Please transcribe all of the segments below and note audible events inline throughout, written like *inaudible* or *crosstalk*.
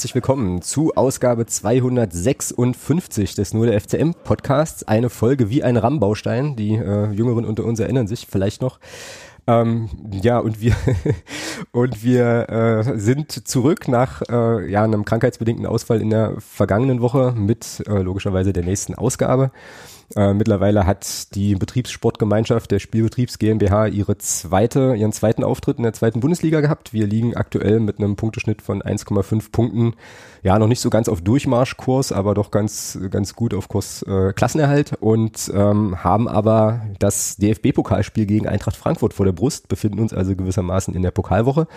herzlich willkommen zu Ausgabe 256 des Nur der FCM Podcasts. Eine Folge wie ein RAM-Baustein. Die äh, Jüngeren unter uns erinnern sich vielleicht noch. Ähm, ja, und wir *laughs* und wir äh, sind zurück nach äh, ja, einem krankheitsbedingten Ausfall in der vergangenen Woche mit äh, logischerweise der nächsten Ausgabe. Äh, mittlerweile hat die Betriebssportgemeinschaft der Spielbetriebs GmbH ihre zweite, ihren zweiten Auftritt in der zweiten Bundesliga gehabt. Wir liegen aktuell mit einem Punkteschnitt von 1,5 Punkten. Ja, noch nicht so ganz auf Durchmarschkurs, aber doch ganz, ganz gut auf Kurs äh, Klassenerhalt und ähm, haben aber das DFB-Pokalspiel gegen Eintracht Frankfurt vor der Brust, befinden uns also gewissermaßen in der Pokalwoche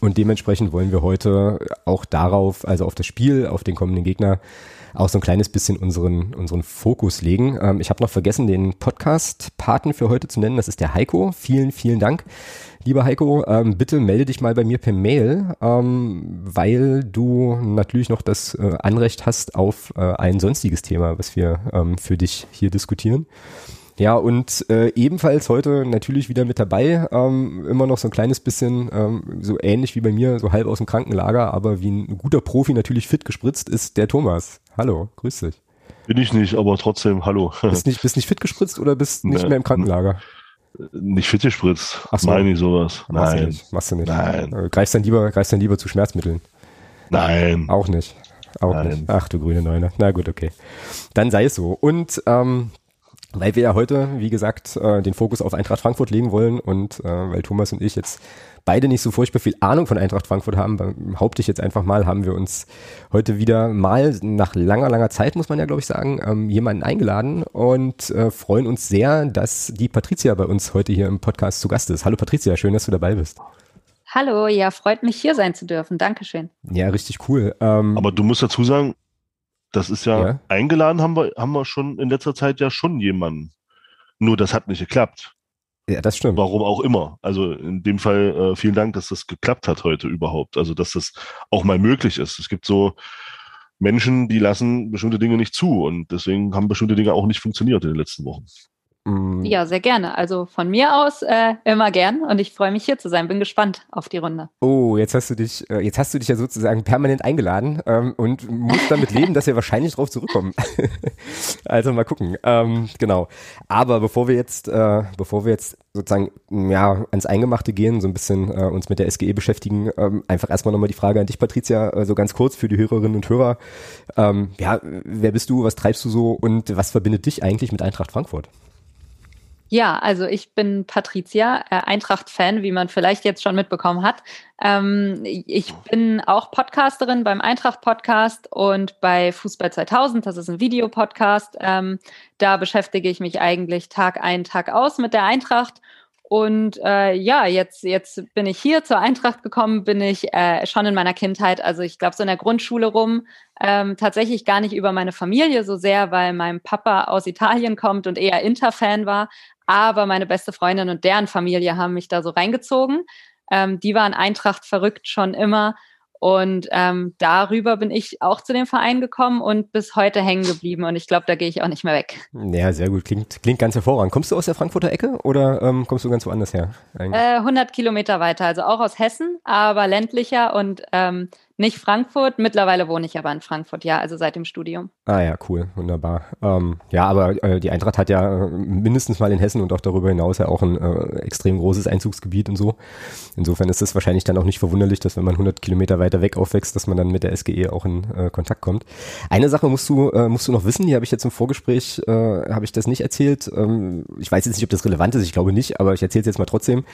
und dementsprechend wollen wir heute auch darauf, also auf das Spiel, auf den kommenden Gegner, auch so ein kleines bisschen unseren, unseren Fokus legen. Ähm, ich habe noch vergessen, den Podcast-Paten für heute zu nennen. Das ist der Heiko. Vielen, vielen Dank. Lieber Heiko, ähm, bitte melde dich mal bei mir per Mail, ähm, weil du natürlich noch das äh, Anrecht hast auf äh, ein sonstiges Thema, was wir ähm, für dich hier diskutieren. Ja, und äh, ebenfalls heute natürlich wieder mit dabei, ähm, immer noch so ein kleines bisschen, ähm, so ähnlich wie bei mir, so halb aus dem Krankenlager, aber wie ein guter Profi natürlich fit gespritzt, ist der Thomas. Hallo, grüß dich. Bin ich nicht, aber trotzdem, hallo. Bist nicht, bist nicht fit gespritzt oder bist nicht nee, mehr im Krankenlager? Nicht fit gespritzt. Ach so. Meine ich sowas. Machst Nein. Du nicht. Machst du nicht. Nein. Äh, greifst dann lieber, greifst dann lieber zu Schmerzmitteln? Nein. Auch nicht. Auch Nein. nicht. Ach du grüne Neune. Na gut, okay. Dann sei es so. Und ähm, weil wir ja heute, wie gesagt, äh, den Fokus auf Eintracht Frankfurt legen wollen und äh, weil Thomas und ich jetzt beide nicht so furchtbar viel Ahnung von Eintracht Frankfurt haben, behaupte ich jetzt einfach mal, haben wir uns heute wieder mal nach langer, langer Zeit, muss man ja glaube ich sagen, ähm, jemanden eingeladen und äh, freuen uns sehr, dass die Patricia bei uns heute hier im Podcast zu Gast ist. Hallo Patricia, schön, dass du dabei bist. Hallo, ja, freut mich hier sein zu dürfen. Dankeschön. Ja, richtig cool. Ähm, Aber du musst dazu sagen, das ist ja, ja, eingeladen haben wir, haben wir schon in letzter Zeit ja schon jemanden. Nur das hat nicht geklappt. Ja, das stimmt. Warum auch immer. Also in dem Fall äh, vielen Dank, dass das geklappt hat heute überhaupt. Also dass das auch mal möglich ist. Es gibt so Menschen, die lassen bestimmte Dinge nicht zu und deswegen haben bestimmte Dinge auch nicht funktioniert in den letzten Wochen. Mm. Ja, sehr gerne. Also von mir aus äh, immer gern und ich freue mich hier zu sein. Bin gespannt auf die Runde. Oh, jetzt hast du dich, äh, jetzt hast du dich ja sozusagen permanent eingeladen ähm, und musst damit leben, dass wir wahrscheinlich drauf zurückkommen. *laughs* also mal gucken. Ähm, genau. Aber bevor wir jetzt, äh, bevor wir jetzt sozusagen ja ans Eingemachte gehen, so ein bisschen äh, uns mit der SGE beschäftigen, ähm, einfach erstmal nochmal die Frage an dich, Patricia, äh, so ganz kurz für die Hörerinnen und Hörer. Ähm, ja, wer bist du, was treibst du so und was verbindet dich eigentlich mit Eintracht Frankfurt? Ja, also ich bin Patricia, äh, Eintracht-Fan, wie man vielleicht jetzt schon mitbekommen hat. Ähm, ich bin auch Podcasterin beim Eintracht-Podcast und bei Fußball 2000, das ist ein Videopodcast. Ähm, da beschäftige ich mich eigentlich Tag ein, Tag aus mit der Eintracht und äh, ja, jetzt, jetzt bin ich hier zur Eintracht gekommen, bin ich äh, schon in meiner Kindheit, also ich glaube so in der Grundschule rum, ähm, tatsächlich gar nicht über meine Familie so sehr, weil mein Papa aus Italien kommt und eher Inter-Fan war. Aber meine beste Freundin und deren Familie haben mich da so reingezogen. Ähm, die waren Eintracht verrückt schon immer. Und ähm, darüber bin ich auch zu dem Verein gekommen und bis heute hängen geblieben. Und ich glaube, da gehe ich auch nicht mehr weg. Ja, sehr gut. Klingt, klingt ganz hervorragend. Kommst du aus der Frankfurter Ecke oder ähm, kommst du ganz woanders her? Äh, 100 Kilometer weiter, also auch aus Hessen, aber ländlicher und ähm, nicht Frankfurt. Mittlerweile wohne ich aber in Frankfurt, ja, also seit dem Studium. Ah ja, cool, wunderbar. Ähm, ja, aber äh, die Eintracht hat ja äh, mindestens mal in Hessen und auch darüber hinaus ja auch ein äh, extrem großes Einzugsgebiet und so. Insofern ist es wahrscheinlich dann auch nicht verwunderlich, dass wenn man 100 Kilometer weiter weg aufwächst, dass man dann mit der SGE auch in äh, Kontakt kommt. Eine Sache musst du äh, musst du noch wissen, die habe ich jetzt im Vorgespräch äh, habe ich das nicht erzählt. Ähm, ich weiß jetzt nicht, ob das relevant ist. Ich glaube nicht, aber ich erzähle es jetzt mal trotzdem.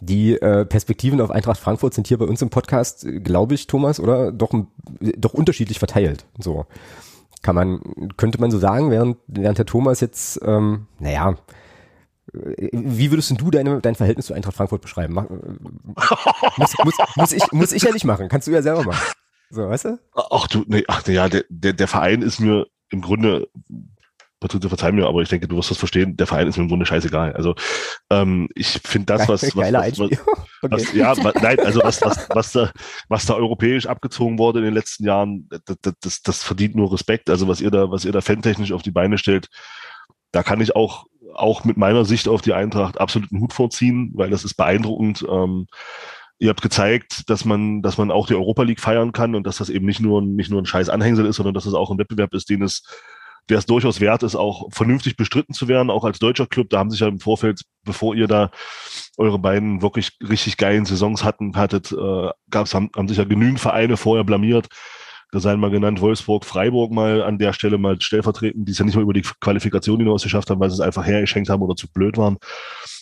Die Perspektiven auf Eintracht Frankfurt sind hier bei uns im Podcast, glaube ich, Thomas oder doch, doch unterschiedlich verteilt. So kann man, könnte man so sagen, während, während der Thomas jetzt, ähm, naja, wie würdest du deine, dein Verhältnis zu Eintracht Frankfurt beschreiben? Mach, muss, muss, muss, ich, muss ich ja nicht machen, kannst du ja selber machen. So, weißt du? Ach du, nee, ach ja, der, der, der Verein ist mir im Grunde Patricia, verzeih mir, aber ich denke, du wirst das verstehen, der Verein ist mir im Grunde scheißegal. Also ähm, ich finde das, was, was, was, was, was ja, nein, also was, was, was, da, was da europäisch abgezogen wurde in den letzten Jahren, das, das, das verdient nur Respekt. Also was ihr da, was ihr da fantechnisch auf die Beine stellt, da kann ich auch, auch mit meiner Sicht auf die Eintracht absoluten Hut vorziehen, weil das ist beeindruckend. Ähm, ihr habt gezeigt, dass man, dass man auch die Europa League feiern kann und dass das eben nicht nur, nicht nur ein scheiß Anhängsel ist, sondern dass es auch ein Wettbewerb ist, den es, der es durchaus wert ist, auch vernünftig bestritten zu werden, auch als deutscher Club. Da haben sich ja im Vorfeld, bevor ihr da eure beiden wirklich richtig geilen Saisons hatten, hattet, äh, gab's, haben, haben sich ja genügend Vereine vorher blamiert. Da seien mal genannt Wolfsburg, Freiburg mal an der Stelle mal stellvertretend, die es ja nicht mal über die Qualifikation hinaus geschafft haben, weil sie es einfach hergeschenkt haben oder zu blöd waren.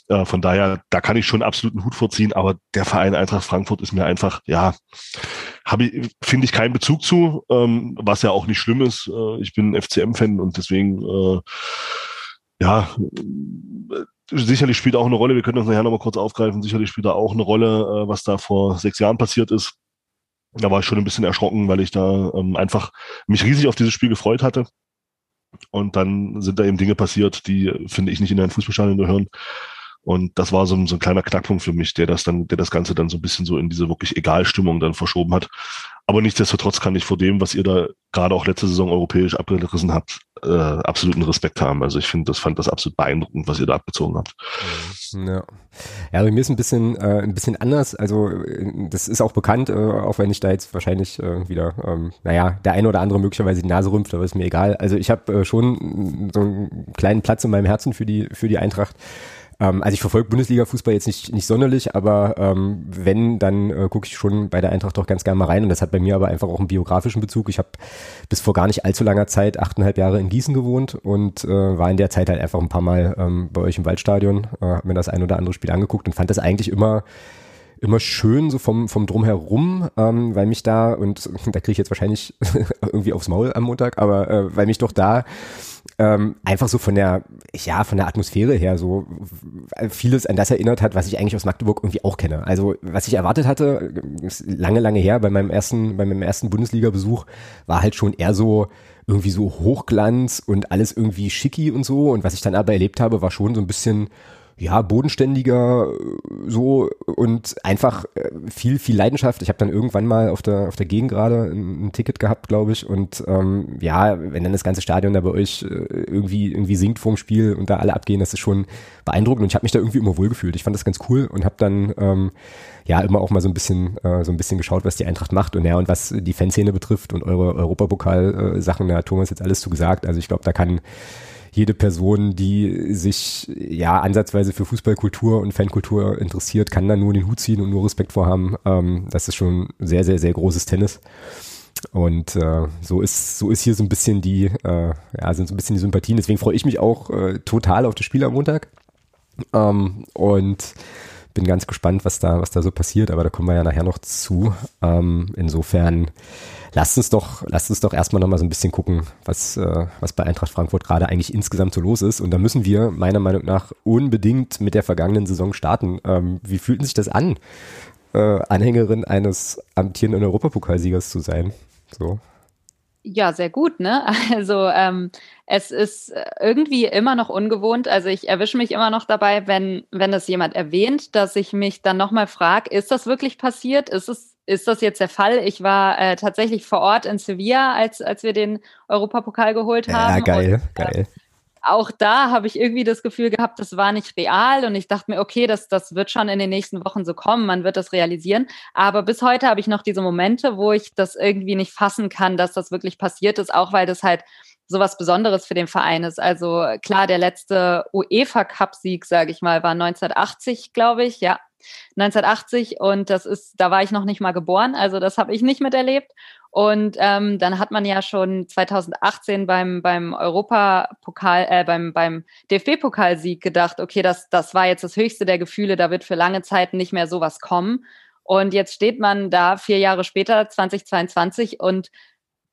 Äh, von daher, da kann ich schon absoluten Hut vorziehen, aber der Verein Eintracht Frankfurt ist mir einfach, ja, habe ich, finde ich keinen Bezug zu, ähm, was ja auch nicht schlimm ist. Äh, ich bin FCM-Fan und deswegen, äh, ja, sicherlich spielt auch eine Rolle, wir können das nachher nochmal kurz aufgreifen, sicherlich spielt da auch eine Rolle, äh, was da vor sechs Jahren passiert ist. Da war ich schon ein bisschen erschrocken, weil ich da ähm, einfach mich riesig auf dieses Spiel gefreut hatte. Und dann sind da eben Dinge passiert, die, finde ich, nicht in ein Fußballstadion gehören. Und das war so, ein, so ein kleiner Knackpunkt für mich, der das dann, der das Ganze dann so ein bisschen so in diese wirklich Egalstimmung dann verschoben hat. Aber nichtsdestotrotz kann ich vor dem, was ihr da gerade auch letzte Saison europäisch abgerissen habt, äh, absoluten Respekt haben. Also ich finde, das fand das absolut beeindruckend, was ihr da abgezogen habt. Ja, ja bei mir ist ein bisschen, äh, ein bisschen anders. Also das ist auch bekannt, äh, auch wenn ich da jetzt wahrscheinlich äh, wieder, ähm, naja, der eine oder andere möglicherweise die Nase rümpft, aber ist mir egal. Also ich habe äh, schon so einen kleinen Platz in meinem Herzen für die, für die Eintracht. Ähm, also ich verfolge Bundesliga-Fußball jetzt nicht, nicht sonderlich, aber ähm, wenn, dann äh, gucke ich schon bei der Eintracht doch ganz gerne mal rein. Und das hat bei mir aber einfach auch einen biografischen Bezug. Ich habe bis vor gar nicht allzu langer Zeit achteinhalb Jahre in Gießen gewohnt und äh, war in der Zeit halt einfach ein paar Mal ähm, bei euch im Waldstadion, äh, habe mir das ein oder andere Spiel angeguckt und fand das eigentlich immer immer schön so vom, vom Drumherum, ähm, weil mich da, und *laughs* da kriege ich jetzt wahrscheinlich *laughs* irgendwie aufs Maul am Montag, aber äh, weil mich doch da ähm, einfach so von der, ja, von der Atmosphäre her so vieles an das erinnert hat, was ich eigentlich aus Magdeburg irgendwie auch kenne. Also was ich erwartet hatte, ist lange, lange her, bei meinem ersten, bei meinem ersten Bundesliga-Besuch war halt schon eher so irgendwie so Hochglanz und alles irgendwie schicki und so. Und was ich dann aber erlebt habe, war schon so ein bisschen ja, bodenständiger äh, so und einfach äh, viel, viel Leidenschaft. Ich habe dann irgendwann mal auf der, auf der Gegend gerade ein, ein Ticket gehabt, glaube ich. Und ähm, ja, wenn dann das ganze Stadion da bei euch äh, irgendwie, irgendwie singt vorm Spiel und da alle abgehen, das ist schon beeindruckend. Und ich habe mich da irgendwie immer wohlgefühlt. Ich fand das ganz cool und habe dann ähm, ja immer auch mal so ein bisschen, äh, so ein bisschen geschaut, was die Eintracht macht und ja, und was die Fanszene betrifft und eure Europapokal-Sachen, da hat Thomas jetzt alles zu gesagt. Also ich glaube, da kann jede Person, die sich ja ansatzweise für Fußballkultur und Fankultur interessiert, kann da nur den Hut ziehen und nur Respekt vorhaben. Ähm, das ist schon sehr, sehr, sehr großes Tennis. Und äh, so ist so ist hier so ein bisschen die äh, ja sind so ein bisschen die Sympathien. Deswegen freue ich mich auch äh, total auf das Spiel am Montag. Ähm, und bin ganz gespannt, was da was da so passiert. Aber da kommen wir ja nachher noch zu. Ähm, insofern lasst uns doch, lasst uns doch erstmal nochmal so ein bisschen gucken, was, äh, was bei Eintracht Frankfurt gerade eigentlich insgesamt so los ist. Und da müssen wir meiner Meinung nach unbedingt mit der vergangenen Saison starten. Ähm, wie fühlten sich das an, äh, Anhängerin eines amtierenden Europapokalsiegers zu sein? So. Ja, sehr gut, ne? Also ähm, es ist irgendwie immer noch ungewohnt. Also ich erwische mich immer noch dabei, wenn, wenn das jemand erwähnt, dass ich mich dann nochmal frage, ist das wirklich passiert? Ist es ist das jetzt der Fall. Ich war äh, tatsächlich vor Ort in Sevilla, als, als wir den Europapokal geholt haben. Ja, geil, und, äh, geil. Auch da habe ich irgendwie das Gefühl gehabt, das war nicht real und ich dachte mir, okay, das, das wird schon in den nächsten Wochen so kommen, man wird das realisieren. Aber bis heute habe ich noch diese Momente, wo ich das irgendwie nicht fassen kann, dass das wirklich passiert ist, auch weil das halt so was Besonderes für den Verein ist. Also klar, der letzte UEFA-Cup-Sieg, sage ich mal, war 1980, glaube ich, ja, 1980 und das ist, da war ich noch nicht mal geboren, also das habe ich nicht miterlebt. Und ähm, dann hat man ja schon 2018 beim, beim Europapokal, äh, beim, beim DFB-Pokalsieg gedacht, okay, das, das war jetzt das höchste der Gefühle, da wird für lange Zeit nicht mehr sowas kommen. Und jetzt steht man da vier Jahre später, 2022, und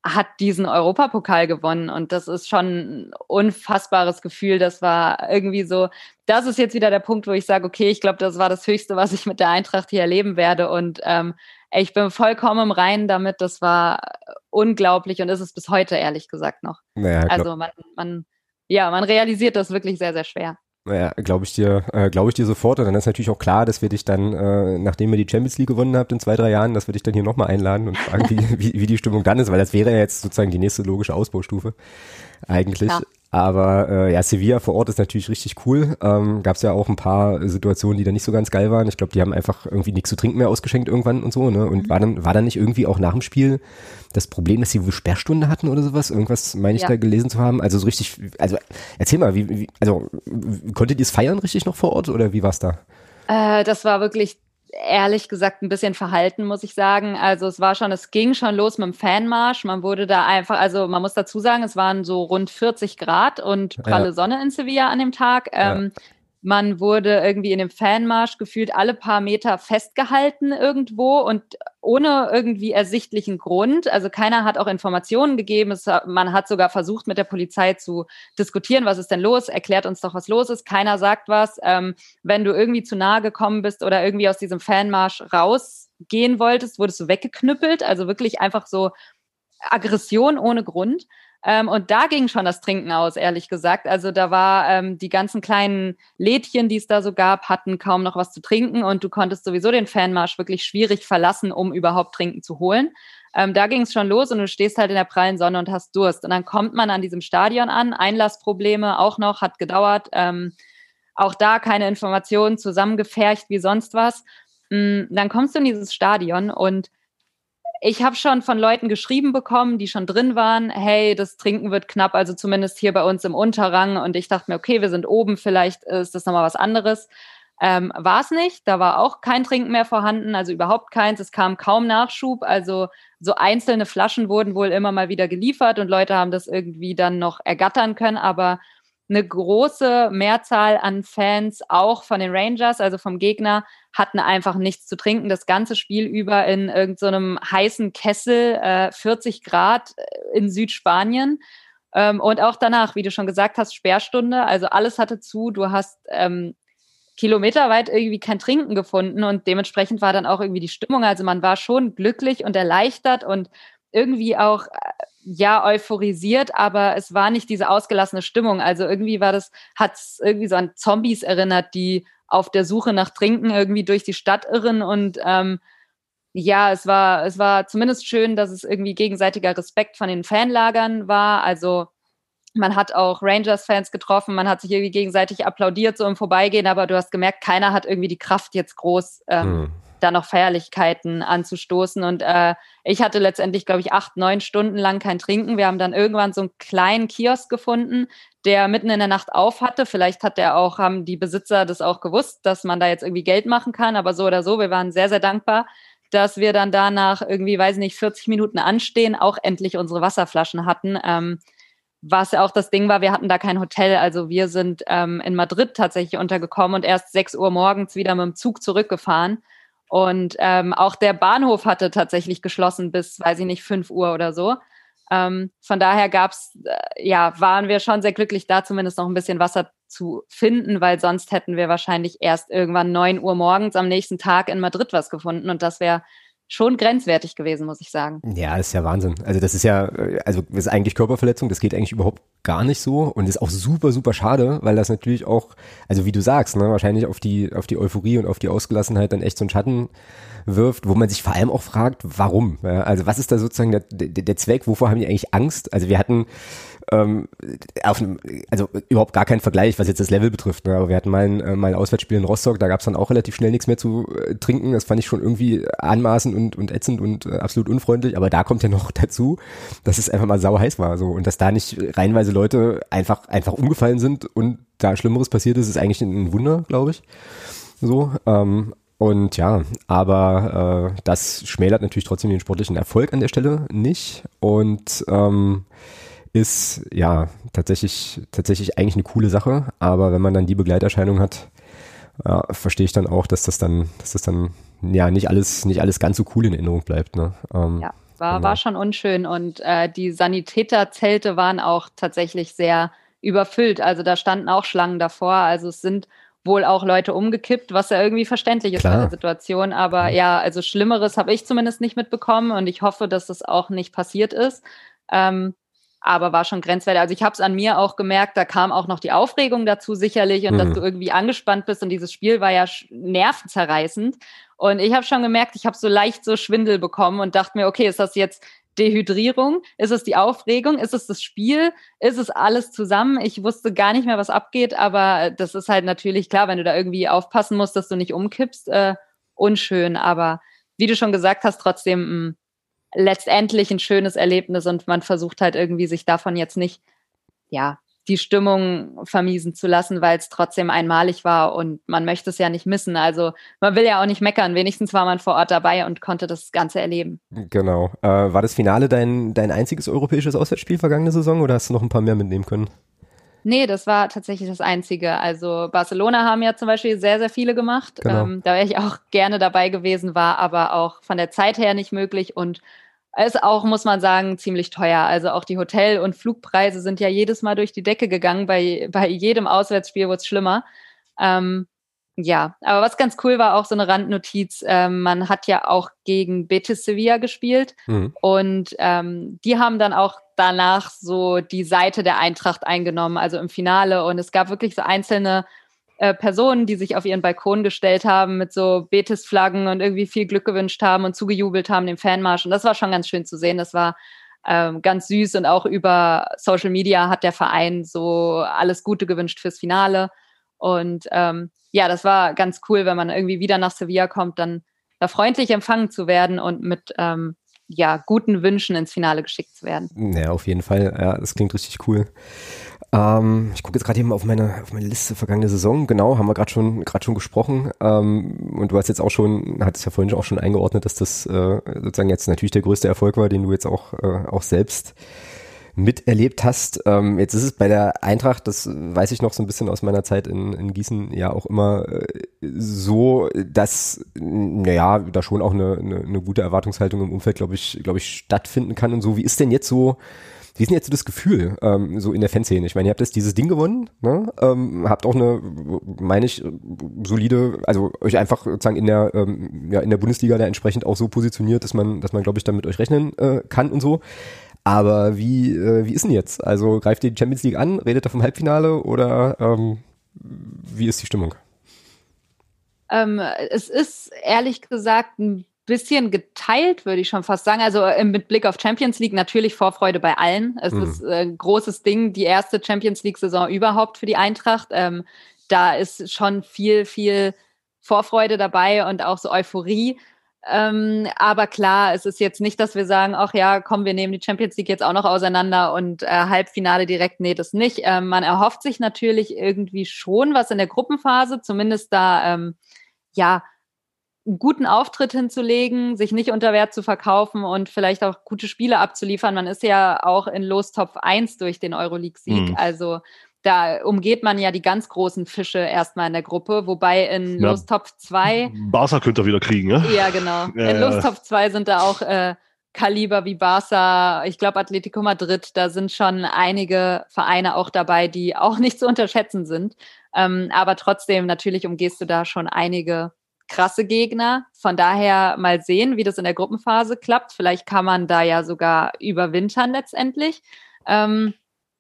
hat diesen Europapokal gewonnen und das ist schon ein unfassbares Gefühl. Das war irgendwie so, das ist jetzt wieder der Punkt, wo ich sage, okay, ich glaube, das war das Höchste, was ich mit der Eintracht hier erleben werde und ähm, ich bin vollkommen im Reinen damit. Das war unglaublich und ist es bis heute ehrlich gesagt noch. Naja, also man, man, ja, man realisiert das wirklich sehr, sehr schwer. Naja, glaube ich dir, äh, glaube ich dir sofort. Und dann ist natürlich auch klar, dass wir dich dann, äh, nachdem ihr die Champions League gewonnen habt in zwei, drei Jahren, dass wir dich dann hier nochmal einladen und fragen, wie, *laughs* wie, wie die Stimmung dann ist, weil das wäre ja jetzt sozusagen die nächste logische Ausbaustufe eigentlich. Ja. Aber äh, ja, Sevilla vor Ort ist natürlich richtig cool. Ähm, Gab es ja auch ein paar Situationen, die da nicht so ganz geil waren. Ich glaube, die haben einfach irgendwie nichts zu trinken mehr ausgeschenkt irgendwann und so. Ne? Und mhm. war dann war dann nicht irgendwie auch nach dem Spiel das Problem, dass sie wohl Sperrstunde hatten oder sowas? Irgendwas meine ich ja. da gelesen zu haben. Also so richtig, also erzähl mal, wie, wie also konntet ihr es feiern richtig noch vor Ort oder wie war's da? Äh, das war wirklich ehrlich gesagt ein bisschen verhalten, muss ich sagen. Also es war schon, es ging schon los mit dem Fanmarsch. Man wurde da einfach, also man muss dazu sagen, es waren so rund 40 Grad und pralle ja. Sonne in Sevilla an dem Tag. Ähm, ja. Man wurde irgendwie in dem Fanmarsch gefühlt alle paar Meter festgehalten irgendwo und ohne irgendwie ersichtlichen Grund. Also keiner hat auch Informationen gegeben. Es, man hat sogar versucht, mit der Polizei zu diskutieren, was ist denn los? Erklärt uns doch, was los ist. Keiner sagt was. Ähm, wenn du irgendwie zu nahe gekommen bist oder irgendwie aus diesem Fanmarsch rausgehen wolltest, wurdest du weggeknüppelt. Also wirklich einfach so Aggression ohne Grund. Ähm, und da ging schon das Trinken aus, ehrlich gesagt. Also da war ähm, die ganzen kleinen Lädchen, die es da so gab, hatten kaum noch was zu trinken und du konntest sowieso den Fanmarsch wirklich schwierig verlassen, um überhaupt Trinken zu holen. Ähm, da ging es schon los und du stehst halt in der prallen Sonne und hast Durst. Und dann kommt man an diesem Stadion an, Einlassprobleme auch noch, hat gedauert. Ähm, auch da keine Informationen, zusammengefercht wie sonst was. Mm, dann kommst du in dieses Stadion und ich habe schon von Leuten geschrieben bekommen, die schon drin waren, hey, das Trinken wird knapp, also zumindest hier bei uns im Unterrang. Und ich dachte mir, okay, wir sind oben, vielleicht ist das nochmal was anderes. Ähm, war es nicht, da war auch kein Trinken mehr vorhanden, also überhaupt keins. Es kam kaum Nachschub, also so einzelne Flaschen wurden wohl immer mal wieder geliefert und Leute haben das irgendwie dann noch ergattern können, aber eine große Mehrzahl an Fans, auch von den Rangers, also vom Gegner, hatten einfach nichts zu trinken. Das ganze Spiel über in irgendeinem so heißen Kessel, äh, 40 Grad äh, in Südspanien. Ähm, und auch danach, wie du schon gesagt hast, Sperrstunde. Also alles hatte zu. Du hast ähm, kilometerweit irgendwie kein Trinken gefunden und dementsprechend war dann auch irgendwie die Stimmung. Also man war schon glücklich und erleichtert und irgendwie auch äh, ja euphorisiert, aber es war nicht diese ausgelassene Stimmung. Also irgendwie war das, hat es irgendwie so an Zombies erinnert, die auf der Suche nach Trinken irgendwie durch die Stadt irren und ähm, ja, es war, es war zumindest schön, dass es irgendwie gegenseitiger Respekt von den Fanlagern war. Also man hat auch Rangers-Fans getroffen, man hat sich irgendwie gegenseitig applaudiert, so im Vorbeigehen, aber du hast gemerkt, keiner hat irgendwie die Kraft, jetzt groß ähm, mhm da noch Feierlichkeiten anzustoßen. Und äh, ich hatte letztendlich, glaube ich, acht, neun Stunden lang kein Trinken. Wir haben dann irgendwann so einen kleinen Kiosk gefunden, der mitten in der Nacht auf hatte. Vielleicht hat der auch, haben die Besitzer das auch gewusst, dass man da jetzt irgendwie Geld machen kann. Aber so oder so, wir waren sehr, sehr dankbar, dass wir dann danach irgendwie, weiß nicht, 40 Minuten anstehen, auch endlich unsere Wasserflaschen hatten. Ähm, was ja auch das Ding war, wir hatten da kein Hotel. Also wir sind ähm, in Madrid tatsächlich untergekommen und erst 6 Uhr morgens wieder mit dem Zug zurückgefahren. Und ähm, auch der Bahnhof hatte tatsächlich geschlossen bis, weiß ich nicht, 5 Uhr oder so. Ähm, von daher gab's, äh, ja, waren wir schon sehr glücklich, da zumindest noch ein bisschen Wasser zu finden, weil sonst hätten wir wahrscheinlich erst irgendwann 9 Uhr morgens am nächsten Tag in Madrid was gefunden. Und das wäre schon grenzwertig gewesen, muss ich sagen. Ja, das ist ja Wahnsinn. Also das ist ja, also das ist eigentlich Körperverletzung, das geht eigentlich überhaupt gar nicht so und ist auch super, super schade, weil das natürlich auch, also wie du sagst, ne, wahrscheinlich auf die, auf die Euphorie und auf die Ausgelassenheit dann echt so einen Schatten wirft, wo man sich vor allem auch fragt, warum? Ja, also was ist da sozusagen der, der, der Zweck, wovor haben die eigentlich Angst? Also wir hatten ähm, auf einem, also überhaupt gar keinen Vergleich, was jetzt das Level betrifft. Ne? Aber wir hatten mal ein, äh, mal ein Auswärtsspiel in Rostock, da gab es dann auch relativ schnell nichts mehr zu äh, trinken. Das fand ich schon irgendwie anmaßend und, und ätzend und äh, absolut unfreundlich. Aber da kommt ja noch *laughs* dazu, dass es einfach mal sau heiß war so und dass da nicht reihenweise Leute einfach einfach umgefallen sind und da Schlimmeres passiert ist, ist eigentlich ein Wunder, glaube ich. So, ähm, und ja, aber äh, das schmälert natürlich trotzdem den sportlichen Erfolg an der Stelle nicht. Und ähm, ist ja tatsächlich, tatsächlich eigentlich eine coole Sache, aber wenn man dann die Begleiterscheinung hat, ja, verstehe ich dann auch, dass das dann, dass das dann ja nicht alles, nicht alles ganz so cool in Erinnerung bleibt. Ne? Ähm, ja, war, genau. war schon unschön und äh, die Sanitäterzelte waren auch tatsächlich sehr überfüllt. Also da standen auch Schlangen davor. Also es sind wohl auch Leute umgekippt, was ja irgendwie verständlich ist Klar. bei der Situation. Aber ja, also Schlimmeres habe ich zumindest nicht mitbekommen und ich hoffe, dass das auch nicht passiert ist. Ähm, aber war schon grenzwertig. Also ich habe es an mir auch gemerkt, da kam auch noch die Aufregung dazu sicherlich und mhm. dass du irgendwie angespannt bist und dieses Spiel war ja nervenzerreißend. Und ich habe schon gemerkt, ich habe so leicht so Schwindel bekommen und dachte mir, okay, ist das jetzt Dehydrierung? Ist es die Aufregung? Ist es das Spiel? Ist es alles zusammen? Ich wusste gar nicht mehr, was abgeht, aber das ist halt natürlich klar, wenn du da irgendwie aufpassen musst, dass du nicht umkippst, äh, unschön. Aber wie du schon gesagt hast, trotzdem mh, hm, letztendlich ein schönes Erlebnis und man versucht halt irgendwie sich davon jetzt nicht, ja, die Stimmung vermiesen zu lassen, weil es trotzdem einmalig war und man möchte es ja nicht missen. Also man will ja auch nicht meckern. Wenigstens war man vor Ort dabei und konnte das Ganze erleben. Genau. Äh, war das Finale dein, dein einziges europäisches Auswärtsspiel vergangene Saison oder hast du noch ein paar mehr mitnehmen können? Nee, das war tatsächlich das Einzige. Also Barcelona haben ja zum Beispiel sehr, sehr viele gemacht. Genau. Ähm, da wäre ich auch gerne dabei gewesen, war aber auch von der Zeit her nicht möglich und ist auch, muss man sagen, ziemlich teuer. Also auch die Hotel- und Flugpreise sind ja jedes Mal durch die Decke gegangen. Bei, bei jedem Auswärtsspiel wurde es schlimmer. Ähm, ja, aber was ganz cool war, auch so eine Randnotiz, ähm, man hat ja auch gegen Betis Sevilla gespielt mhm. und ähm, die haben dann auch danach so die Seite der Eintracht eingenommen, also im Finale und es gab wirklich so einzelne äh, Personen, die sich auf ihren Balkon gestellt haben mit so Betis-Flaggen und irgendwie viel Glück gewünscht haben und zugejubelt haben dem Fanmarsch. Und das war schon ganz schön zu sehen. Das war ähm, ganz süß und auch über Social Media hat der Verein so alles Gute gewünscht fürs Finale. Und ähm, ja, das war ganz cool, wenn man irgendwie wieder nach Sevilla kommt, dann da freundlich empfangen zu werden und mit ähm, ja, guten Wünschen ins Finale geschickt zu werden. Ja, auf jeden Fall. Ja, das klingt richtig cool. Ähm, ich gucke jetzt gerade eben auf meine, auf meine Liste vergangene Saison. Genau, haben wir gerade schon, schon gesprochen. Ähm, und du hast jetzt auch schon, hattest ja vorhin auch schon eingeordnet, dass das äh, sozusagen jetzt natürlich der größte Erfolg war, den du jetzt auch, äh, auch selbst miterlebt hast. Ähm, jetzt ist es bei der Eintracht, das weiß ich noch so ein bisschen aus meiner Zeit in, in Gießen, ja auch immer äh, so, dass naja, da schon auch eine, eine, eine gute Erwartungshaltung im Umfeld, glaube ich, glaube ich, stattfinden kann und so. Wie ist denn jetzt so wie ist denn jetzt so das Gefühl, ähm, so in der Fanszene? Ich meine, ihr habt jetzt dieses Ding gewonnen, ne? ähm, habt auch eine, meine ich, solide, also euch einfach sozusagen in der, ähm, ja, in der Bundesliga da entsprechend auch so positioniert, dass man, dass man, glaube ich, dann mit euch rechnen äh, kann und so. Aber wie, äh, wie ist denn jetzt? Also greift ihr die Champions League an, redet ihr vom Halbfinale oder ähm, wie ist die Stimmung? Ähm, es ist ehrlich gesagt ein bisschen geteilt, würde ich schon fast sagen. Also äh, mit Blick auf Champions League natürlich Vorfreude bei allen. Es mhm. ist ein äh, großes Ding, die erste Champions League-Saison überhaupt für die Eintracht. Ähm, da ist schon viel, viel Vorfreude dabei und auch so Euphorie. Ähm, aber klar, es ist jetzt nicht, dass wir sagen, ach ja, komm, wir nehmen die Champions League jetzt auch noch auseinander und äh, Halbfinale direkt, nee, das nicht. Ähm, man erhofft sich natürlich irgendwie schon was in der Gruppenphase, zumindest da, ähm, ja, einen guten Auftritt hinzulegen, sich nicht unter Wert zu verkaufen und vielleicht auch gute Spiele abzuliefern. Man ist ja auch in Lostopf 1 durch den Euroleague-Sieg. Mhm. Also da umgeht man ja die ganz großen Fische erstmal in der Gruppe, wobei in ja, Lostopf 2. Barca könnte er wieder kriegen, ne? Ja, genau. Ja, in Lostopf 2 sind da auch äh, Kaliber wie Barca, ich glaube Atletico Madrid, da sind schon einige Vereine auch dabei, die auch nicht zu unterschätzen sind. Ähm, aber trotzdem, natürlich umgehst du da schon einige krasse Gegner. Von daher mal sehen, wie das in der Gruppenphase klappt. Vielleicht kann man da ja sogar überwintern letztendlich. Ähm,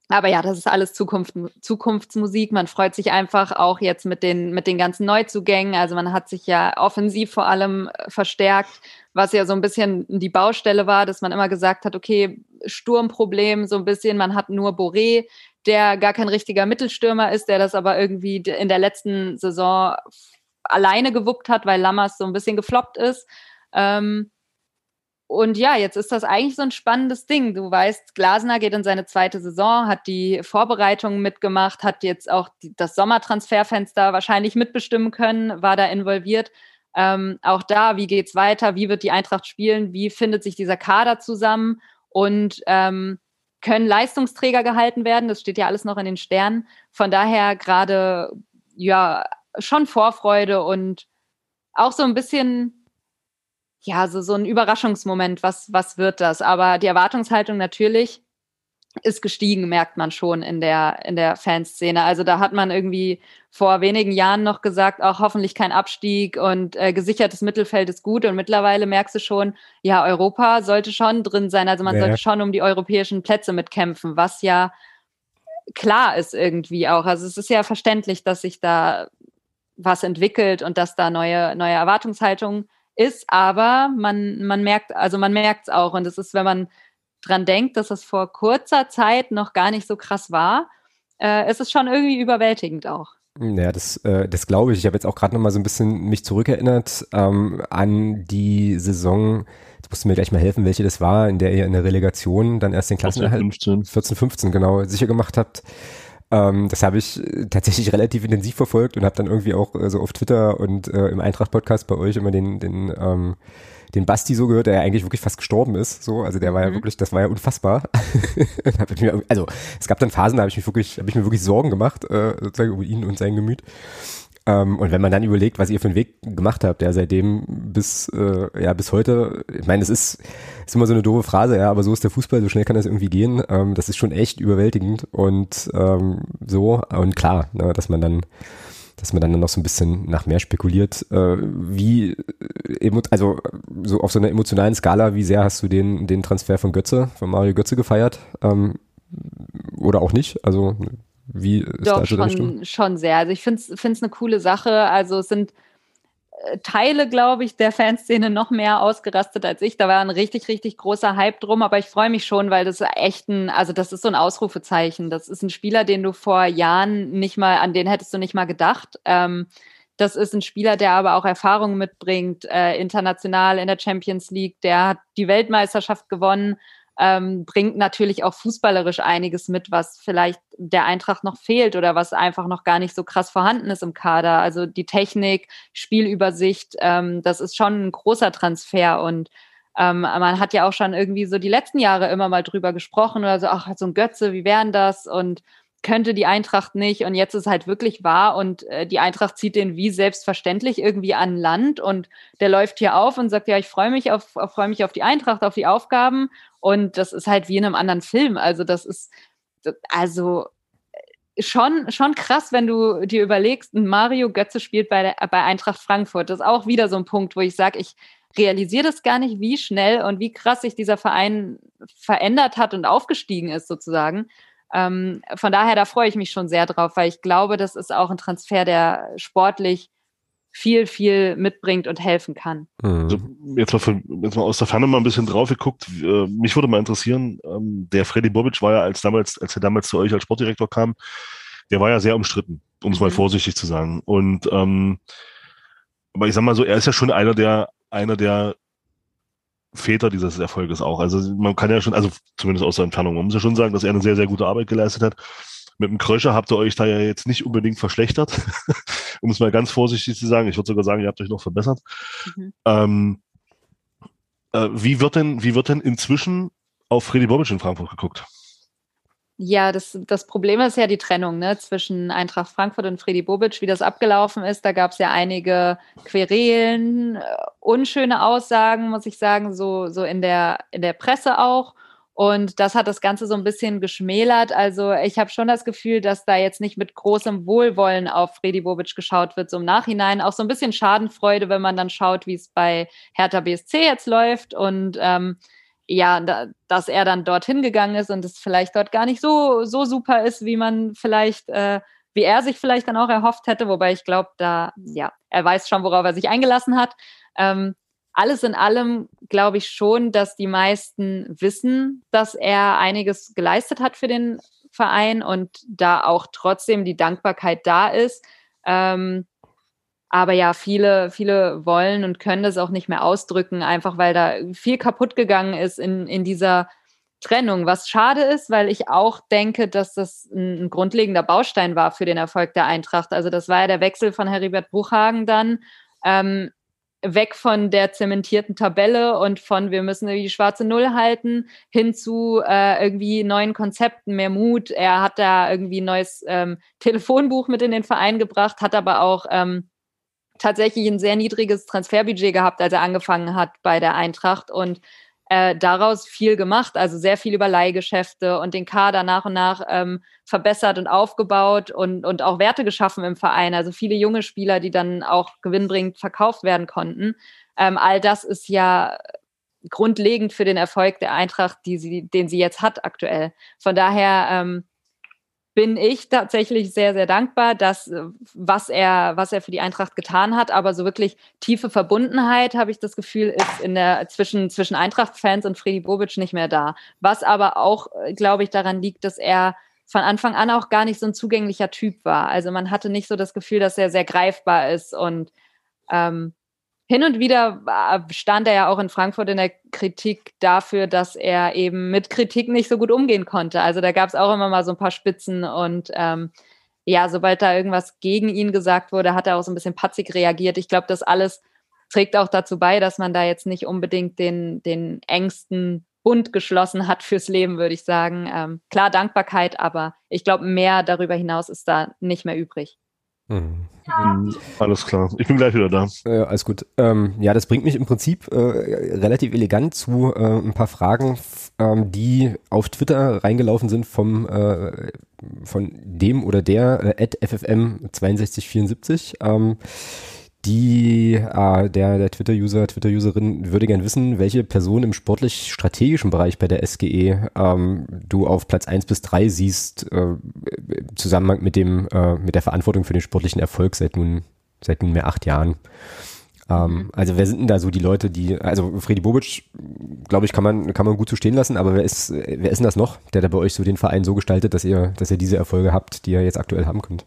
aber ja, das ist alles Zukunft, Zukunftsmusik. Man freut sich einfach auch jetzt mit den, mit den ganzen Neuzugängen. Also man hat sich ja offensiv vor allem äh, verstärkt, was ja so ein bisschen die Baustelle war, dass man immer gesagt hat, okay, Sturmproblem so ein bisschen. Man hat nur Boré, der gar kein richtiger Mittelstürmer ist, der das aber irgendwie in der letzten Saison alleine gewuppt hat, weil Lammers so ein bisschen gefloppt ist. Ähm, und ja, jetzt ist das eigentlich so ein spannendes Ding. Du weißt, Glasner geht in seine zweite Saison, hat die Vorbereitungen mitgemacht, hat jetzt auch die, das Sommertransferfenster wahrscheinlich mitbestimmen können, war da involviert. Ähm, auch da, wie geht's weiter? Wie wird die Eintracht spielen? Wie findet sich dieser Kader zusammen? Und ähm, können Leistungsträger gehalten werden? Das steht ja alles noch in den Sternen. Von daher gerade ja schon Vorfreude und auch so ein bisschen, ja, so, so ein Überraschungsmoment, was, was wird das? Aber die Erwartungshaltung natürlich ist gestiegen, merkt man schon in der, in der Fanszene. Also da hat man irgendwie vor wenigen Jahren noch gesagt, auch hoffentlich kein Abstieg und äh, gesichertes Mittelfeld ist gut. Und mittlerweile merkst du schon, ja, Europa sollte schon drin sein. Also man ja. sollte schon um die europäischen Plätze mitkämpfen, was ja klar ist irgendwie auch. Also es ist ja verständlich, dass sich da was entwickelt und dass da neue, neue Erwartungshaltungen ist, aber man, man merkt, also man merkt es auch. Und es ist, wenn man dran denkt, dass es vor kurzer Zeit noch gar nicht so krass war, äh, ist es schon irgendwie überwältigend auch. Ja, das, äh, das glaube ich. Ich habe jetzt auch gerade noch mal so ein bisschen mich zurückerinnert ähm, an die Saison, jetzt musst du mir gleich mal helfen, welche das war, in der ihr in der Relegation dann erst den Klassenerhalt 14, 14, 15 genau sicher gemacht habt. Ähm, das habe ich äh, tatsächlich *laughs* relativ intensiv verfolgt und habe dann irgendwie auch äh, so auf Twitter und äh, im Eintracht-Podcast bei euch immer den, den, ähm, den Basti so gehört, der ja eigentlich wirklich fast gestorben ist. So, also der war ja mhm. wirklich, das war ja unfassbar. *laughs* also es gab dann Phasen, da habe ich mich wirklich, habe ich mir wirklich Sorgen gemacht, äh, sozusagen über ihn und sein Gemüt. Ähm, und wenn man dann überlegt, was ihr für einen Weg gemacht habt, ja, seitdem bis, äh, ja, bis heute, ich meine, es ist, ist immer so eine doofe Phrase, ja, aber so ist der Fußball, so schnell kann das irgendwie gehen. Ähm, das ist schon echt überwältigend und ähm, so, und klar, ne, dass man dann dass man dann noch so ein bisschen nach mehr spekuliert. Äh, wie, äh, also so auf so einer emotionalen Skala, wie sehr hast du den, den Transfer von Götze, von Mario Götze gefeiert? Ähm, oder auch nicht? Also wie ist Doch, da schon, schon sehr. Also ich finde es eine coole Sache. Also es sind äh, Teile, glaube ich, der Fanszene noch mehr ausgerastet als ich. Da war ein richtig, richtig großer Hype drum, aber ich freue mich schon, weil das echt ein, also das ist so ein Ausrufezeichen. Das ist ein Spieler, den du vor Jahren nicht mal, an den hättest du nicht mal gedacht. Ähm, das ist ein Spieler, der aber auch Erfahrungen mitbringt, äh, international in der Champions League. Der hat die Weltmeisterschaft gewonnen ähm, bringt natürlich auch fußballerisch einiges mit, was vielleicht der Eintracht noch fehlt oder was einfach noch gar nicht so krass vorhanden ist im Kader. Also die Technik, Spielübersicht, ähm, das ist schon ein großer Transfer und ähm, man hat ja auch schon irgendwie so die letzten Jahre immer mal drüber gesprochen oder so, ach, so ein Götze, wie wären das? Und könnte die Eintracht nicht und jetzt ist halt wirklich wahr und äh, die Eintracht zieht den wie selbstverständlich irgendwie an Land und der läuft hier auf und sagt, ja, ich freue mich auf, freue mich auf die Eintracht, auf die Aufgaben und das ist halt wie in einem anderen Film. Also das ist also äh, schon schon krass, wenn du dir überlegst, Mario Götze spielt bei der, bei Eintracht Frankfurt. Das ist auch wieder so ein Punkt, wo ich sage, ich realisiere das gar nicht, wie schnell und wie krass sich dieser Verein verändert hat und aufgestiegen ist sozusagen. Ähm, von daher, da freue ich mich schon sehr drauf, weil ich glaube, das ist auch ein Transfer, der sportlich viel, viel mitbringt und helfen kann. Mhm. Also jetzt, mal von, jetzt mal aus der Ferne mal ein bisschen drauf geguckt. Äh, mich würde mal interessieren, ähm, der Freddy Bobic war ja als damals, als er damals zu euch als Sportdirektor kam, der war ja sehr umstritten, um es mhm. mal vorsichtig zu sagen. Und ähm, aber ich sag mal so, er ist ja schon einer der, einer der Väter dieses Erfolges auch. Also man kann ja schon, also zumindest aus der Entfernung, man muss ja schon sagen, dass er eine sehr, sehr gute Arbeit geleistet hat. Mit dem Kröscher habt ihr euch da ja jetzt nicht unbedingt verschlechtert, *laughs* um es mal ganz vorsichtig zu sagen. Ich würde sogar sagen, ihr habt euch noch verbessert. Mhm. Ähm, äh, wie wird denn, wie wird denn inzwischen auf Freddy Bobic in Frankfurt geguckt? Ja, das, das Problem ist ja die Trennung ne, zwischen Eintracht Frankfurt und Freddy Bobic, wie das abgelaufen ist. Da gab es ja einige Querelen, äh, unschöne Aussagen, muss ich sagen, so, so in, der, in der Presse auch. Und das hat das Ganze so ein bisschen geschmälert. Also ich habe schon das Gefühl, dass da jetzt nicht mit großem Wohlwollen auf Freddy Bobic geschaut wird, so im Nachhinein. Auch so ein bisschen Schadenfreude, wenn man dann schaut, wie es bei Hertha BSC jetzt läuft. Und ähm, ja, da, dass er dann dorthin gegangen ist und es vielleicht dort gar nicht so, so super ist, wie man vielleicht, äh, wie er sich vielleicht dann auch erhofft hätte, wobei ich glaube, da, ja, er weiß schon, worauf er sich eingelassen hat. Ähm, alles in allem glaube ich schon, dass die meisten wissen, dass er einiges geleistet hat für den Verein und da auch trotzdem die Dankbarkeit da ist. Ähm, aber ja, viele, viele wollen und können das auch nicht mehr ausdrücken, einfach weil da viel kaputt gegangen ist in, in dieser Trennung, was schade ist, weil ich auch denke, dass das ein, ein grundlegender Baustein war für den Erfolg der Eintracht. Also das war ja der Wechsel von Heribert Bruchhagen dann. Ähm, weg von der zementierten Tabelle und von wir müssen die schwarze Null halten hin zu äh, irgendwie neuen Konzepten, mehr Mut. Er hat da irgendwie ein neues ähm, Telefonbuch mit in den Verein gebracht, hat aber auch ähm, tatsächlich ein sehr niedriges Transferbudget gehabt, als er angefangen hat bei der Eintracht und äh, daraus viel gemacht, also sehr viel über Leihgeschäfte und den Kader nach und nach ähm, verbessert und aufgebaut und, und auch Werte geschaffen im Verein. Also viele junge Spieler, die dann auch gewinnbringend verkauft werden konnten. Ähm, all das ist ja grundlegend für den Erfolg der Eintracht, die sie, den sie jetzt hat aktuell. Von daher ähm, bin ich tatsächlich sehr, sehr dankbar, dass äh, was er, was er für die Eintracht getan hat, aber so wirklich tiefe Verbundenheit, habe ich das Gefühl, ist in der zwischen, zwischen Eintracht-Fans und Freddy Bobic nicht mehr da. Was aber auch, äh, glaube ich, daran liegt, dass er von Anfang an auch gar nicht so ein zugänglicher Typ war. Also man hatte nicht so das Gefühl, dass er sehr greifbar ist und ähm, hin und wieder stand er ja auch in Frankfurt in der Kritik dafür, dass er eben mit Kritik nicht so gut umgehen konnte. Also da gab es auch immer mal so ein paar Spitzen und ähm, ja, sobald da irgendwas gegen ihn gesagt wurde, hat er auch so ein bisschen patzig reagiert. Ich glaube, das alles trägt auch dazu bei, dass man da jetzt nicht unbedingt den, den engsten Bund geschlossen hat fürs Leben, würde ich sagen. Ähm, klar, Dankbarkeit, aber ich glaube, mehr darüber hinaus ist da nicht mehr übrig. Mhm. Alles klar. Ich bin gleich wieder da. Äh, alles gut. Ähm, ja, das bringt mich im Prinzip äh, relativ elegant zu äh, ein paar Fragen, ähm, die auf Twitter reingelaufen sind vom äh, von dem oder der äh, @ffm6274. Ähm, die, äh, der, der Twitter-User, Twitter-Userin würde gern wissen, welche Person im sportlich-strategischen Bereich bei der SGE ähm, du auf Platz eins bis drei siehst, äh, im Zusammenhang mit dem, äh, mit der Verantwortung für den sportlichen Erfolg seit nun, seit nunmehr acht Jahren. Ähm, mhm. also wer sind denn da so die Leute, die, also Freddy Bobic, glaube ich, kann man, kann man gut so stehen lassen, aber wer ist, wer ist denn das noch, der da bei euch so den Verein so gestaltet, dass ihr, dass ihr diese Erfolge habt, die ihr jetzt aktuell haben könnt?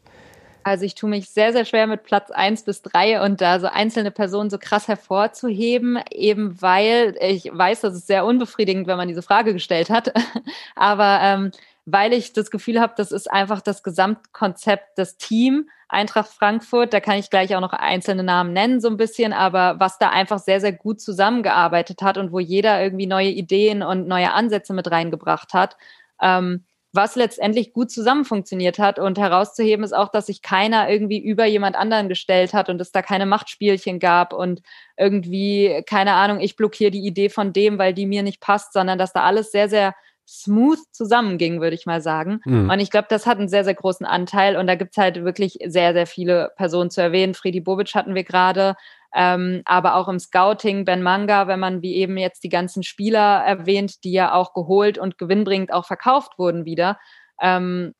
Also ich tue mich sehr, sehr schwer mit Platz eins bis drei und da so einzelne Personen so krass hervorzuheben, eben weil ich weiß, das ist sehr unbefriedigend, wenn man diese Frage gestellt hat. *laughs* Aber ähm, weil ich das Gefühl habe, das ist einfach das Gesamtkonzept des Team Eintracht Frankfurt. Da kann ich gleich auch noch einzelne Namen nennen, so ein bisschen, aber was da einfach sehr, sehr gut zusammengearbeitet hat und wo jeder irgendwie neue Ideen und neue Ansätze mit reingebracht hat. Ähm, was letztendlich gut zusammen funktioniert hat. Und herauszuheben ist auch, dass sich keiner irgendwie über jemand anderen gestellt hat und es da keine Machtspielchen gab und irgendwie, keine Ahnung, ich blockiere die Idee von dem, weil die mir nicht passt, sondern dass da alles sehr, sehr smooth zusammenging, würde ich mal sagen. Mhm. Und ich glaube, das hat einen sehr, sehr großen Anteil. Und da gibt's halt wirklich sehr, sehr viele Personen zu erwähnen. Friedi Bobic hatten wir gerade, ähm, aber auch im Scouting, Ben Manga, wenn man wie eben jetzt die ganzen Spieler erwähnt, die ja auch geholt und gewinnbringend auch verkauft wurden wieder. Ähm,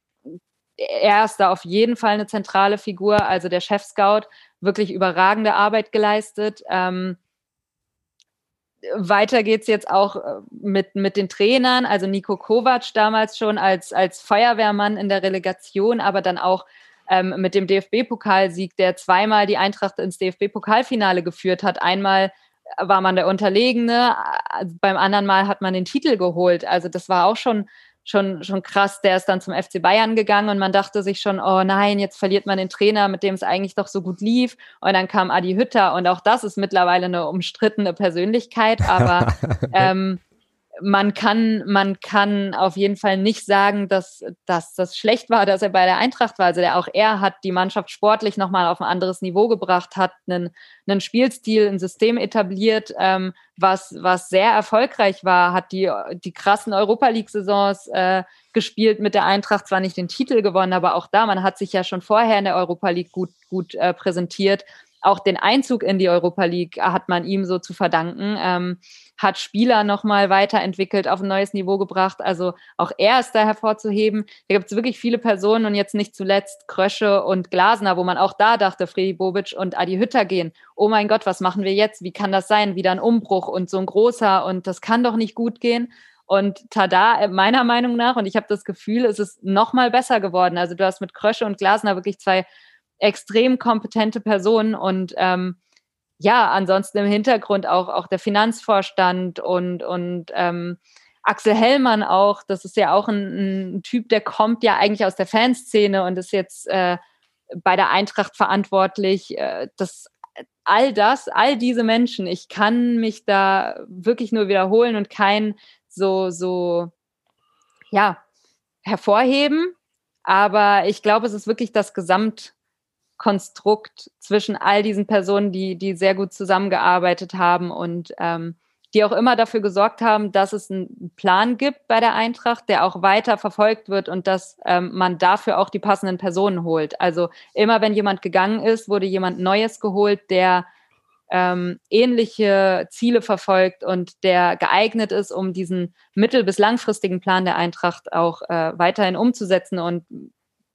er ist da auf jeden Fall eine zentrale Figur, also der Chef-Scout, wirklich überragende Arbeit geleistet. Ähm, weiter geht's jetzt auch äh, mit, mit den Trainern, also Nico Kovac damals schon als, als Feuerwehrmann in der Relegation, aber dann auch ähm, mit dem DFB-Pokalsieg, der zweimal die Eintracht ins DFB-Pokalfinale geführt hat. Einmal war man der Unterlegene, äh, beim anderen Mal hat man den Titel geholt. Also das war auch schon schon, schon krass. Der ist dann zum FC Bayern gegangen und man dachte sich schon, oh nein, jetzt verliert man den Trainer, mit dem es eigentlich doch so gut lief. Und dann kam Adi Hütter und auch das ist mittlerweile eine umstrittene Persönlichkeit, aber *laughs* ähm, man kann, man kann auf jeden Fall nicht sagen, dass, dass das schlecht war, dass er bei der Eintracht war. Also der, auch er hat die Mannschaft sportlich nochmal auf ein anderes Niveau gebracht, hat einen, einen Spielstil, ein System etabliert, ähm, was, was sehr erfolgreich war, hat die, die krassen Europa League-Saisons äh, gespielt mit der Eintracht, zwar nicht den Titel gewonnen, aber auch da, man hat sich ja schon vorher in der Europa League gut, gut äh, präsentiert auch den Einzug in die Europa League hat man ihm so zu verdanken, ähm, hat Spieler nochmal weiterentwickelt, auf ein neues Niveau gebracht. Also auch er ist da hervorzuheben. Da gibt es wirklich viele Personen und jetzt nicht zuletzt Krösche und Glasner, wo man auch da dachte, Freddy Bobic und Adi Hütter gehen. Oh mein Gott, was machen wir jetzt? Wie kann das sein? Wieder ein Umbruch und so ein großer und das kann doch nicht gut gehen. Und tada, meiner Meinung nach, und ich habe das Gefühl, es ist noch mal besser geworden. Also du hast mit Krösche und Glasner wirklich zwei extrem kompetente Person und ähm, ja, ansonsten im Hintergrund auch, auch der Finanzvorstand und, und ähm, Axel Hellmann auch, das ist ja auch ein, ein, Typ, der kommt ja eigentlich aus der Fanszene und ist jetzt äh, bei der Eintracht verantwortlich. Äh, das, all das, all diese Menschen, ich kann mich da wirklich nur wiederholen und kein so, so, ja, hervorheben. Aber ich glaube, es ist wirklich das Gesamt, Konstrukt zwischen all diesen Personen, die, die sehr gut zusammengearbeitet haben und ähm, die auch immer dafür gesorgt haben, dass es einen Plan gibt bei der Eintracht, der auch weiter verfolgt wird und dass ähm, man dafür auch die passenden Personen holt. Also immer wenn jemand gegangen ist, wurde jemand Neues geholt, der ähm, ähnliche Ziele verfolgt und der geeignet ist, um diesen mittel- bis langfristigen Plan der Eintracht auch äh, weiterhin umzusetzen. Und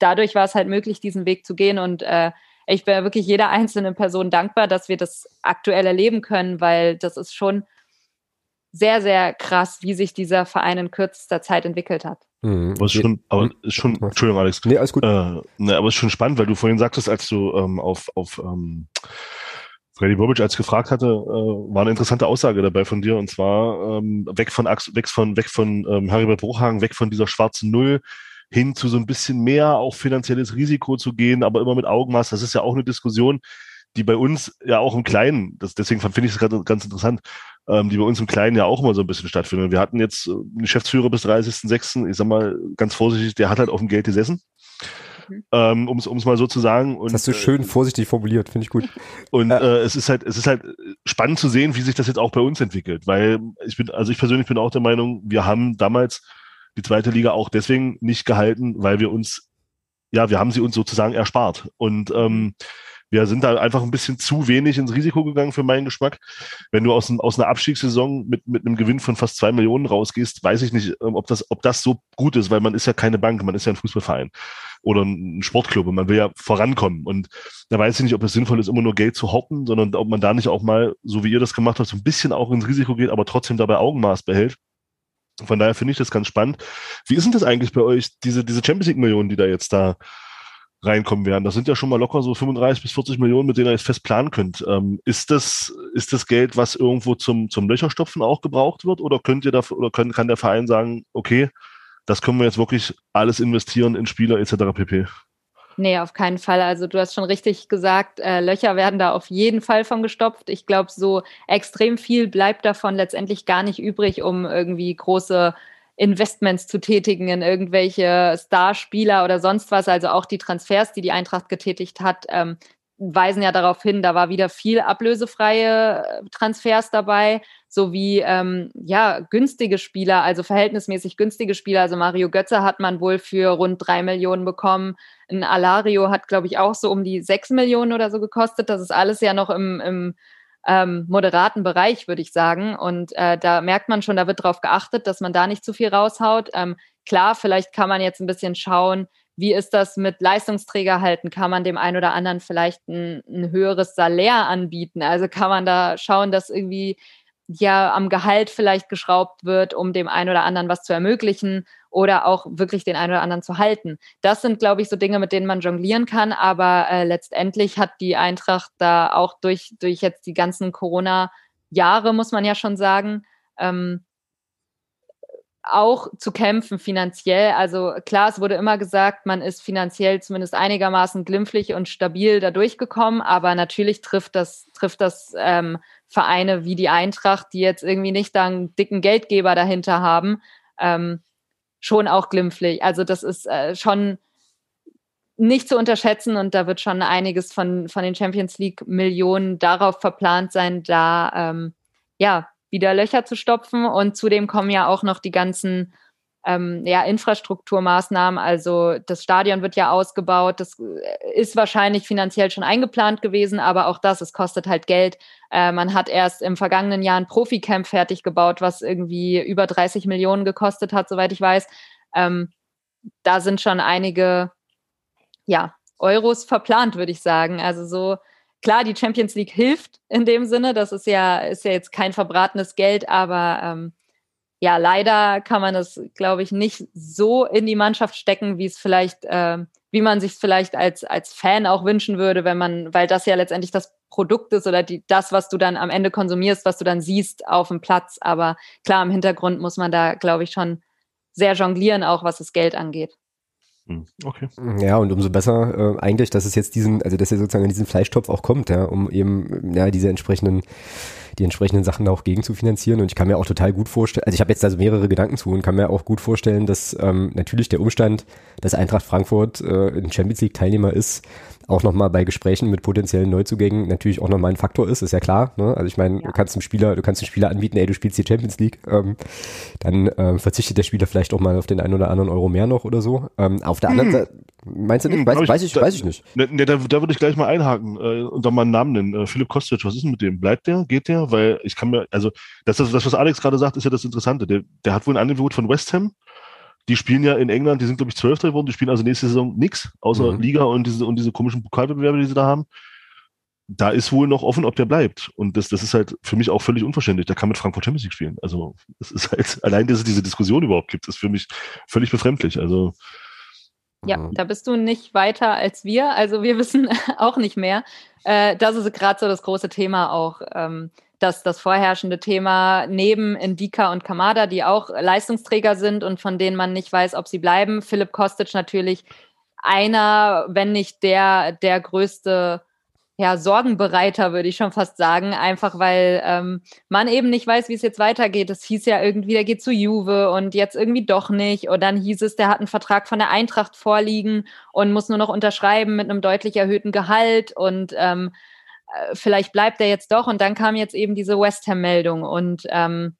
dadurch war es halt möglich, diesen Weg zu gehen und äh, ich bin wirklich jeder einzelnen Person dankbar, dass wir das aktuell erleben können, weil das ist schon sehr, sehr krass, wie sich dieser Verein in kürzester Zeit entwickelt hat. Mhm. Aber ist schon, aber ist schon, Entschuldigung, Alex. Nee, alles gut. Äh, ne, aber ist schon spannend, weil du vorhin sagtest, als du ähm, auf, auf ähm, Freddy Bobic als gefragt hatte, äh, war eine interessante Aussage dabei von dir und zwar ähm, weg von Ax weg von weg von ähm, Heribert Bruchhagen, weg von dieser schwarzen Null hin zu so ein bisschen mehr auch finanzielles Risiko zu gehen, aber immer mit Augenmaß. Das ist ja auch eine Diskussion, die bei uns ja auch im Kleinen, das, deswegen finde ich es gerade ganz interessant, ähm, die bei uns im Kleinen ja auch immer so ein bisschen stattfinden. Wir hatten jetzt äh, einen Geschäftsführer bis 30.06., ich sag mal ganz vorsichtig, der hat halt auf dem Geld gesessen. Mhm. Ähm, um es mal so zu sagen. Und, das hast du schön äh, vorsichtig formuliert, finde ich gut. *laughs* Und äh, es ist halt, es ist halt spannend zu sehen, wie sich das jetzt auch bei uns entwickelt, weil ich bin, also ich persönlich bin auch der Meinung, wir haben damals die zweite Liga auch deswegen nicht gehalten, weil wir uns, ja, wir haben sie uns sozusagen erspart. Und ähm, wir sind da einfach ein bisschen zu wenig ins Risiko gegangen für meinen Geschmack. Wenn du aus, aus einer Abstiegssaison mit, mit einem Gewinn von fast zwei Millionen rausgehst, weiß ich nicht, ähm, ob das, ob das so gut ist, weil man ist ja keine Bank, man ist ja ein Fußballverein oder ein Sportclub und man will ja vorankommen. Und da weiß ich nicht, ob es sinnvoll ist, immer nur Geld zu hoppen, sondern ob man da nicht auch mal, so wie ihr das gemacht habt, so ein bisschen auch ins Risiko geht, aber trotzdem dabei Augenmaß behält. Von daher finde ich das ganz spannend. Wie ist denn das eigentlich bei euch, diese, diese Champions League-Millionen, die da jetzt da reinkommen werden? Das sind ja schon mal locker so 35 bis 40 Millionen, mit denen ihr jetzt fest planen könnt. Ähm, ist das, ist das Geld, was irgendwo zum, zum Löcherstopfen auch gebraucht wird? Oder könnt ihr da, oder können, kann der Verein sagen, okay, das können wir jetzt wirklich alles investieren in Spieler etc. pp? Nee, auf keinen Fall. Also du hast schon richtig gesagt, äh, Löcher werden da auf jeden Fall von gestopft. Ich glaube, so extrem viel bleibt davon letztendlich gar nicht übrig, um irgendwie große Investments zu tätigen in irgendwelche Starspieler oder sonst was. Also auch die Transfers, die die Eintracht getätigt hat, ähm, weisen ja darauf hin, da war wieder viel ablösefreie äh, Transfers dabei, sowie ähm, ja günstige Spieler, also verhältnismäßig günstige Spieler. Also Mario Götze hat man wohl für rund drei Millionen bekommen. Ein Alario hat, glaube ich, auch so um die sechs Millionen oder so gekostet. Das ist alles ja noch im, im ähm, moderaten Bereich, würde ich sagen. Und äh, da merkt man schon, da wird darauf geachtet, dass man da nicht zu viel raushaut. Ähm, klar, vielleicht kann man jetzt ein bisschen schauen, wie ist das mit Leistungsträger halten? Kann man dem einen oder anderen vielleicht ein, ein höheres Salär anbieten? Also kann man da schauen, dass irgendwie ja am Gehalt vielleicht geschraubt wird, um dem einen oder anderen was zu ermöglichen oder auch wirklich den einen oder anderen zu halten. Das sind, glaube ich, so Dinge, mit denen man jonglieren kann. Aber äh, letztendlich hat die Eintracht da auch durch, durch jetzt die ganzen Corona-Jahre, muss man ja schon sagen, ähm, auch zu kämpfen finanziell. Also klar, es wurde immer gesagt, man ist finanziell zumindest einigermaßen glimpflich und stabil da durchgekommen, aber natürlich trifft das, trifft das ähm, Vereine wie die Eintracht, die jetzt irgendwie nicht da einen dicken Geldgeber dahinter haben, ähm, schon auch glimpflich. Also das ist äh, schon nicht zu unterschätzen und da wird schon einiges von, von den Champions League Millionen darauf verplant sein, da ähm, ja wieder Löcher zu stopfen. Und zudem kommen ja auch noch die ganzen ähm, ja, Infrastrukturmaßnahmen. Also das Stadion wird ja ausgebaut. Das äh, ist wahrscheinlich finanziell schon eingeplant gewesen, aber auch das, es kostet halt Geld. Äh, man hat erst im vergangenen Jahr ein Profi-Camp fertig gebaut, was irgendwie über 30 Millionen gekostet hat, soweit ich weiß. Ähm, da sind schon einige ja, Euros verplant, würde ich sagen. Also so klar, die Champions League hilft in dem Sinne. Das ist ja, ist ja jetzt kein verbratenes Geld, aber ähm, ja, leider kann man es, glaube ich, nicht so in die Mannschaft stecken, wie es vielleicht, äh, wie man sich vielleicht als, als Fan auch wünschen würde, wenn man, weil das ja letztendlich das Produkt ist oder die, das, was du dann am Ende konsumierst, was du dann siehst auf dem Platz. Aber klar, im Hintergrund muss man da, glaube ich, schon sehr jonglieren, auch was das Geld angeht. Hm, okay. Ja, und umso besser äh, eigentlich, dass es jetzt diesen, also dass er sozusagen in diesen Fleischtopf auch kommt, ja, um eben ja diese entsprechenden die entsprechenden Sachen da auch gegen zu finanzieren. Und ich kann mir auch total gut vorstellen, also ich habe jetzt also mehrere Gedanken zu und kann mir auch gut vorstellen, dass ähm, natürlich der Umstand, dass Eintracht Frankfurt äh, ein Champions League Teilnehmer ist, auch nochmal bei Gesprächen mit potenziellen Neuzugängen natürlich auch nochmal ein Faktor ist, ist ja klar. Ne? Also ich meine, ja. du kannst einem Spieler, du kannst einem Spieler anbieten, ey, du spielst die Champions League, ähm, dann ähm, verzichtet der Spieler vielleicht auch mal auf den einen oder anderen Euro mehr noch oder so. Ähm, auf der anderen hm. Seite, meinst du nicht? Weiß, ich, weiß ich, da, weiß ich nicht. Ne, ne, da, da würde ich gleich mal einhaken äh, und dann mal einen Namen nennen. Äh, Philipp Kostic, was ist denn mit dem? Bleibt der? Geht der? Weil ich kann mir, also das, das was Alex gerade sagt, ist ja das Interessante. Der, der hat wohl ein Angebot von West Ham die spielen ja in England, die sind, glaube ich, Zwölfter geworden, die spielen also nächste Saison nichts, außer mhm. Liga und diese, und diese komischen Pokalwettbewerbe, die sie da haben. Da ist wohl noch offen, ob der bleibt. Und das, das ist halt für mich auch völlig unverständlich. Der kann mit Frankfurt Champions League spielen. Also, es ist halt, *laughs* allein, dass es diese Diskussion überhaupt gibt, ist für mich völlig befremdlich. Also, ja, mhm. da bist du nicht weiter als wir. Also wir wissen *laughs* auch nicht mehr. Äh, das ist gerade so das große Thema auch. Ähm, dass das vorherrschende Thema neben Indika und Kamada, die auch Leistungsträger sind und von denen man nicht weiß, ob sie bleiben, Philipp Kostic natürlich einer, wenn nicht der, der größte ja, Sorgenbereiter, würde ich schon fast sagen, einfach weil ähm, man eben nicht weiß, wie es jetzt weitergeht. Es hieß ja irgendwie, der geht zu Juve und jetzt irgendwie doch nicht. Und dann hieß es, der hat einen Vertrag von der Eintracht vorliegen und muss nur noch unterschreiben mit einem deutlich erhöhten Gehalt und ähm, äh, vielleicht bleibt er jetzt doch. Und dann kam jetzt eben diese West Ham-Meldung und ähm,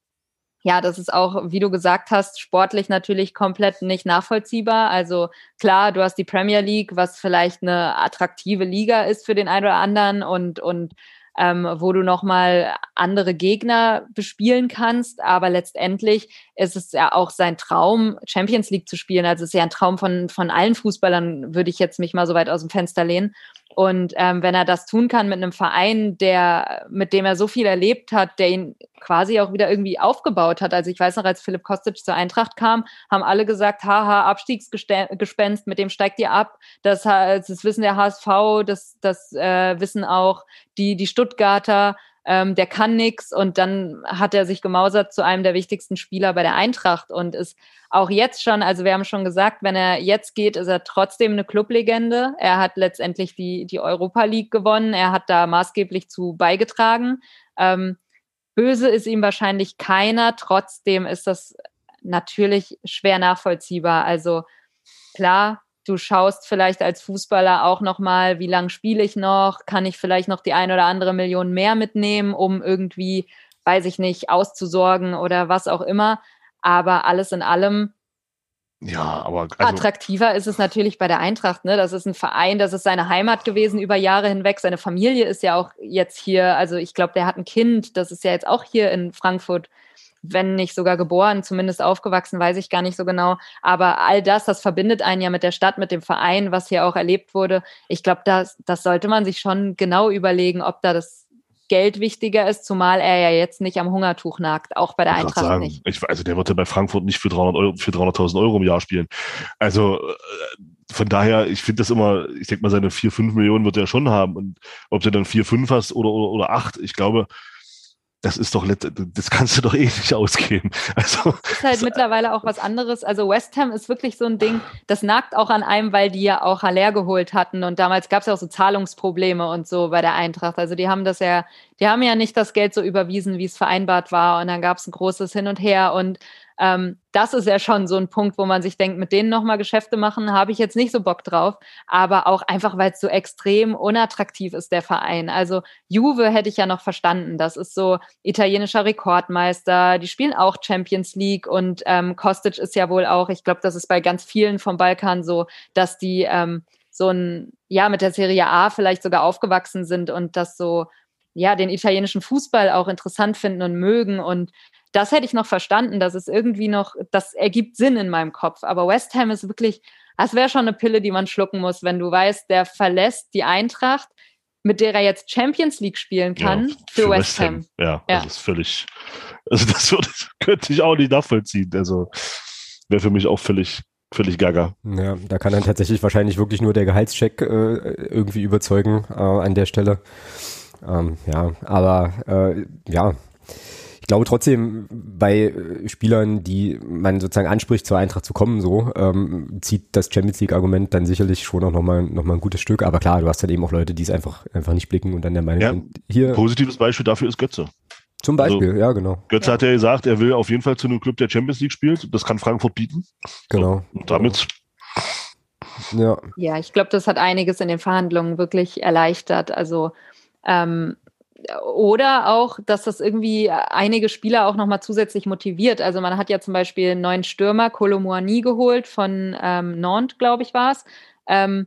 ja, das ist auch, wie du gesagt hast, sportlich natürlich komplett nicht nachvollziehbar. Also klar, du hast die Premier League, was vielleicht eine attraktive Liga ist für den einen oder anderen und, und ähm, wo du nochmal andere Gegner bespielen kannst. Aber letztendlich ist es ja auch sein Traum, Champions League zu spielen. Also es ist ja ein Traum von, von allen Fußballern, würde ich jetzt mich mal so weit aus dem Fenster lehnen. Und ähm, wenn er das tun kann mit einem Verein, der, mit dem er so viel erlebt hat, der ihn quasi auch wieder irgendwie aufgebaut hat. Also ich weiß noch, als Philipp Kostic zur Eintracht kam, haben alle gesagt, haha, Abstiegsgespenst, mit dem steigt ihr ab. Das, das wissen der HSV, das, das äh, wissen auch die, die Stuttgarter ähm, der kann nix und dann hat er sich gemausert zu einem der wichtigsten Spieler bei der Eintracht und ist auch jetzt schon, also wir haben schon gesagt, wenn er jetzt geht, ist er trotzdem eine Clublegende. Er hat letztendlich die, die Europa League gewonnen, er hat da maßgeblich zu beigetragen. Ähm, böse ist ihm wahrscheinlich keiner, trotzdem ist das natürlich schwer nachvollziehbar. Also klar, du schaust vielleicht als Fußballer auch noch mal, wie lange spiele ich noch? Kann ich vielleicht noch die ein oder andere Million mehr mitnehmen, um irgendwie, weiß ich nicht, auszusorgen oder was auch immer. Aber alles in allem ja, aber also attraktiver ist es natürlich bei der Eintracht. Ne? Das ist ein Verein, das ist seine Heimat gewesen über Jahre hinweg. Seine Familie ist ja auch jetzt hier. Also ich glaube, der hat ein Kind. Das ist ja jetzt auch hier in Frankfurt wenn nicht sogar geboren, zumindest aufgewachsen, weiß ich gar nicht so genau. Aber all das, das verbindet einen ja mit der Stadt, mit dem Verein, was hier auch erlebt wurde. Ich glaube, das, das sollte man sich schon genau überlegen, ob da das Geld wichtiger ist, zumal er ja jetzt nicht am Hungertuch nagt, auch bei der ich Eintracht sagen, nicht. Ich, also der wird ja bei Frankfurt nicht für 300 Euro, für 300.000 Euro im Jahr spielen. Also äh, von daher, ich finde das immer, ich denke mal, seine 4, 5 Millionen wird er schon haben. Und ob du dann 4, 5 hast oder, oder, oder 8, ich glaube, das ist doch, das kannst du doch eh nicht ausgeben. *laughs* Also, das ist halt mittlerweile auch was anderes. Also West Ham ist wirklich so ein Ding, das nagt auch an einem, weil die ja auch Haller geholt hatten und damals gab es ja auch so Zahlungsprobleme und so bei der Eintracht. Also die haben das ja, die haben ja nicht das Geld so überwiesen, wie es vereinbart war und dann gab es ein großes Hin und Her und ähm, das ist ja schon so ein Punkt, wo man sich denkt, mit denen nochmal Geschäfte machen, habe ich jetzt nicht so Bock drauf. Aber auch einfach, weil es so extrem unattraktiv ist, der Verein. Also Juve hätte ich ja noch verstanden. Das ist so italienischer Rekordmeister. Die spielen auch Champions League und ähm, Kostic ist ja wohl auch, ich glaube, das ist bei ganz vielen vom Balkan so, dass die ähm, so ein, ja, mit der Serie A vielleicht sogar aufgewachsen sind und das so ja, den italienischen Fußball auch interessant finden und mögen. Und das hätte ich noch verstanden, dass es irgendwie noch, das ergibt Sinn in meinem Kopf. Aber West Ham ist wirklich, das wäre schon eine Pille, die man schlucken muss, wenn du weißt, der verlässt die Eintracht, mit der er jetzt Champions League spielen kann, ja, für, für, West, West Ham. Ham. Ja, ja, das ist völlig, also das *laughs* würde, könnte ich auch nicht nachvollziehen. Also wäre für mich auch völlig, völlig gaga. Ja, da kann dann tatsächlich wahrscheinlich wirklich nur der Gehaltscheck äh, irgendwie überzeugen äh, an der Stelle. Ähm, ja, aber äh, ja, glaube trotzdem, bei äh, Spielern, die man sozusagen anspricht, zur Eintracht zu kommen, so, ähm, zieht das Champions League-Argument dann sicherlich schon auch nochmal noch mal ein gutes Stück. Aber klar, du hast dann eben auch Leute, die es einfach, einfach nicht blicken und dann der Meinung ja, sind, hier. Positives Beispiel dafür ist Götze. Zum Beispiel, also, ja, genau. Götze ja. hat ja gesagt, er will auf jeden Fall zu einem Club, der Champions League spielt. Das kann Frankfurt bieten. Genau. So, und damit. Ja. Ja, ich glaube, das hat einiges in den Verhandlungen wirklich erleichtert. Also, ähm, oder auch, dass das irgendwie einige Spieler auch nochmal zusätzlich motiviert. Also man hat ja zum Beispiel einen neuen Stürmer, Kolomoani, geholt von ähm, Nantes, glaube ich, war es. Ähm,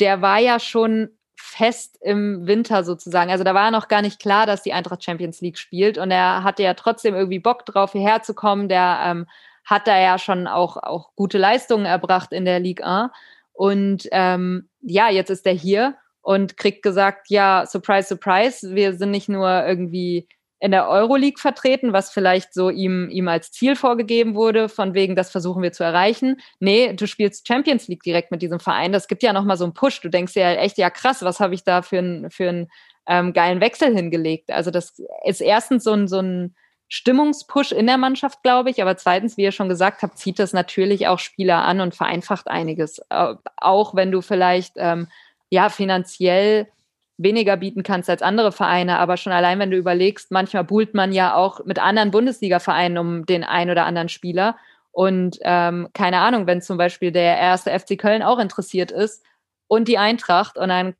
der war ja schon fest im Winter sozusagen. Also da war noch gar nicht klar, dass die Eintracht Champions League spielt. Und er hatte ja trotzdem irgendwie Bock drauf, hierher zu kommen. Der ähm, hat er ja schon auch, auch gute Leistungen erbracht in der Ligue 1. Und ähm, ja, jetzt ist er hier und kriegt gesagt, ja, surprise, surprise, wir sind nicht nur irgendwie in der Euroleague vertreten, was vielleicht so ihm, ihm als Ziel vorgegeben wurde, von wegen, das versuchen wir zu erreichen. Nee, du spielst Champions League direkt mit diesem Verein. Das gibt ja nochmal so einen Push. Du denkst ja echt, ja krass, was habe ich da für einen für ähm, geilen Wechsel hingelegt? Also das ist erstens so ein, so ein Stimmungspush in der Mannschaft, glaube ich. Aber zweitens, wie ihr schon gesagt habt, zieht das natürlich auch Spieler an und vereinfacht einiges. Äh, auch wenn du vielleicht ähm, ja finanziell weniger bieten kannst als andere Vereine, aber schon allein, wenn du überlegst, manchmal buhlt man ja auch mit anderen Bundesliga-Vereinen um den einen oder anderen Spieler. Und ähm, keine Ahnung, wenn zum Beispiel der erste FC Köln auch interessiert ist und die Eintracht und dann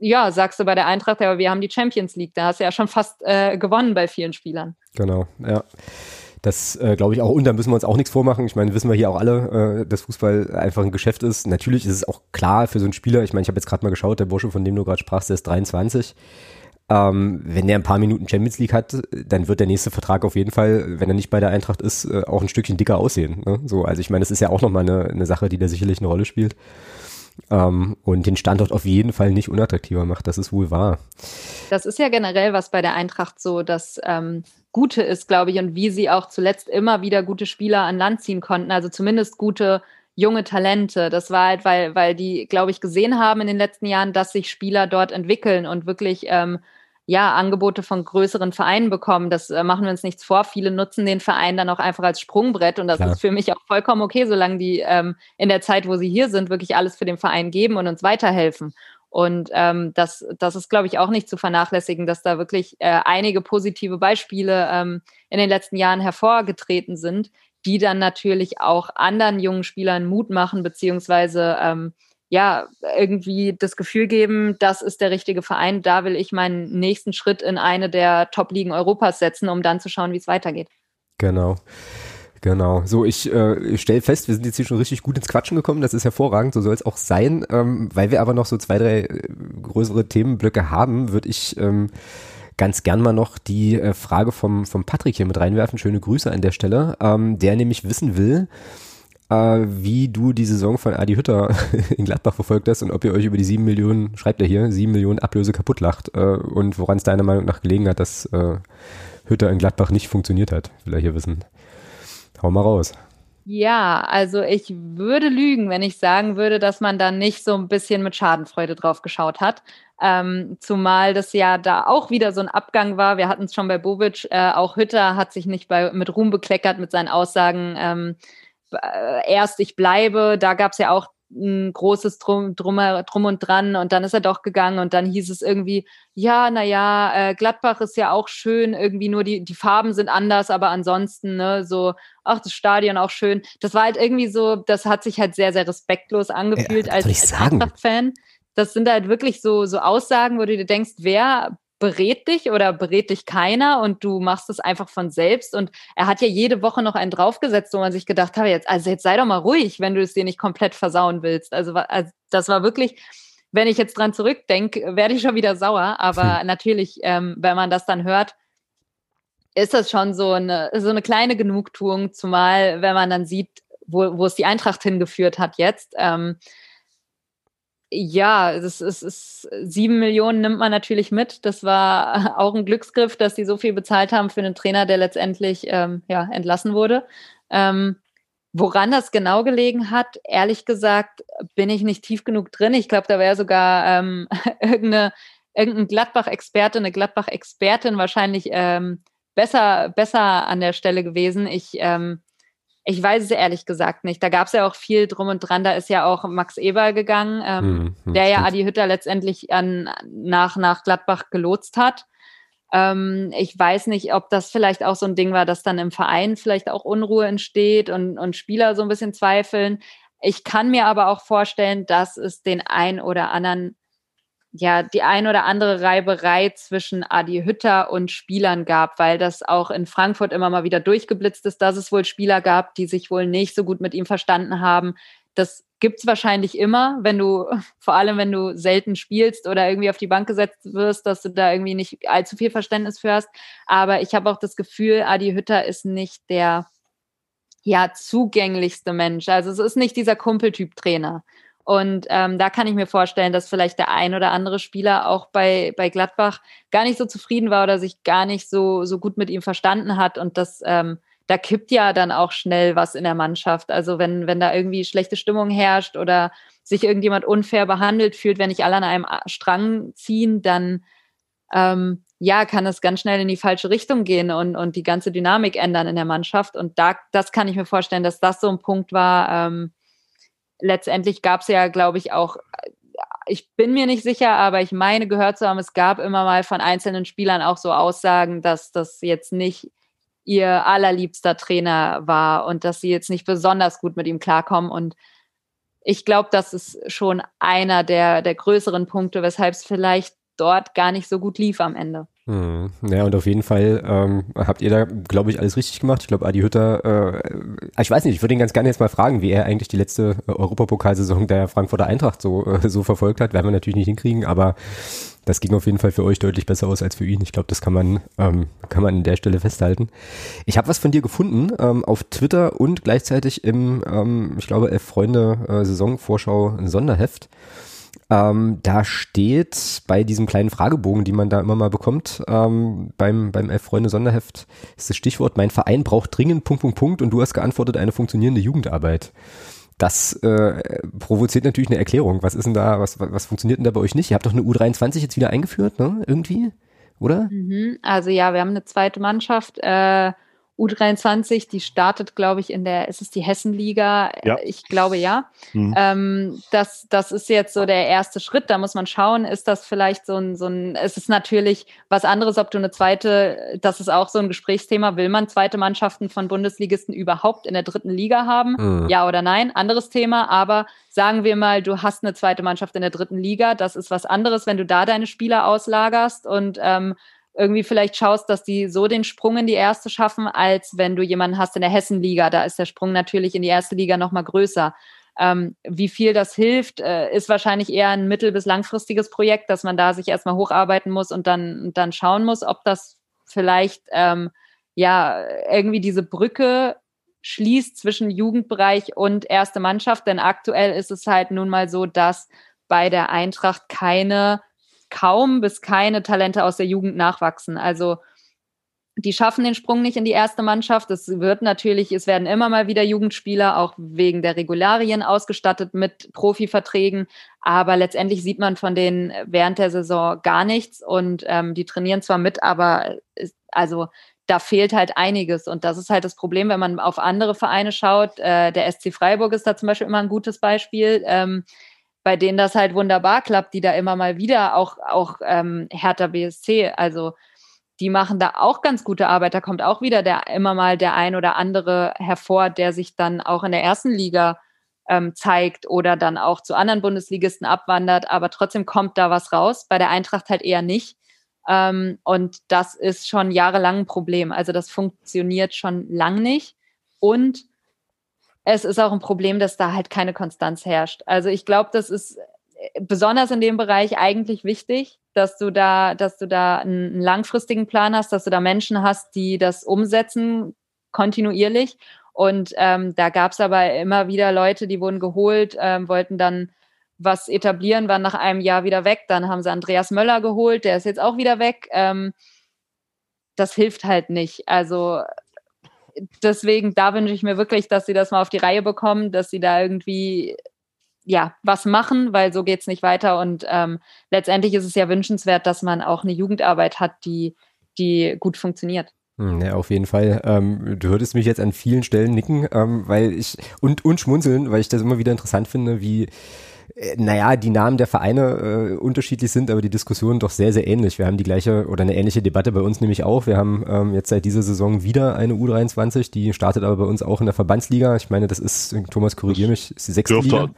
ja, sagst du bei der Eintracht, aber wir haben die Champions League, da hast du ja schon fast äh, gewonnen bei vielen Spielern. Genau, ja. Das äh, glaube ich auch, und da müssen wir uns auch nichts vormachen. Ich meine, wissen wir hier auch alle, äh, dass Fußball einfach ein Geschäft ist. Natürlich ist es auch klar für so einen Spieler, ich meine, ich habe jetzt gerade mal geschaut, der Bursche, von dem du gerade sprachst, der ist 23. Ähm, wenn der ein paar Minuten Champions League hat, dann wird der nächste Vertrag auf jeden Fall, wenn er nicht bei der Eintracht ist, äh, auch ein Stückchen dicker aussehen. Ne? So, also ich meine, das ist ja auch nochmal eine, eine Sache, die da sicherlich eine Rolle spielt. Ähm, und den Standort auf jeden Fall nicht unattraktiver macht. Das ist wohl wahr. Das ist ja generell was bei der Eintracht so, das ähm, Gute ist, glaube ich, und wie sie auch zuletzt immer wieder gute Spieler an Land ziehen konnten. Also zumindest gute junge Talente. Das war halt, weil, weil die, glaube ich, gesehen haben in den letzten Jahren, dass sich Spieler dort entwickeln und wirklich ähm, ja, Angebote von größeren Vereinen bekommen. Das äh, machen wir uns nichts vor. Viele nutzen den Verein dann auch einfach als Sprungbrett und das Klar. ist für mich auch vollkommen okay, solange die ähm, in der Zeit, wo sie hier sind, wirklich alles für den Verein geben und uns weiterhelfen. Und ähm, das, das ist, glaube ich, auch nicht zu vernachlässigen, dass da wirklich äh, einige positive Beispiele ähm, in den letzten Jahren hervorgetreten sind, die dann natürlich auch anderen jungen Spielern Mut machen, beziehungsweise ähm, ja, irgendwie das Gefühl geben, das ist der richtige Verein, da will ich meinen nächsten Schritt in eine der Top-Ligen Europas setzen, um dann zu schauen, wie es weitergeht. Genau. Genau. So, ich äh, stelle fest, wir sind jetzt hier schon richtig gut ins Quatschen gekommen. Das ist hervorragend, so soll es auch sein. Ähm, weil wir aber noch so zwei, drei äh, größere Themenblöcke haben, würde ich ähm, ganz gern mal noch die äh, Frage vom, vom Patrick hier mit reinwerfen. Schöne Grüße an der Stelle. Ähm, der nämlich wissen will, äh, wie du die Saison von Adi Hütter *laughs* in Gladbach verfolgt hast und ob ihr euch über die sieben Millionen, schreibt er hier, sieben Millionen Ablöse kaputt lacht äh, und woran es deiner Meinung nach gelegen hat, dass äh, Hütter in Gladbach nicht funktioniert hat, will er hier wissen. Hau mal raus. Ja, also ich würde lügen, wenn ich sagen würde, dass man da nicht so ein bisschen mit Schadenfreude drauf geschaut hat. Ähm, zumal das ja da auch wieder so ein Abgang war. Wir hatten es schon bei Bobic, äh, auch Hütter hat sich nicht bei, mit Ruhm bekleckert mit seinen Aussagen, ähm, äh, erst ich bleibe, da gab es ja auch ein großes Drum, Drum, Drum und Dran und dann ist er doch gegangen und dann hieß es irgendwie, ja, naja, äh, Gladbach ist ja auch schön, irgendwie nur die, die Farben sind anders, aber ansonsten, ne, so, ach, das Stadion auch schön. Das war halt irgendwie so, das hat sich halt sehr, sehr respektlos angefühlt ja, als, als Eintracht-Fan. Das sind halt wirklich so, so Aussagen, wo du dir denkst, wer berät dich oder berät dich keiner und du machst es einfach von selbst. Und er hat ja jede Woche noch einen draufgesetzt, wo man sich gedacht hat, jetzt, also jetzt sei doch mal ruhig, wenn du es dir nicht komplett versauen willst. Also, also das war wirklich, wenn ich jetzt dran zurückdenke, werde ich schon wieder sauer. Aber hm. natürlich, ähm, wenn man das dann hört, ist das schon so eine, so eine kleine Genugtuung, zumal wenn man dann sieht, wo, wo es die Eintracht hingeführt hat jetzt. Ähm, ja, es ist, ist, sieben Millionen nimmt man natürlich mit. Das war *laughs* auch ein Glücksgriff, dass sie so viel bezahlt haben für einen Trainer, der letztendlich ähm, ja, entlassen wurde. Ähm, woran das genau gelegen hat, ehrlich gesagt, bin ich nicht tief genug drin. Ich glaube, da wäre sogar ähm, *laughs* irgendeine, irgendein Gladbach-Experte, eine Gladbach-Expertin wahrscheinlich ähm, besser, besser an der Stelle gewesen. Ich ähm, ich weiß es ehrlich gesagt nicht. Da gab es ja auch viel drum und dran. Da ist ja auch Max Eber gegangen, ähm, mhm, der ja Adi Hütter letztendlich an, nach, nach Gladbach gelotst hat. Ähm, ich weiß nicht, ob das vielleicht auch so ein Ding war, dass dann im Verein vielleicht auch Unruhe entsteht und, und Spieler so ein bisschen zweifeln. Ich kann mir aber auch vorstellen, dass es den ein oder anderen ja, die ein oder andere Reiberei zwischen Adi Hütter und Spielern gab, weil das auch in Frankfurt immer mal wieder durchgeblitzt ist, dass es wohl Spieler gab, die sich wohl nicht so gut mit ihm verstanden haben. Das gibt's wahrscheinlich immer, wenn du, *laughs* vor allem wenn du selten spielst oder irgendwie auf die Bank gesetzt wirst, dass du da irgendwie nicht allzu viel Verständnis für hast. Aber ich habe auch das Gefühl, Adi Hütter ist nicht der ja, zugänglichste Mensch. Also es ist nicht dieser Kumpeltyp Trainer. Und ähm, da kann ich mir vorstellen, dass vielleicht der ein oder andere Spieler auch bei, bei Gladbach gar nicht so zufrieden war oder sich gar nicht so, so gut mit ihm verstanden hat. Und das, ähm, da kippt ja dann auch schnell was in der Mannschaft. Also wenn, wenn da irgendwie schlechte Stimmung herrscht oder sich irgendjemand unfair behandelt fühlt, wenn nicht alle an einem Strang ziehen, dann ähm, ja, kann es ganz schnell in die falsche Richtung gehen und, und die ganze Dynamik ändern in der Mannschaft. Und da, das kann ich mir vorstellen, dass das so ein Punkt war. Ähm, letztendlich gab es ja, glaube ich, auch, ich bin mir nicht sicher, aber ich meine gehört zu haben, es gab immer mal von einzelnen Spielern auch so Aussagen, dass das jetzt nicht ihr allerliebster Trainer war und dass sie jetzt nicht besonders gut mit ihm klarkommen. Und ich glaube, das ist schon einer der, der größeren Punkte, weshalb es vielleicht dort gar nicht so gut lief am Ende. Hm. Ja, und auf jeden Fall ähm, habt ihr da, glaube ich, alles richtig gemacht. Ich glaube, Adi Hütter, äh, ich weiß nicht, ich würde ihn ganz gerne jetzt mal fragen, wie er eigentlich die letzte äh, Europapokalsaison der Frankfurter Eintracht so, äh, so verfolgt hat. Werden wir natürlich nicht hinkriegen, aber das ging auf jeden Fall für euch deutlich besser aus als für ihn. Ich glaube, das kann man, ähm, kann man an der Stelle festhalten. Ich habe was von dir gefunden ähm, auf Twitter und gleichzeitig im, ähm, ich glaube, Elf Freunde äh, Saisonvorschau Sonderheft. Ähm, da steht bei diesem kleinen Fragebogen, die man da immer mal bekommt, ähm, beim, beim Elf-Freunde-Sonderheft, ist das Stichwort, mein Verein braucht dringend Punkt, Punkt, Punkt und du hast geantwortet, eine funktionierende Jugendarbeit. Das äh, provoziert natürlich eine Erklärung. Was ist denn da, was, was funktioniert denn da bei euch nicht? Ihr habt doch eine U23 jetzt wieder eingeführt, ne? Irgendwie, oder? Mhm. Also ja, wir haben eine zweite Mannschaft. Äh, U23, die startet, glaube ich, in der, ist es die Hessenliga? Ja. Ich glaube ja. Mhm. Ähm, das, das ist jetzt so der erste Schritt. Da muss man schauen, ist das vielleicht so ein, so ein, es ist natürlich was anderes, ob du eine zweite, das ist auch so ein Gesprächsthema. Will man zweite Mannschaften von Bundesligisten überhaupt in der dritten Liga haben? Mhm. Ja oder nein? Anderes Thema. Aber sagen wir mal, du hast eine zweite Mannschaft in der dritten Liga. Das ist was anderes, wenn du da deine Spieler auslagerst und ähm, irgendwie vielleicht schaust, dass die so den Sprung in die erste schaffen, als wenn du jemanden hast in der Hessenliga. Da ist der Sprung natürlich in die erste Liga noch mal größer. Ähm, wie viel das hilft, äh, ist wahrscheinlich eher ein mittel- bis langfristiges Projekt, dass man da sich erstmal hocharbeiten muss und dann, dann schauen muss, ob das vielleicht ähm, ja irgendwie diese Brücke schließt zwischen Jugendbereich und erste Mannschaft. Denn aktuell ist es halt nun mal so, dass bei der Eintracht keine kaum bis keine Talente aus der Jugend nachwachsen. Also die schaffen den Sprung nicht in die erste Mannschaft. Es wird natürlich, es werden immer mal wieder Jugendspieler auch wegen der Regularien ausgestattet mit Profiverträgen. Aber letztendlich sieht man von denen während der Saison gar nichts und ähm, die trainieren zwar mit, aber also da fehlt halt einiges. Und das ist halt das Problem, wenn man auf andere Vereine schaut. Äh, der SC Freiburg ist da zum Beispiel immer ein gutes Beispiel. Ähm, bei denen das halt wunderbar klappt, die da immer mal wieder auch, auch ähm, Hertha BSC, also die machen da auch ganz gute Arbeit. Da kommt auch wieder der immer mal der ein oder andere hervor, der sich dann auch in der ersten Liga ähm, zeigt oder dann auch zu anderen Bundesligisten abwandert. Aber trotzdem kommt da was raus. Bei der Eintracht halt eher nicht. Ähm, und das ist schon jahrelang ein Problem. Also das funktioniert schon lang nicht. Und es ist auch ein Problem, dass da halt keine Konstanz herrscht. Also ich glaube, das ist äh, besonders in dem Bereich eigentlich wichtig, dass du da, dass du da einen langfristigen Plan hast, dass du da Menschen hast, die das umsetzen kontinuierlich. Und ähm, da gab es aber immer wieder Leute, die wurden geholt, ähm, wollten dann was etablieren, waren nach einem Jahr wieder weg. Dann haben sie Andreas Möller geholt, der ist jetzt auch wieder weg. Ähm, das hilft halt nicht. Also deswegen, da wünsche ich mir wirklich, dass sie das mal auf die Reihe bekommen, dass sie da irgendwie ja, was machen, weil so geht es nicht weiter. Und ähm, letztendlich ist es ja wünschenswert, dass man auch eine Jugendarbeit hat, die, die gut funktioniert. Hm, ja, auf jeden Fall. Ähm, du hörtest mich jetzt an vielen Stellen nicken, ähm, weil ich und, und schmunzeln, weil ich das immer wieder interessant finde, wie äh, naja, die Namen der Vereine äh, unterschiedlich sind, aber die Diskussionen doch sehr, sehr ähnlich. Wir haben die gleiche oder eine ähnliche Debatte bei uns nämlich auch. Wir haben ähm, jetzt seit dieser Saison wieder eine U23, die startet aber bei uns auch in der Verbandsliga. Ich meine, das ist, Thomas, korrigier mich, ist die sechste Liga.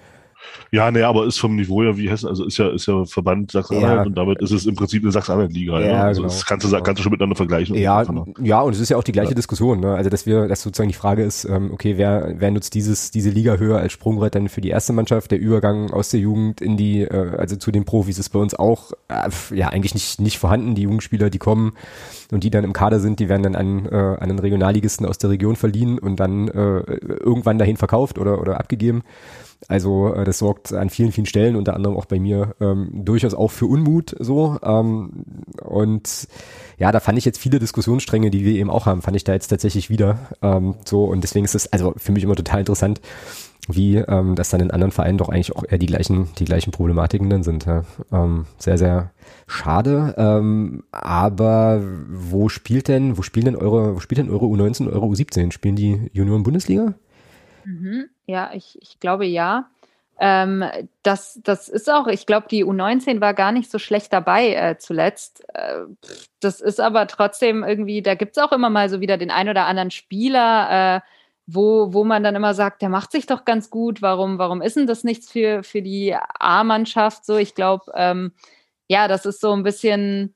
Ja, nee, aber ist vom Niveau ja wie Hessen, also ist ja, ist ja Verband Sachsen-Anhalt ja. und damit ist es im Prinzip eine Sachsen-Anhalt-Liga. Ja, ja, also genau. das kannst du, kannst du schon miteinander vergleichen. Ja, ja, und es ist ja auch die gleiche ja. Diskussion, ne? Also, dass wir, dass sozusagen die Frage ist, ähm, okay, wer, wer nutzt dieses, diese Liga höher als Sprungbrett dann für die erste Mannschaft? Der Übergang aus der Jugend in die, äh, also zu den Profis ist bei uns auch, äh, ja, eigentlich nicht, nicht vorhanden. Die Jugendspieler, die kommen und die dann im Kader sind, die werden dann an, äh, an einen Regionalligisten aus der Region verliehen und dann äh, irgendwann dahin verkauft oder, oder abgegeben. Also äh, das sorgt an vielen, vielen Stellen, unter anderem auch bei mir, ähm, durchaus auch für Unmut so. Ähm, und ja, da fand ich jetzt viele Diskussionsstränge, die wir eben auch haben, fand ich da jetzt tatsächlich wieder. Ähm, so und deswegen ist es also für mich immer total interessant, wie ähm, das dann in anderen Vereinen doch eigentlich auch eher die gleichen, die gleichen Problematiken dann sind. Ja. Ähm, sehr, sehr schade. Ähm, aber wo spielt denn, wo spielen denn eure, wo spielt denn eure U19, eure U17? Spielen die Junioren-Bundesliga? Mhm. Ja, ich, ich glaube ja. Ähm, das, das ist auch, ich glaube, die U19 war gar nicht so schlecht dabei äh, zuletzt. Äh, das ist aber trotzdem irgendwie, da gibt es auch immer mal so wieder den ein oder anderen Spieler, äh, wo, wo man dann immer sagt, der macht sich doch ganz gut, warum, warum ist denn das nichts für, für die A-Mannschaft? So, ich glaube, ähm, ja, das ist so ein bisschen,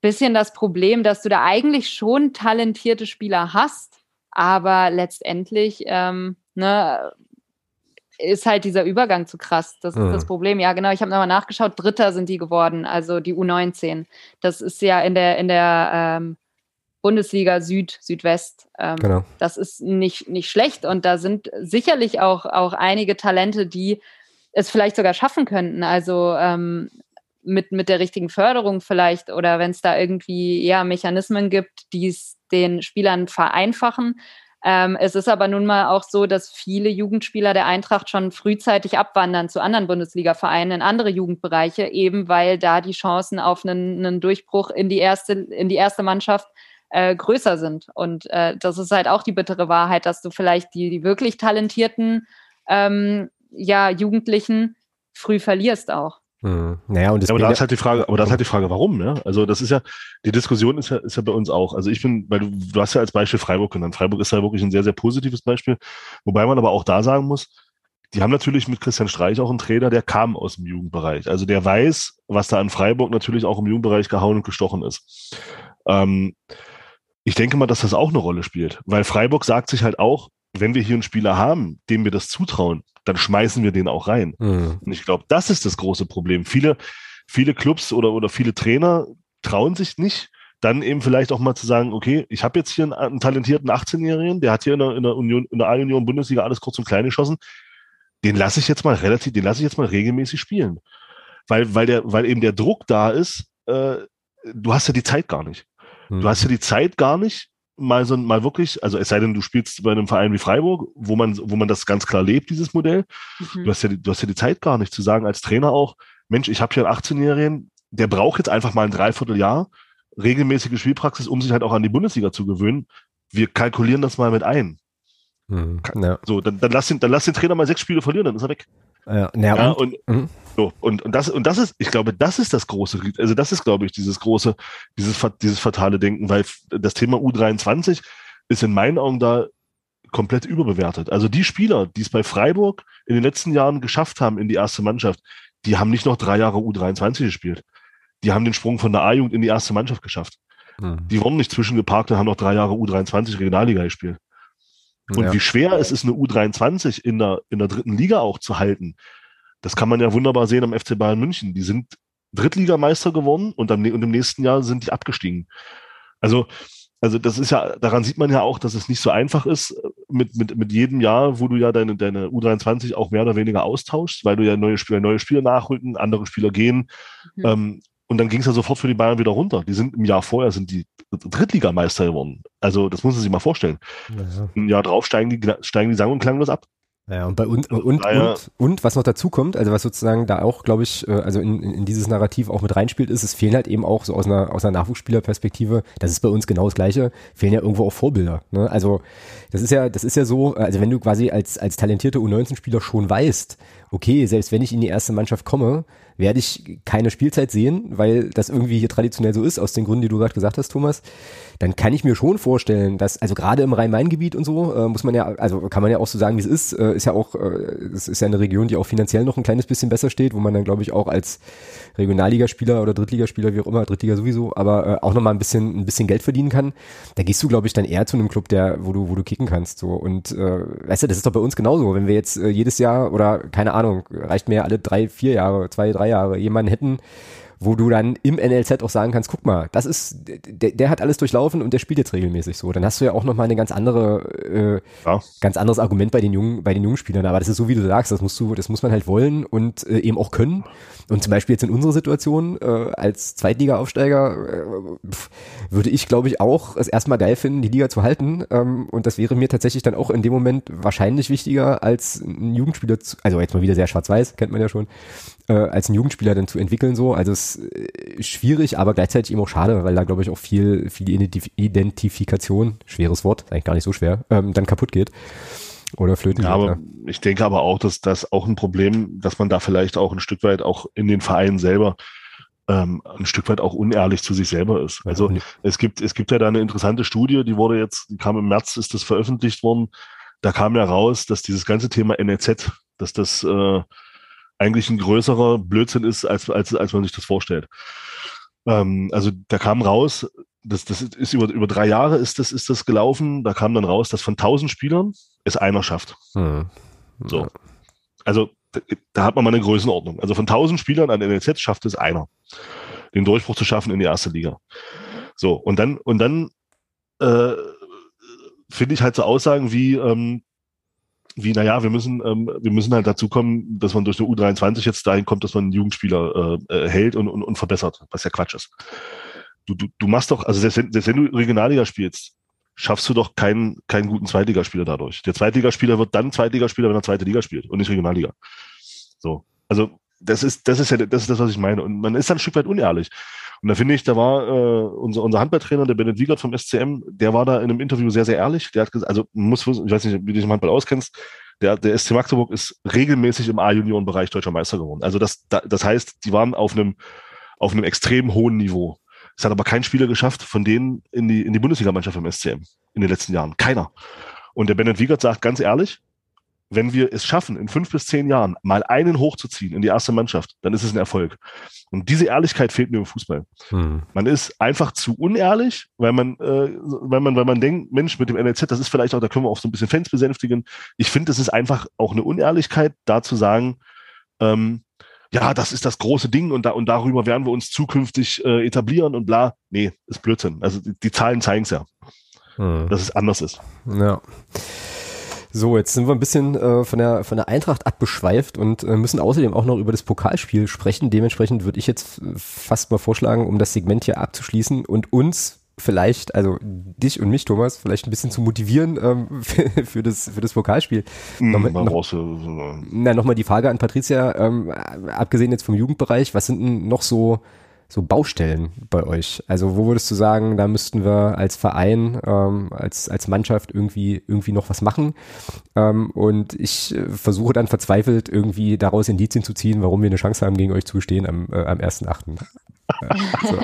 bisschen das Problem, dass du da eigentlich schon talentierte Spieler hast, aber letztendlich ähm, ne, ist halt dieser Übergang zu krass. Das ist mhm. das Problem. Ja, genau. Ich habe nochmal nachgeschaut. Dritter sind die geworden, also die U19. Das ist ja in der in der ähm, Bundesliga Süd, Südwest. Ähm, genau. Das ist nicht, nicht schlecht und da sind sicherlich auch, auch einige Talente, die es vielleicht sogar schaffen könnten. Also ähm, mit, mit der richtigen Förderung vielleicht oder wenn es da irgendwie ja, Mechanismen gibt, die es den Spielern vereinfachen. Ähm, es ist aber nun mal auch so, dass viele Jugendspieler der Eintracht schon frühzeitig abwandern zu anderen Bundesliga-Vereinen in andere Jugendbereiche, eben weil da die Chancen auf einen, einen Durchbruch in die erste, in die erste Mannschaft äh, größer sind. Und äh, das ist halt auch die bittere Wahrheit, dass du vielleicht die, die wirklich talentierten ähm, ja, Jugendlichen früh verlierst auch. Hm. Naja, und ja, aber da ist halt die Frage, aber da ist halt die Frage, warum, ja? Also das ist ja, die Diskussion ist ja, ist ja bei uns auch. Also ich bin, weil du, du hast ja als Beispiel Freiburg genannt. Freiburg ist ja wirklich ein sehr, sehr positives Beispiel. Wobei man aber auch da sagen muss, die haben natürlich mit Christian Streich auch einen Trainer, der kam aus dem Jugendbereich. Also der weiß, was da in Freiburg natürlich auch im Jugendbereich gehauen und gestochen ist. Ähm, ich denke mal, dass das auch eine Rolle spielt, weil Freiburg sagt sich halt auch, wenn wir hier einen Spieler haben, dem wir das zutrauen, dann schmeißen wir den auch rein. Mhm. Und ich glaube, das ist das große Problem. Viele, viele Clubs oder, oder viele Trainer trauen sich nicht, dann eben vielleicht auch mal zu sagen, okay, ich habe jetzt hier einen, einen talentierten 18-Jährigen, der hat hier in der, in der Union, in der A-Union Bundesliga alles kurz und klein geschossen. Den lasse ich jetzt mal relativ, den lasse ich jetzt mal regelmäßig spielen. Weil, weil der, weil eben der Druck da ist, äh, du hast ja die Zeit gar nicht. Mhm. Du hast ja die Zeit gar nicht, mal so mal wirklich, also es sei denn, du spielst bei einem Verein wie Freiburg, wo man, wo man das ganz klar lebt, dieses Modell. Mhm. Du hast ja, du hast ja die Zeit gar nicht zu sagen als Trainer auch, Mensch, ich habe hier einen 18-Jährigen, der braucht jetzt einfach mal ein Dreivierteljahr regelmäßige Spielpraxis, um sich halt auch an die Bundesliga zu gewöhnen. Wir kalkulieren das mal mit ein. Mhm, ja. So, dann, dann, lass den, dann lass den Trainer mal sechs Spiele verlieren, dann ist er weg. Ja, ja, und, und, mhm. so, und, und, das, und das ist, ich glaube, das ist das große, also das ist, glaube ich, dieses große, dieses, dieses fatale Denken, weil das Thema U23 ist in meinen Augen da komplett überbewertet. Also die Spieler, die es bei Freiburg in den letzten Jahren geschafft haben in die erste Mannschaft, die haben nicht noch drei Jahre U23 gespielt. Die haben den Sprung von der A-Jugend in die erste Mannschaft geschafft. Mhm. Die wurden nicht zwischengeparkt und haben noch drei Jahre U23 Regionalliga gespielt. Und ja. wie schwer es ist, eine U23 in der, in der dritten Liga auch zu halten, das kann man ja wunderbar sehen am FC Bayern München. Die sind Drittligameister geworden und, am, und im nächsten Jahr sind die abgestiegen. Also, also das ist ja, daran sieht man ja auch, dass es nicht so einfach ist mit, mit, mit jedem Jahr, wo du ja deine, deine U23 auch mehr oder weniger austauschst, weil du ja neue Spieler, neue Spieler nachrücken, andere Spieler gehen. Mhm. Ähm, und dann ging es ja sofort für die Bayern wieder runter. Die sind im Jahr vorher sind die Drittligameister geworden. Also das muss man sich mal vorstellen. Ja. Im Jahr drauf steigen die, steigen die sang- und klanglos ab. Ja, und bei uns und, und, und, und was noch dazu kommt, also was sozusagen da auch, glaube ich, äh, also in, in dieses Narrativ auch mit reinspielt, ist, es fehlen halt eben auch so aus einer, aus einer Nachwuchsspielerperspektive, das ist bei uns genau das Gleiche, fehlen ja irgendwo auch Vorbilder. Ne? Also das ist ja, das ist ja so, also wenn du quasi als, als talentierter U19-Spieler schon weißt, okay, selbst wenn ich in die erste Mannschaft komme, werde ich keine Spielzeit sehen, weil das irgendwie hier traditionell so ist, aus den Gründen, die du gerade gesagt hast, Thomas, dann kann ich mir schon vorstellen, dass, also gerade im Rhein-Main-Gebiet und so, äh, muss man ja, also kann man ja auch so sagen, wie es ist, äh, ist ja auch, äh, es ist ja eine Region, die auch finanziell noch ein kleines bisschen besser steht, wo man dann, glaube ich, auch als Regionalligaspieler oder Drittligaspieler, wie auch immer, Drittliga sowieso, aber äh, auch nochmal ein bisschen, ein bisschen Geld verdienen kann. Da gehst du, glaube ich, dann eher zu einem Club, der, wo du, wo du kicken kannst. So. Und äh, weißt du, das ist doch bei uns genauso. Wenn wir jetzt äh, jedes Jahr oder keine Ahnung, reicht mir alle drei, vier Jahre, zwei, drei Jahre, jemanden hätten, wo du dann im NLZ auch sagen kannst, guck mal, das ist, der, der hat alles durchlaufen und der spielt jetzt regelmäßig so. Dann hast du ja auch nochmal eine ganz andere, äh, ja. ganz anderes Argument bei den jungen, bei den jungen Spielern. Aber das ist so, wie du sagst, das musst du, das muss man halt wollen und äh, eben auch können. Und zum Beispiel jetzt in unserer Situation, äh, als Zweitliga-Aufsteiger, äh, würde ich, glaube ich, auch es erstmal geil finden, die Liga zu halten. Ähm, und das wäre mir tatsächlich dann auch in dem Moment wahrscheinlich wichtiger, als ein Jugendspieler zu, also jetzt mal wieder sehr schwarz-weiß, kennt man ja schon, äh, als ein Jugendspieler dann zu entwickeln so. Also es ist äh, schwierig, aber gleichzeitig eben auch schade, weil da glaube ich auch viel, viel Identifikation, schweres Wort, eigentlich gar nicht so schwer, ähm, dann kaputt geht. Oder flöten. Ja, aber ich denke aber auch, dass das auch ein Problem, dass man da vielleicht auch ein Stück weit auch in den Vereinen selber ähm, ein Stück weit auch unehrlich zu sich selber ist. Also ja, es gibt, es gibt ja da eine interessante Studie, die wurde jetzt, die kam im März, ist das veröffentlicht worden. Da kam ja raus, dass dieses ganze Thema NEZ, dass das äh, eigentlich ein größerer Blödsinn ist, als, als, als man sich das vorstellt. Ähm, also da kam raus, das, das ist über, über drei Jahre ist das, ist das gelaufen, da kam dann raus, dass von 1000 Spielern es einer schafft. Hm. So. Also da, da hat man mal eine Größenordnung. Also von 1000 Spielern an NLZ schafft es einer, den Durchbruch zu schaffen in die erste Liga. So, und dann, und dann äh, finde ich halt so Aussagen wie, ähm, wie, naja, wir müssen, ähm, wir müssen halt dazu kommen, dass man durch eine U23 jetzt dahin kommt, dass man einen Jugendspieler äh, äh, hält und, und, und verbessert, was ja Quatsch ist. Du, du, du machst doch, also selbst wenn, selbst wenn du Regionalliga spielst, schaffst du doch keinen, keinen guten Zweitligaspieler dadurch. Der Zweitligaspieler wird dann Zweitligaspieler, wenn er zweite Liga spielt und nicht Regionalliga. So. Also, das ist, das ist ja, das ist das, was ich meine. Und man ist dann ein Stück weit unehrlich. Und da finde ich, da war äh, unser, unser Handballtrainer, der Bennett Wiegert vom SCM, der war da in einem Interview sehr, sehr ehrlich. Der hat gesagt, also muss, ich weiß nicht, wie du dich im Handball auskennst, der, der SC Magdeburg ist regelmäßig im A-Junioren-Bereich deutscher Meister geworden. Also das, das heißt, die waren auf einem, auf einem extrem hohen Niveau. Es hat aber kein Spieler geschafft, von denen in die, in die Bundesligamannschaft im SCM in den letzten Jahren. Keiner. Und der Bennett Wiegert sagt ganz ehrlich, wenn wir es schaffen, in fünf bis zehn Jahren mal einen hochzuziehen in die erste Mannschaft, dann ist es ein Erfolg. Und diese Ehrlichkeit fehlt mir im Fußball. Hm. Man ist einfach zu unehrlich, weil man, äh, weil man, weil man denkt, Mensch, mit dem NLZ, das ist vielleicht auch, da können wir auch so ein bisschen Fans besänftigen. Ich finde, es ist einfach auch eine Unehrlichkeit, da zu sagen, ähm, ja, das ist das große Ding und, da, und darüber werden wir uns zukünftig äh, etablieren und bla. Nee, ist Blödsinn. Also die, die Zahlen zeigen es ja, hm. dass es anders ist. Ja. So, jetzt sind wir ein bisschen äh, von, der, von der Eintracht abgeschweift und äh, müssen außerdem auch noch über das Pokalspiel sprechen. Dementsprechend würde ich jetzt fast mal vorschlagen, um das Segment hier abzuschließen und uns vielleicht, also dich und mich, Thomas, vielleicht ein bisschen zu motivieren ähm, für, *laughs* für, das, für das Pokalspiel. Mhm, nochmal, noch, na, nochmal die Frage an Patricia, ähm, abgesehen jetzt vom Jugendbereich, was sind denn noch so so Baustellen bei euch? Also wo würdest du sagen, da müssten wir als Verein, ähm, als, als Mannschaft irgendwie, irgendwie noch was machen? Ähm, und ich äh, versuche dann verzweifelt irgendwie daraus Indizien zu ziehen, warum wir eine Chance haben, gegen euch zu bestehen am, äh, am 1.8. *laughs* so.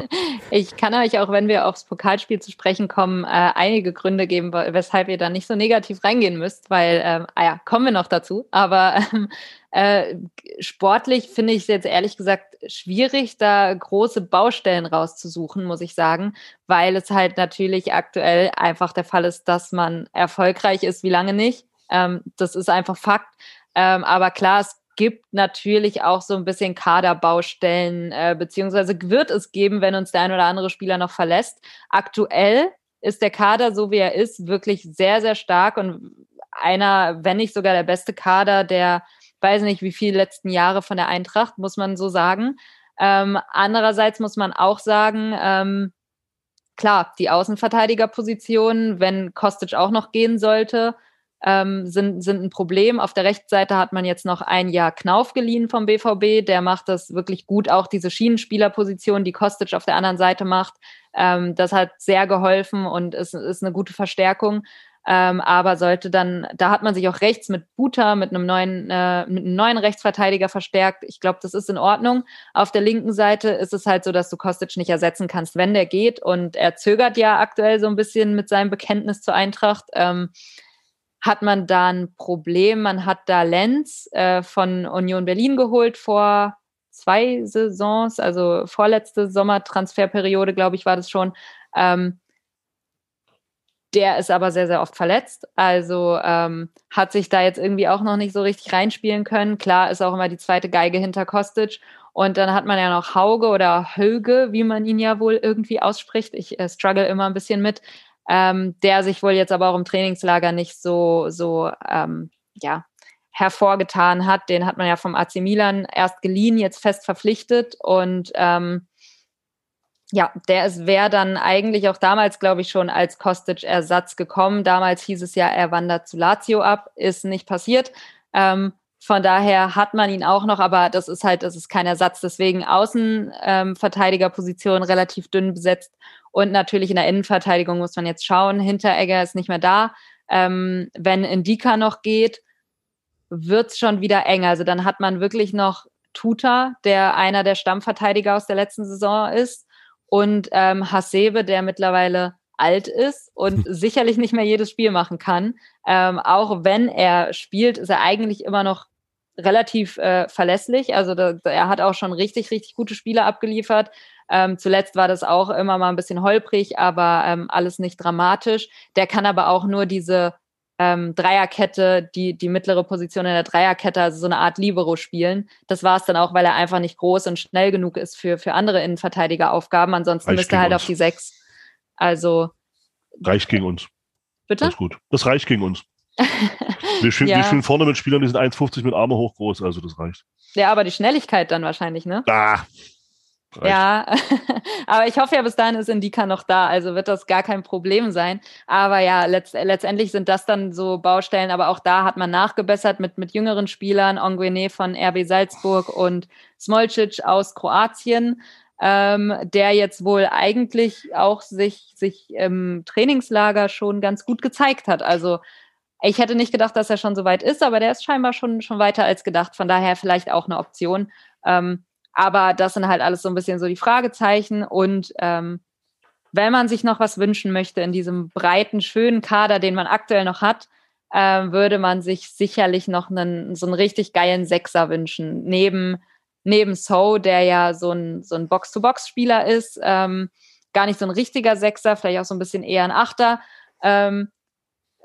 Ich kann euch auch, wenn wir aufs Pokalspiel zu sprechen kommen, äh, einige Gründe geben, weshalb ihr da nicht so negativ reingehen müsst, weil, ähm, ah ja, kommen wir noch dazu. Aber ähm, äh, sportlich finde ich es jetzt ehrlich gesagt schwierig, da große Baustellen rauszusuchen, muss ich sagen, weil es halt natürlich aktuell einfach der Fall ist, dass man erfolgreich ist, wie lange nicht. Ähm, das ist einfach Fakt. Ähm, aber klar, es gibt natürlich auch so ein bisschen Kaderbaustellen, äh, beziehungsweise wird es geben, wenn uns der ein oder andere Spieler noch verlässt. Aktuell ist der Kader, so wie er ist, wirklich sehr, sehr stark und einer, wenn nicht sogar der beste Kader der weiß nicht, wie viele letzten Jahre von der Eintracht, muss man so sagen. Ähm, andererseits muss man auch sagen, ähm, klar, die Außenverteidigerposition, wenn Kostic auch noch gehen sollte, ähm, sind, sind ein Problem. Auf der rechten Seite hat man jetzt noch ein Jahr Knauf geliehen vom BVB. Der macht das wirklich gut. Auch diese Schienenspielerposition, die Kostic auf der anderen Seite macht, ähm, das hat sehr geholfen und ist, ist eine gute Verstärkung. Ähm, aber sollte dann, da hat man sich auch rechts mit Buta, mit einem neuen, äh, mit einem neuen Rechtsverteidiger verstärkt. Ich glaube, das ist in Ordnung. Auf der linken Seite ist es halt so, dass du Kostic nicht ersetzen kannst, wenn der geht. Und er zögert ja aktuell so ein bisschen mit seinem Bekenntnis zur Eintracht. Ähm, hat man da ein Problem. Man hat da Lenz äh, von Union Berlin geholt vor zwei Saisons, also vorletzte Sommertransferperiode, glaube ich, war das schon. Ähm, der ist aber sehr, sehr oft verletzt. Also ähm, hat sich da jetzt irgendwie auch noch nicht so richtig reinspielen können. Klar ist auch immer die zweite Geige hinter Kostic. Und dann hat man ja noch Hauge oder Höge, wie man ihn ja wohl irgendwie ausspricht. Ich äh, struggle immer ein bisschen mit. Ähm, der sich wohl jetzt aber auch im Trainingslager nicht so, so ähm, ja, hervorgetan hat. Den hat man ja vom AC Milan erst geliehen, jetzt fest verpflichtet. Und ähm, ja, der wäre dann eigentlich auch damals, glaube ich, schon als Kostic-Ersatz gekommen. Damals hieß es ja, er wandert zu Lazio ab, ist nicht passiert. Ähm, von daher hat man ihn auch noch, aber das ist halt, das ist kein Ersatz. Deswegen Außenverteidigerposition ähm, relativ dünn besetzt. Und natürlich in der Innenverteidigung muss man jetzt schauen. Hinteregger ist nicht mehr da. Ähm, wenn Indika noch geht, wird's schon wieder eng. Also dann hat man wirklich noch Tuta, der einer der Stammverteidiger aus der letzten Saison ist und ähm, Hasebe, der mittlerweile alt ist und hm. sicherlich nicht mehr jedes Spiel machen kann. Ähm, auch wenn er spielt, ist er eigentlich immer noch relativ äh, verlässlich. Also da, er hat auch schon richtig, richtig gute Spiele abgeliefert. Ähm, zuletzt war das auch immer mal ein bisschen holprig, aber ähm, alles nicht dramatisch. Der kann aber auch nur diese ähm, Dreierkette, die, die mittlere Position in der Dreierkette, also so eine Art Libero spielen. Das war es dann auch, weil er einfach nicht groß und schnell genug ist für, für andere Innenverteidigeraufgaben. Ansonsten reicht müsste er halt uns. auf die Sechs. Also. Reicht gegen uns. Bitte? Das gut. Das reicht gegen uns. *laughs* wir, spielen, ja. wir spielen vorne mit Spielern, die sind 1,50 mit Arme hoch groß, also das reicht. Ja, aber die Schnelligkeit dann wahrscheinlich, ne? Ah, Reicht. Ja, *laughs* aber ich hoffe ja, bis dahin ist Indika noch da, also wird das gar kein Problem sein. Aber ja, letzt, letztendlich sind das dann so Baustellen, aber auch da hat man nachgebessert mit, mit jüngeren Spielern, Onguene von RB Salzburg und Smolcic aus Kroatien, ähm, der jetzt wohl eigentlich auch sich, sich im Trainingslager schon ganz gut gezeigt hat. Also ich hätte nicht gedacht, dass er schon so weit ist, aber der ist scheinbar schon, schon weiter als gedacht. Von daher vielleicht auch eine Option. Ähm, aber das sind halt alles so ein bisschen so die Fragezeichen. Und ähm, wenn man sich noch was wünschen möchte in diesem breiten, schönen Kader, den man aktuell noch hat, äh, würde man sich sicherlich noch einen, so einen richtig geilen Sechser wünschen. Neben, neben So, der ja so ein, so ein Box-to-Box-Spieler ist, ähm, gar nicht so ein richtiger Sechser, vielleicht auch so ein bisschen eher ein Achter. Ähm,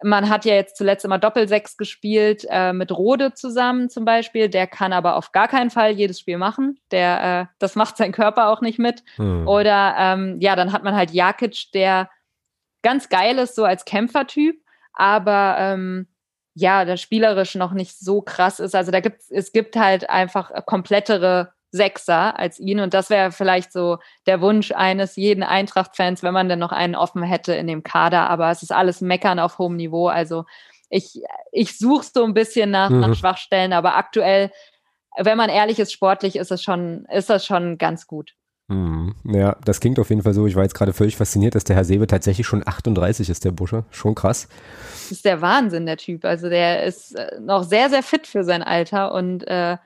man hat ja jetzt zuletzt immer Doppelsechs gespielt äh, mit Rode zusammen zum Beispiel. Der kann aber auf gar keinen Fall jedes Spiel machen. Der, äh, das macht sein Körper auch nicht mit. Hm. Oder ähm, ja, dann hat man halt Jakic, der ganz geil ist, so als Kämpfertyp, aber ähm, ja, der spielerisch noch nicht so krass ist. Also da gibt es gibt halt einfach komplettere Sechser als ihn. Und das wäre vielleicht so der Wunsch eines jeden Eintracht-Fans, wenn man denn noch einen offen hätte in dem Kader. Aber es ist alles Meckern auf hohem Niveau. Also ich, ich suche so ein bisschen nach, mhm. nach Schwachstellen, aber aktuell, wenn man ehrlich ist, sportlich ist es schon, ist das schon ganz gut. Mhm. Ja, das klingt auf jeden Fall so. Ich war jetzt gerade völlig fasziniert, dass der Herr Sebe tatsächlich schon 38 ist, der Busche. Schon krass. Das ist der Wahnsinn, der Typ. Also der ist äh, noch sehr, sehr fit für sein Alter und äh,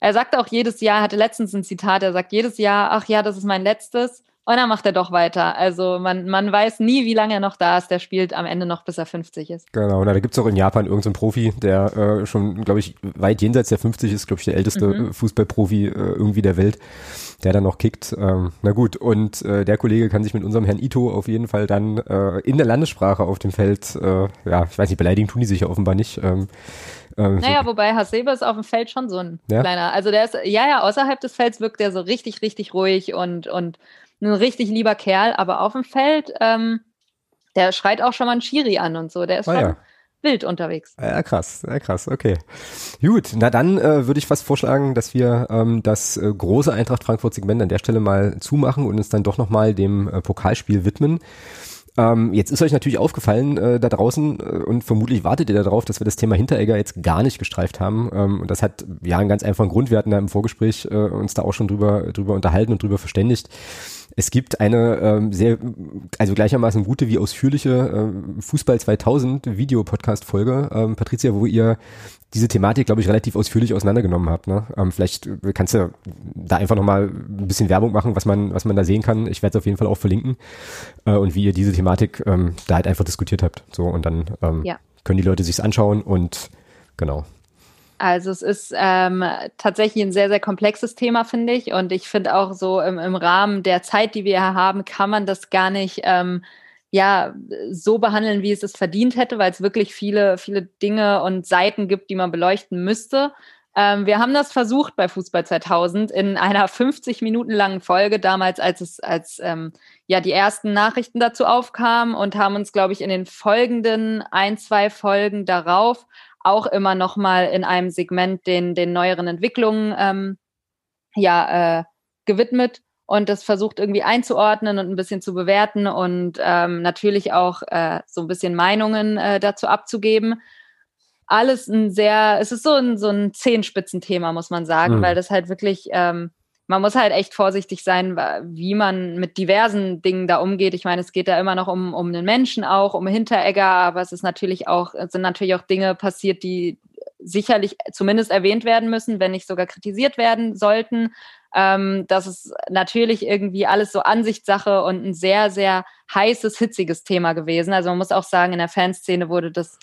er sagt auch jedes Jahr, er hatte letztens ein Zitat, er sagt jedes Jahr, ach ja, das ist mein letztes. Und dann macht er doch weiter. Also man, man weiß nie, wie lange er noch da ist. Der spielt am Ende noch, bis er 50 ist. Genau, und da gibt es auch in Japan irgendeinen so Profi, der äh, schon, glaube ich, weit jenseits der 50 ist, glaube ich, der älteste mhm. Fußballprofi äh, irgendwie der Welt, der dann noch kickt. Ähm, na gut, und äh, der Kollege kann sich mit unserem Herrn Ito auf jeden Fall dann äh, in der Landessprache auf dem Feld, äh, ja, ich weiß nicht, beleidigen tun die sich ja offenbar nicht. Ähm, ähm, naja, so. wobei Hasebe ist auf dem Feld schon so ein ja? kleiner. Also der ist, ja, ja, außerhalb des Felds wirkt der so richtig, richtig ruhig und, und ein richtig lieber Kerl, aber auf dem Feld, ähm, der schreit auch schon mal einen Schiri an und so. Der ist oh, schon ja. wild unterwegs. Ja, krass, ja, krass, okay. Gut, na dann äh, würde ich fast vorschlagen, dass wir ähm, das äh, große Eintracht Frankfurt-Segment an der Stelle mal zumachen und uns dann doch nochmal dem äh, Pokalspiel widmen. Ähm, jetzt ist euch natürlich aufgefallen äh, da draußen äh, und vermutlich wartet ihr darauf, dass wir das Thema Hinteregger jetzt gar nicht gestreift haben. Ähm, und das hat ja einen ganz einfachen Grund. Wir hatten da im Vorgespräch äh, uns da auch schon drüber, drüber unterhalten und drüber verständigt Es gibt eine ähm, sehr, also gleichermaßen gute wie ausführliche äh, Fußball 2000 Videopodcast-Folge, ähm, Patricia, wo ihr diese Thematik, glaube ich, relativ ausführlich auseinandergenommen habt. Ne? Ähm, vielleicht kannst du da einfach nochmal ein bisschen Werbung machen, was man, was man da sehen kann. Ich werde es auf jeden Fall auch verlinken. Äh, und wie ihr diese Thematik ähm, da halt einfach diskutiert habt. So, und dann ähm, ja. können die Leute sich's anschauen und genau. Also es ist ähm, tatsächlich ein sehr, sehr komplexes Thema, finde ich. Und ich finde auch so im, im Rahmen der Zeit, die wir haben, kann man das gar nicht ähm, ja so behandeln, wie es es verdient hätte, weil es wirklich viele, viele Dinge und Seiten gibt, die man beleuchten müsste. Ähm, wir haben das versucht bei Fußball 2000 in einer 50 Minuten langen Folge damals, als es als ähm, ja die ersten Nachrichten dazu aufkamen und haben uns, glaube ich, in den folgenden ein zwei Folgen darauf auch immer noch mal in einem Segment den, den neueren Entwicklungen ähm, ja, äh, gewidmet und das versucht irgendwie einzuordnen und ein bisschen zu bewerten und ähm, natürlich auch äh, so ein bisschen Meinungen äh, dazu abzugeben. Alles ein sehr, es ist so ein, so ein Zehenspitzenthema, muss man sagen, mhm. weil das halt wirklich ähm, man muss halt echt vorsichtig sein, wie man mit diversen Dingen da umgeht. Ich meine, es geht da immer noch um, um den Menschen auch, um Hinteregger, aber es ist natürlich auch, sind natürlich auch Dinge passiert, die sicherlich zumindest erwähnt werden müssen, wenn nicht sogar kritisiert werden sollten. Ähm, das ist natürlich irgendwie alles so Ansichtssache und ein sehr, sehr heißes, hitziges Thema gewesen. Also man muss auch sagen, in der Fanszene wurde das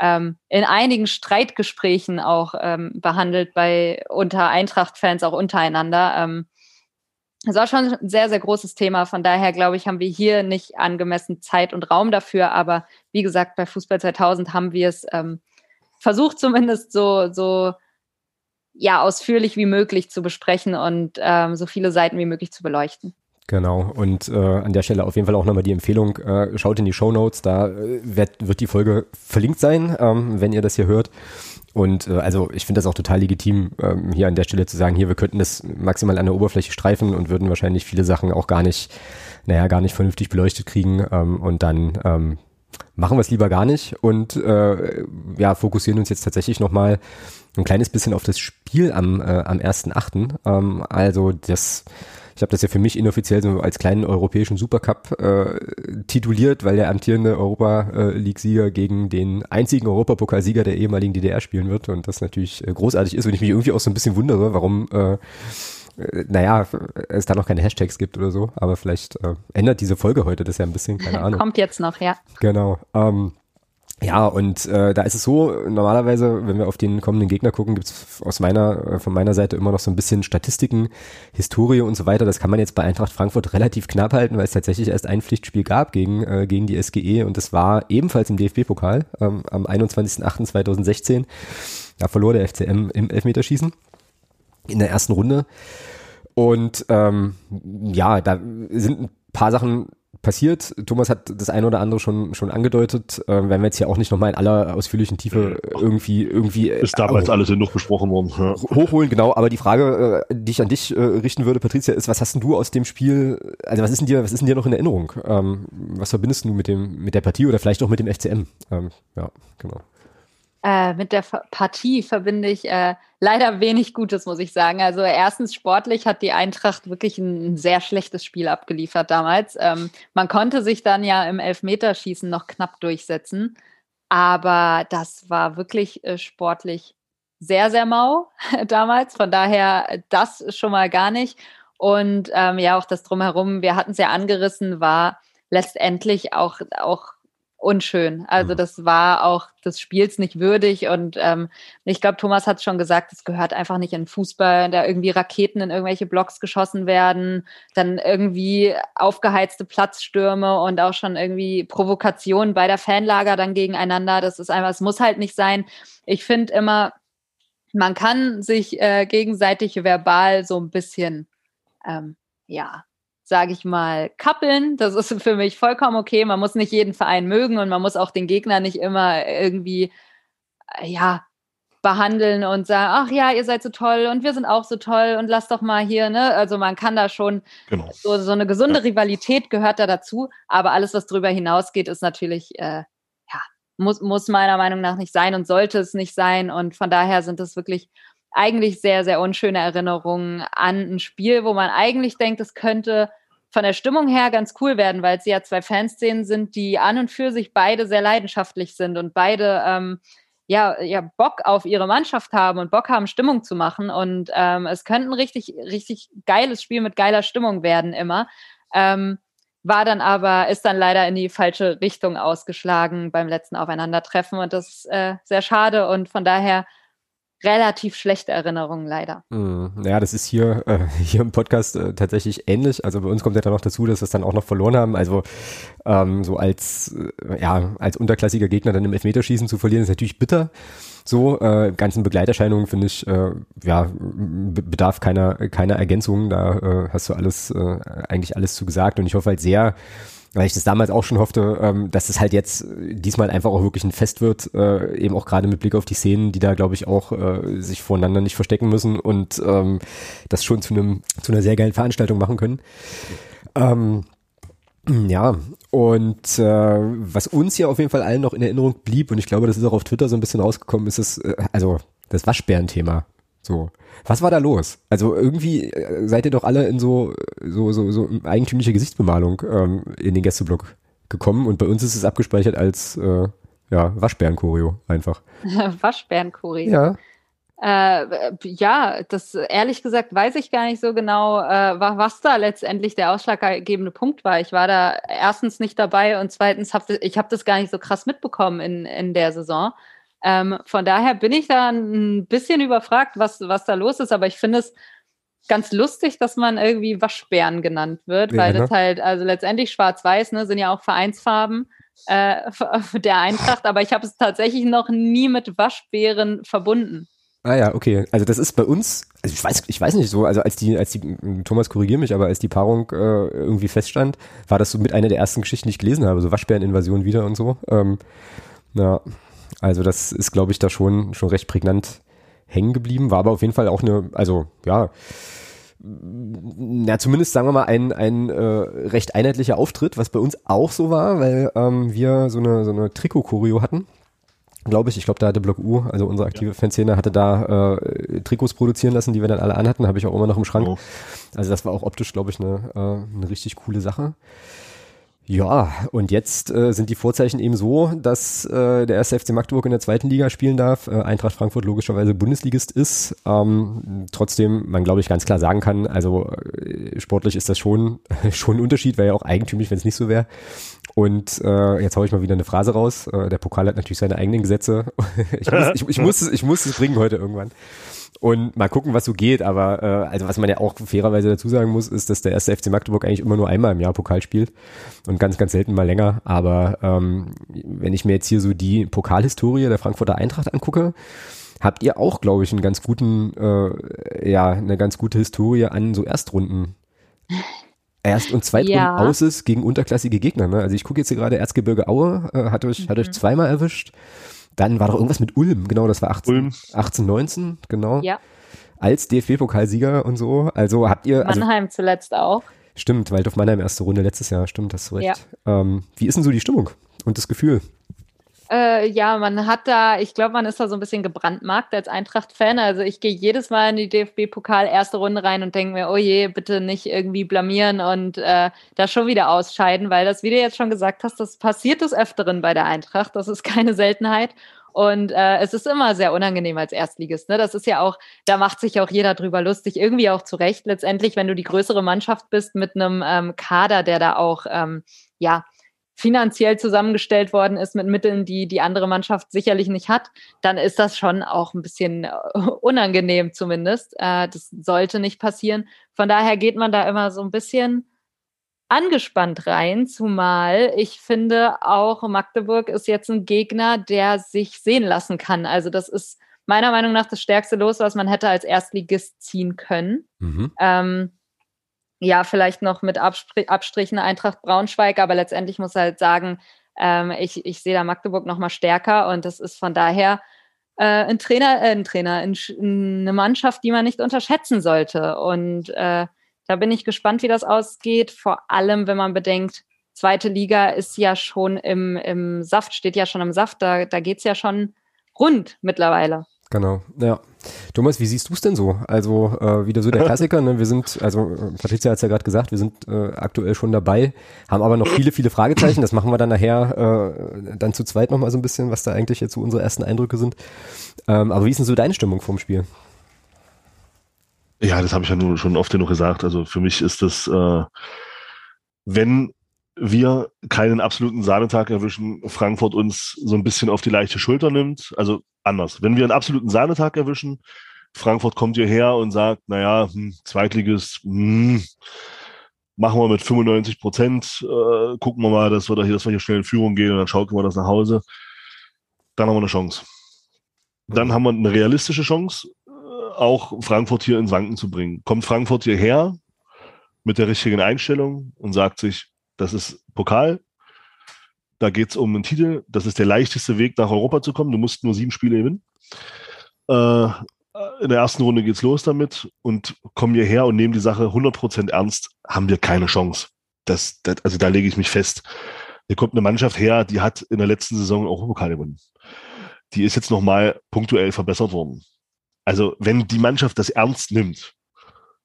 ähm, in einigen Streitgesprächen auch ähm, behandelt bei unter Eintracht-Fans auch untereinander. Ähm, es war schon ein sehr, sehr großes Thema. Von daher, glaube ich, haben wir hier nicht angemessen Zeit und Raum dafür. Aber wie gesagt, bei Fußball 2000 haben wir es ähm, versucht, zumindest so, so ja, ausführlich wie möglich zu besprechen und ähm, so viele Seiten wie möglich zu beleuchten. Genau, und äh, an der Stelle auf jeden Fall auch nochmal die Empfehlung, äh, schaut in die Show Notes, da äh, wird, wird die Folge verlinkt sein, ähm, wenn ihr das hier hört. Und äh, also ich finde das auch total legitim, ähm, hier an der Stelle zu sagen, hier, wir könnten das maximal an der Oberfläche streifen und würden wahrscheinlich viele Sachen auch gar nicht, naja, gar nicht vernünftig beleuchtet kriegen. Ähm, und dann ähm, machen wir es lieber gar nicht und äh, ja, fokussieren uns jetzt tatsächlich nochmal ein kleines bisschen auf das Spiel am, äh, am 1.8. Ähm, also das ich habe das ja für mich inoffiziell so als kleinen europäischen Supercup äh, tituliert, weil der amtierende Europa äh, League-Sieger gegen den einzigen Europapokalsieger der ehemaligen DDR spielen wird und das natürlich äh, großartig ist und ich mich irgendwie auch so ein bisschen wundere, warum äh, äh naja, es da noch keine Hashtags gibt oder so, aber vielleicht äh, ändert diese Folge heute das ja ein bisschen, keine *laughs* Ahnung. Kommt jetzt noch, ja. Genau. Ähm, ja, und äh, da ist es so, normalerweise, wenn wir auf den kommenden Gegner gucken, gibt's aus meiner, äh, von meiner Seite immer noch so ein bisschen Statistiken, Historie und so weiter. Das kann man jetzt bei Eintracht Frankfurt relativ knapp halten, weil es tatsächlich erst ein Pflichtspiel gab gegen, äh, gegen die SGE und das war ebenfalls im DFB-Pokal ähm, am 21.08.2016. Da verlor der FCM im Elfmeterschießen in der ersten Runde. Und ähm, ja, da sind ein paar Sachen passiert. Thomas hat das eine oder andere schon schon angedeutet. Ähm, werden wir jetzt hier auch nicht nochmal in aller ausführlichen Tiefe irgendwie irgendwie ist damals äh, alles genug besprochen worden. Ja. Hochholen genau. Aber die Frage, äh, die ich an dich äh, richten würde, Patricia, ist: Was hast denn du aus dem Spiel? Also was ist denn dir was ist denn dir noch in Erinnerung? Ähm, was verbindest du mit dem mit der Partie oder vielleicht auch mit dem FCM? Ähm, ja, genau. Äh, mit der Partie verbinde ich äh, leider wenig Gutes, muss ich sagen. Also erstens sportlich hat die Eintracht wirklich ein, sehr schlechtes Spiel abgeliefert damals. Ähm, man konnte sich dann ja im Elfmeterschießen noch knapp durchsetzen, aber das war wirklich äh, sportlich sehr, sehr mau *laughs* damals. Von daher das schon mal gar nicht. Und ähm, ja, auch das drumherum, wir hatten es ja angerissen, war letztendlich auch, auch unschön. Also mhm. das war auch des Spiels nicht würdig und ähm, ich glaube, Thomas hat schon gesagt, es gehört einfach nicht in Fußball, da irgendwie Raketen in irgendwelche Blocks geschossen werden, dann irgendwie aufgeheizte Platzstürme und auch schon irgendwie Provokationen bei der Fanlager dann gegeneinander. Das ist einfach, es muss halt nicht sein. Ich finde immer, man kann sich äh, gegenseitig verbal so ein bisschen ähm, ja, sage ich mal, kappeln. Das ist für mich vollkommen okay. Man muss nicht jeden Verein mögen und man muss auch den Gegner nicht immer irgendwie, äh, ja, behandeln und sagen, ach ja, ihr seid so toll und wir sind auch so toll und lasst doch mal hier, ne? Also man kann da schon, genau. so, so eine gesunde ja. Rivalität gehört da dazu, aber alles, was darüber hinausgeht, ist natürlich, äh, ja, muss, muss meiner Meinung nach nicht sein und sollte es nicht sein und von daher sind es wirklich eigentlich sehr, sehr unschöne Erinnerungen an ein Spiel, wo man eigentlich denkt, es könnte von der Stimmung her ganz cool werden, weil sie ja zwei Fanszenen sind, die an und für sich beide sehr leidenschaftlich sind und beide ähm, ja, ja Bock auf ihre Mannschaft haben und Bock haben, Stimmung zu machen. Und ähm, es könnte ein richtig, richtig geiles Spiel mit geiler Stimmung werden immer. Ähm, war dann aber, ist dann leider in die falsche Richtung ausgeschlagen beim letzten Aufeinandertreffen und das ist äh, sehr schade und von daher relativ schlechte Erinnerungen leider. Mm, ja, das ist hier, äh, *laughs* hier im Podcast äh, tatsächlich ähnlich. Also bei uns kommt ja dann noch dazu, dass wir es dann auch noch verloren haben. Also ähm, so als, äh, ja, als unterklassiger Gegner dann im Elfmeterschießen zu verlieren, ist natürlich bitter. So, äh, ganzen Begleiterscheinungen finde ich, äh, ja, bedarf keiner, keiner Ergänzung. Da äh, hast du alles, äh, eigentlich alles zu gesagt und ich hoffe halt sehr, weil ich das damals auch schon hoffte, ähm, dass es halt jetzt diesmal einfach auch wirklich ein Fest wird, äh, eben auch gerade mit Blick auf die Szenen, die da, glaube ich, auch äh, sich voneinander nicht verstecken müssen und ähm, das schon zu einem zu einer sehr geilen Veranstaltung machen können. Ähm, ja, und äh, was uns ja auf jeden Fall allen noch in Erinnerung blieb, und ich glaube, das ist auch auf Twitter so ein bisschen rausgekommen, ist es, äh, also das Waschbären-Thema. So. Was war da los? Also irgendwie äh, seid ihr doch alle in so, so, so, so eigentümliche Gesichtsbemalung ähm, in den Gästeblock gekommen und bei uns ist es abgespeichert als äh, ja, Waschbären-Choreo einfach. *laughs* Waschbären-Choreo. Ja. Äh, ja, das ehrlich gesagt weiß ich gar nicht so genau, äh, was da letztendlich der ausschlaggebende Punkt war. Ich war da erstens nicht dabei und zweitens habe ich habe das gar nicht so krass mitbekommen in, in der Saison. Ähm, von daher bin ich da ein bisschen überfragt, was, was da los ist, aber ich finde es ganz lustig, dass man irgendwie Waschbären genannt wird, ja, weil ne? das halt, also letztendlich schwarz-weiß, ne, sind ja auch Vereinsfarben äh, der Eintracht, aber ich habe es tatsächlich noch nie mit Waschbären verbunden. Ah ja, okay. Also das ist bei uns, also ich weiß, ich weiß nicht so, also als die, als die, Thomas korrigier mich, aber als die Paarung äh, irgendwie feststand, war das so mit einer der ersten Geschichten, die ich gelesen habe, so Waschbäreninvasion wieder und so. Ähm, ja, also das ist, glaube ich, da schon, schon recht prägnant hängen geblieben, war aber auf jeden Fall auch eine, also ja, na, zumindest sagen wir mal ein, ein äh, recht einheitlicher Auftritt, was bei uns auch so war, weil ähm, wir so eine, so eine Trikot-Choreo hatten glaube ich. Ich glaube, da hatte Block U, also unsere aktive ja. Fanszene, hatte da äh, Trikots produzieren lassen, die wir dann alle anhatten, habe ich auch immer noch im Schrank. Oh. Also das war auch optisch, glaube ich, eine, äh, eine richtig coole Sache. Ja, und jetzt äh, sind die Vorzeichen eben so, dass äh, der erste FC Magdeburg in der zweiten Liga spielen darf, äh, Eintracht Frankfurt logischerweise Bundesligist ist. Ähm, trotzdem, man glaube ich ganz klar sagen kann, also äh, sportlich ist das schon *laughs* schon ein Unterschied, wäre ja auch eigentümlich, wenn es nicht so wäre. Und äh, jetzt haue ich mal wieder eine Phrase raus. Äh, der Pokal hat natürlich seine eigenen Gesetze. *laughs* ich, muss, ich, ich, muss es, ich muss es bringen heute irgendwann und mal gucken, was so geht. Aber äh, also was man ja auch fairerweise dazu sagen muss, ist, dass der erste FC Magdeburg eigentlich immer nur einmal im Jahr Pokal spielt und ganz, ganz selten mal länger. Aber ähm, wenn ich mir jetzt hier so die Pokalhistorie der Frankfurter Eintracht angucke, habt ihr auch, glaube ich, einen ganz guten, äh, ja, eine ganz gute Historie an so Erstrunden. Erst- und Zweitrunden ja. Auses gegen unterklassige Gegner. Ne? Also ich gucke jetzt hier gerade Erzgebirge Aue, äh, hat euch, mhm. hat euch mhm. zweimal erwischt. Dann war doch irgendwas mit Ulm, genau, das war 18, Ulm. 18 19, genau. Ja. Als DFB-Pokalsieger und so. Also habt ihr. Also, Mannheim zuletzt auch. Stimmt, Waldorf Mannheim erste Runde letztes Jahr, stimmt, hast du recht. Ja. Ähm, wie ist denn so die Stimmung und das Gefühl? Äh, ja, man hat da, ich glaube, man ist da so ein bisschen gebrandmarkt als Eintracht-Fan. Also ich gehe jedes Mal in die DFB-Pokal erste Runde rein und denke mir, oh je, bitte nicht irgendwie blamieren und äh, da schon wieder ausscheiden, weil das, wie du jetzt schon gesagt hast, das passiert des Öfteren bei der Eintracht. Das ist keine Seltenheit. Und äh, es ist immer sehr unangenehm als Erstligist. Ne? Das ist ja auch, da macht sich auch jeder drüber lustig, irgendwie auch zu Recht. Letztendlich, wenn du die größere Mannschaft bist mit einem ähm, Kader, der da auch, ähm, ja, finanziell zusammengestellt worden ist mit Mitteln, die die andere Mannschaft sicherlich nicht hat, dann ist das schon auch ein bisschen äh, *laughs* unangenehm zumindest. Äh, das sollte nicht passieren. Von daher geht man da immer so ein bisschen angespannt rein, zumal ich finde auch Magdeburg ist jetzt ein Gegner, der sich sehen lassen kann. Also das ist meiner Meinung nach das stärkste Los, was man hätte als Erstligist ziehen können. Mhm. Ähm, ja, vielleicht noch mit Abstrichen Eintracht Braunschweig, aber letztendlich muss halt sagen, ähm, ich, ich sehe da Magdeburg noch mal stärker und das ist von daher äh, ein Trainer, äh, ein Trainer, ein, eine Mannschaft, die man nicht unterschätzen sollte. Und äh, da bin ich gespannt, wie das ausgeht, vor allem wenn man bedenkt, zweite Liga ist ja schon im, im Saft, steht ja schon im Saft, da, da geht es ja schon rund mittlerweile. Genau, ja. Thomas, wie siehst du es denn so? Also äh, wieder so der *laughs* Klassiker, ne? Wir sind, also äh, Patricia hat es ja gerade gesagt, wir sind äh, aktuell schon dabei, haben aber noch viele, viele Fragezeichen. Das machen wir dann nachher äh, dann zu zweit nochmal so ein bisschen, was da eigentlich jetzt so unsere ersten Eindrücke sind. Ähm, aber wie ist denn so deine Stimmung vorm Spiel? Ja, das habe ich ja nur schon oft genug gesagt. Also für mich ist das, äh, wenn wir keinen absoluten Sahnetag erwischen, Frankfurt uns so ein bisschen auf die leichte Schulter nimmt. Also anders. Wenn wir einen absoluten Sahnetag erwischen, Frankfurt kommt hierher und sagt, naja, hm, Zweitliges, hm, machen wir mit 95 Prozent, äh, gucken wir mal, dass wir da hier, dass wir hier schnell in Führung gehen und dann schaukeln wir das nach Hause. Dann haben wir eine Chance. Dann haben wir eine realistische Chance, äh, auch Frankfurt hier ins Wanken zu bringen. Kommt Frankfurt hierher mit der richtigen Einstellung und sagt sich, das ist Pokal. Da geht es um einen Titel. Das ist der leichteste Weg, nach Europa zu kommen. Du musst nur sieben Spiele gewinnen. Äh, in der ersten Runde geht es los damit und kommen hierher und nehmen die Sache 100% ernst, haben wir keine Chance. Das, das, also da lege ich mich fest. Hier kommt eine Mannschaft her, die hat in der letzten Saison auch Pokal gewonnen. Die ist jetzt nochmal punktuell verbessert worden. Also wenn die Mannschaft das ernst nimmt,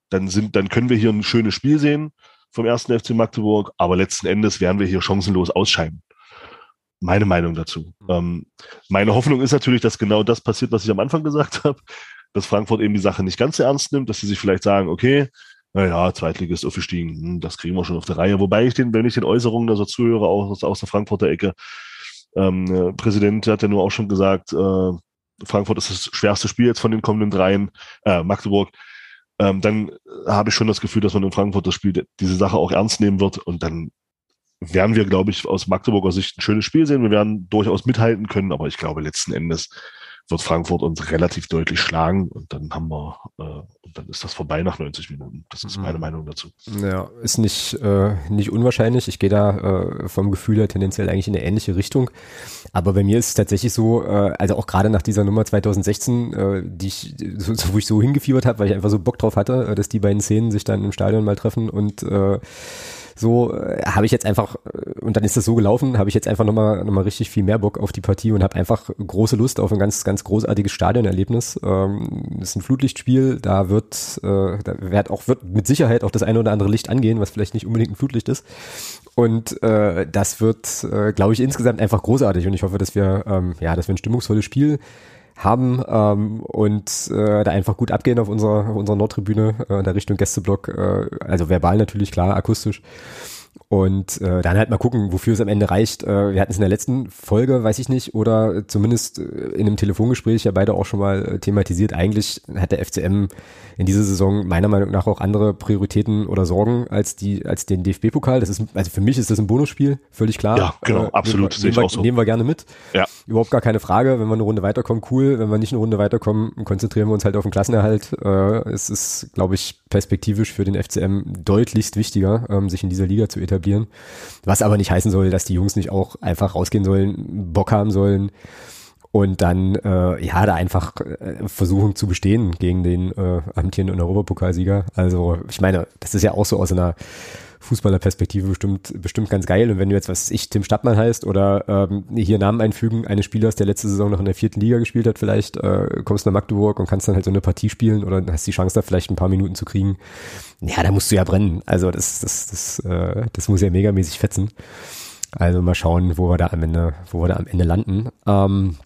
dann, sind, dann können wir hier ein schönes Spiel sehen vom ersten FC Magdeburg, aber letzten Endes werden wir hier chancenlos ausscheiden. Meine Meinung dazu. Mhm. Ähm, meine Hoffnung ist natürlich, dass genau das passiert, was ich am Anfang gesagt *laughs* habe, dass Frankfurt eben die Sache nicht ganz so ernst nimmt, dass sie sich vielleicht sagen, okay, naja, Zweitligist aufgestiegen, hm, das kriegen wir schon auf der Reihe. Wobei ich den, wenn ich den Äußerungen da so zuhöre, auch aus, aus der Frankfurter Ecke, ähm, äh, Präsident hat ja nur auch schon gesagt, äh, Frankfurt ist das schwerste Spiel jetzt von den kommenden dreien, äh, Magdeburg ähm, dann habe ich schon das Gefühl, dass man in Frankfurt das Spiel, diese Sache auch ernst nehmen wird und dann werden wir, glaube ich, aus Magdeburger Sicht ein schönes Spiel sehen. Wir werden durchaus mithalten können, aber ich glaube, letzten Endes wird Frankfurt uns relativ deutlich schlagen und dann haben wir, äh, und dann ist das vorbei nach 90 Minuten. Das ist meine mhm. Meinung dazu. Ja, ist nicht, äh, nicht unwahrscheinlich. Ich gehe da äh, vom Gefühl her tendenziell eigentlich in eine ähnliche Richtung. Aber bei mir ist es tatsächlich so, äh, also auch gerade nach dieser Nummer 2016, äh, die ich, so, wo ich so hingefiebert habe, weil ich einfach so Bock drauf hatte, äh, dass die beiden Szenen sich dann im Stadion mal treffen und äh, so äh, habe ich jetzt einfach, äh, und dann ist das so gelaufen, habe ich jetzt einfach nochmal noch mal richtig viel mehr Bock auf die Partie und habe einfach große Lust auf ein ganz, ganz großartiges Stadionerlebnis. Ähm, ist ein Flutlichtspiel, da wird, äh, da wird auch wird mit Sicherheit auch das eine oder andere Licht angehen, was vielleicht nicht unbedingt ein Flutlicht ist. Und äh, das wird, äh, glaube ich, insgesamt einfach großartig. Und ich hoffe, dass wir, ähm, ja, dass wir ein stimmungsvolles Spiel haben ähm, und äh, da einfach gut abgehen auf unserer, auf unserer Nordtribüne, äh, in der Richtung Gästeblock, äh, also verbal natürlich, klar, akustisch. Und äh, dann halt mal gucken, wofür es am Ende reicht. Äh, wir hatten es in der letzten Folge, weiß ich nicht, oder zumindest äh, in einem Telefongespräch ja beide auch schon mal äh, thematisiert. Eigentlich hat der FCM in dieser Saison meiner Meinung nach auch andere Prioritäten oder Sorgen als die als den DFB-Pokal. Das ist also für mich ist das ein Bonusspiel, völlig klar. Ja, genau, äh, absolut. Nehmen wir, nehmen, wir, nehmen wir gerne mit. Ja. Überhaupt gar keine Frage. Wenn wir eine Runde weiterkommen, cool. Wenn wir nicht eine Runde weiterkommen, konzentrieren wir uns halt auf den Klassenerhalt. Äh, es ist, glaube ich, perspektivisch für den FCM deutlichst wichtiger, ähm, sich in dieser Liga zu etablieren. Was aber nicht heißen soll, dass die Jungs nicht auch einfach rausgehen sollen, Bock haben sollen und dann äh, ja da einfach äh, versuchen zu bestehen gegen den äh, amtierenden Europapokalsieger. Also ich meine, das ist ja auch so aus einer Fußballerperspektive bestimmt, bestimmt ganz geil. Und wenn du jetzt, was ich, Tim Stadtmann heißt oder ähm, hier Namen einfügen, eines Spielers, der letzte Saison noch in der vierten Liga gespielt hat, vielleicht äh, kommst du nach Magdeburg und kannst dann halt so eine Partie spielen oder hast die Chance da vielleicht ein paar Minuten zu kriegen. Ja, da musst du ja brennen. Also das, das, das, äh, das muss ja megamäßig fetzen. Also mal schauen, wo wir da am Ende, wo wir da am Ende landen. Ähm,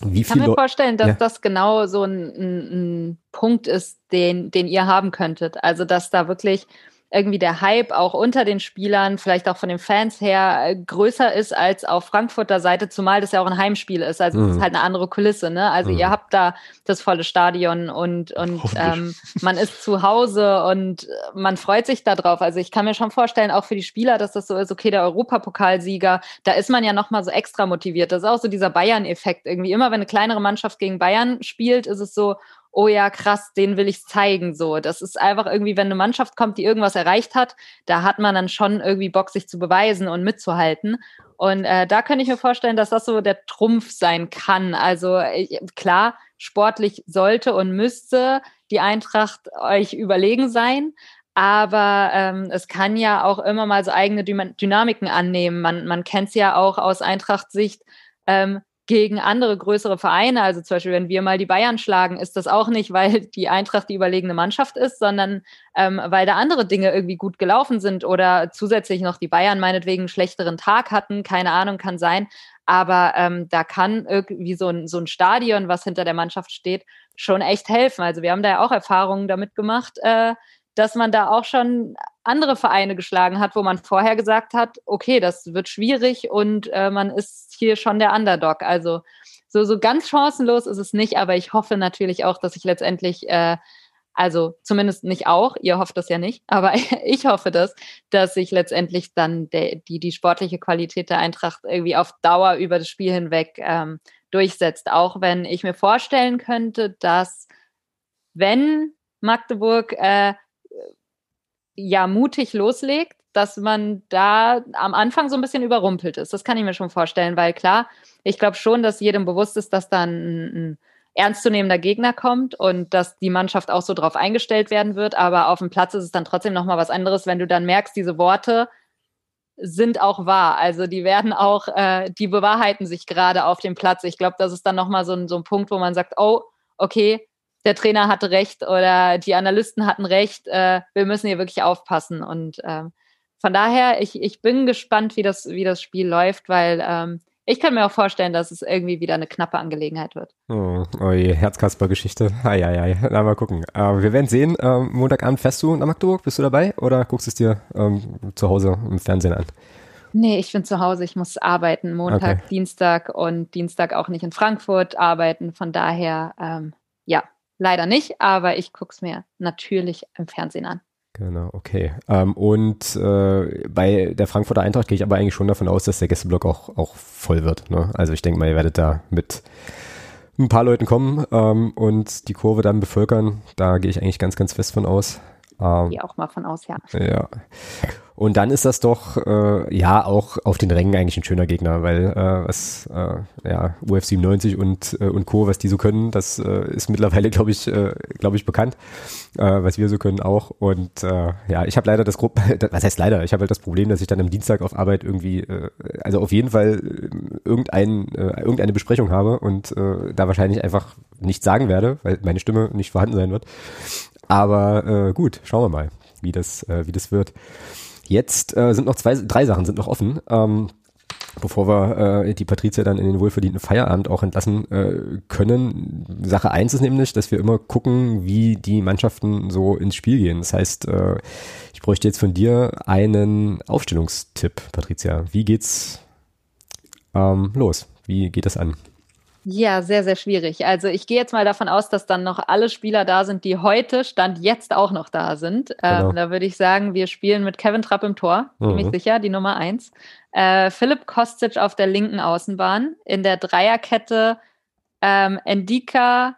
wie ich kann mir vorstellen, dass ja. das genau so ein, ein, ein Punkt ist, den, den ihr haben könntet. Also, dass da wirklich irgendwie der Hype auch unter den Spielern, vielleicht auch von den Fans her, äh, größer ist als auf Frankfurter Seite, zumal das ja auch ein Heimspiel ist. Also es mhm. ist halt eine andere Kulisse, ne? Also mhm. ihr habt da das volle Stadion und, und ähm, man ist zu Hause und man freut sich darauf. Also ich kann mir schon vorstellen, auch für die Spieler, dass das so ist, okay, der Europapokalsieger, da ist man ja nochmal so extra motiviert. Das ist auch so dieser Bayern-Effekt irgendwie. Immer wenn eine kleinere Mannschaft gegen Bayern spielt, ist es so, oh ja, krass, den will ich zeigen. So, das ist einfach irgendwie, wenn eine Mannschaft kommt, die irgendwas erreicht hat, da hat man dann schon irgendwie Bock, sich zu beweisen und mitzuhalten. Und äh, da könnte ich mir vorstellen, dass das so der Trumpf sein kann. Also ich, klar, sportlich sollte und müsste die Eintracht euch überlegen sein. Aber ähm, es kann ja auch immer mal so eigene Dynamiken annehmen. Man, man kennt es ja auch aus Eintracht-Sicht. Ähm, gegen andere größere Vereine. Also zum Beispiel, wenn wir mal die Bayern schlagen, ist das auch nicht, weil die Eintracht die überlegene Mannschaft ist, sondern ähm, weil da andere Dinge irgendwie gut gelaufen sind oder zusätzlich noch die Bayern meinetwegen einen schlechteren Tag hatten. Keine Ahnung, kann sein. Aber ähm, da kann irgendwie so ein, so ein Stadion, was hinter der Mannschaft steht, schon echt helfen. Also wir haben da ja auch Erfahrungen damit gemacht, äh, dass man da auch schon andere Vereine geschlagen hat, wo man vorher gesagt hat, okay, das wird schwierig und äh, man ist hier schon der Underdog. Also so, so ganz chancenlos ist es nicht, aber ich hoffe natürlich auch, dass ich letztendlich, äh, also zumindest nicht auch, ihr hofft das ja nicht, *laughs* aber ich hoffe das, dass sich letztendlich dann der, die, die sportliche Qualität der Eintracht irgendwie auf Dauer über das Spiel hinweg ähm, durchsetzt. Auch wenn ich mir vorstellen könnte, dass wenn Magdeburg äh, ja mutig loslegt, dass man da am Anfang so ein bisschen überrumpelt ist. Das kann ich mir schon vorstellen, weil klar, ich glaube schon, dass jedem bewusst ist, dass dann ein, ein ernstzunehmender Gegner kommt und dass die Mannschaft auch so drauf eingestellt werden wird. Aber auf dem Platz ist es dann trotzdem nochmal was anderes, wenn du dann merkst, diese Worte sind auch wahr. Also die werden auch, äh, die bewahrheiten sich gerade auf dem Platz. Ich glaube, das ist dann nochmal so ein, so ein Punkt, wo man sagt, oh, okay, der Trainer hatte recht oder die Analysten hatten recht, äh, wir müssen hier wirklich aufpassen. Und ähm, von daher, ich, ich bin gespannt, wie das, wie das Spiel läuft, weil ähm, ich kann mir auch vorstellen, dass es irgendwie wieder eine knappe Angelegenheit wird. Oh, oh je, Herzkasper-Geschichte. Eieiei, na mal gucken. Aber wir werden sehen. Ähm, Montagabend fährst du nach Magdeburg? Bist du dabei oder guckst es dir ähm, zu Hause im Fernsehen an? Nee, ich bin zu Hause. Ich muss arbeiten. Montag, okay. Dienstag und Dienstag auch nicht in Frankfurt arbeiten. Von daher, ähm, ja, Leider nicht, aber ich gucke es mir natürlich im Fernsehen an. Genau, okay. Ähm, und äh, bei der Frankfurter Eintracht gehe ich aber eigentlich schon davon aus, dass der Gästeblock auch, auch voll wird. Ne? Also ich denke mal, ihr werdet da mit ein paar Leuten kommen ähm, und die Kurve dann bevölkern. Da gehe ich eigentlich ganz, ganz fest von aus. Ähm, gehe auch mal von aus, ja. Ja. Und dann ist das doch, äh, ja, auch auf den Rängen eigentlich ein schöner Gegner, weil äh, was, äh, ja, UF 97 und, äh, und Co., was die so können, das äh, ist mittlerweile, *laughs* glaube ich, äh, glaube ich, bekannt, äh, was wir so können auch. Und äh, ja, ich habe leider das Gruppe, *laughs* was heißt leider, ich habe halt das Problem, dass ich dann am Dienstag auf Arbeit irgendwie, äh, also auf jeden Fall äh, irgendein, äh, irgendeine Besprechung habe und äh, da wahrscheinlich einfach nichts sagen werde, weil meine Stimme nicht vorhanden sein wird. Aber äh, gut, schauen wir mal, wie das, äh, wie das wird. Jetzt äh, sind noch zwei, drei Sachen sind noch offen. Ähm, bevor wir äh, die Patrizia dann in den wohlverdienten Feierabend auch entlassen äh, können. Sache eins ist nämlich, dass wir immer gucken, wie die Mannschaften so ins Spiel gehen. Das heißt, äh, ich bräuchte jetzt von dir einen Aufstellungstipp, Patricia. Wie geht's ähm, los? Wie geht das an? Ja, sehr, sehr schwierig. Also ich gehe jetzt mal davon aus, dass dann noch alle Spieler da sind, die heute, Stand jetzt auch noch da sind. Genau. Ähm, da würde ich sagen, wir spielen mit Kevin Trapp im Tor, mhm. ziemlich sicher, die Nummer eins. Äh, Philipp Kostic auf der linken Außenbahn. In der Dreierkette ähm, Endika,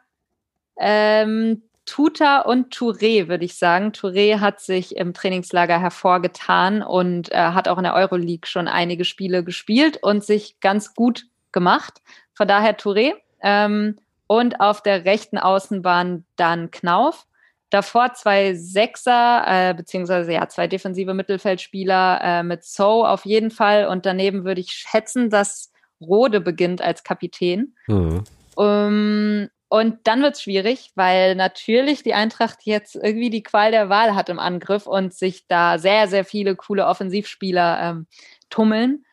ähm, Tuta und Touré, würde ich sagen. Touré hat sich im Trainingslager hervorgetan und äh, hat auch in der Euroleague schon einige Spiele gespielt und sich ganz gut gemacht. Von daher Touré. Ähm, und auf der rechten Außenbahn dann Knauf. Davor zwei Sechser, äh, beziehungsweise ja, zwei defensive Mittelfeldspieler äh, mit So auf jeden Fall. Und daneben würde ich schätzen, dass Rode beginnt als Kapitän. Mhm. Um, und dann wird es schwierig, weil natürlich die Eintracht jetzt irgendwie die Qual der Wahl hat im Angriff und sich da sehr, sehr viele coole Offensivspieler ähm, tummeln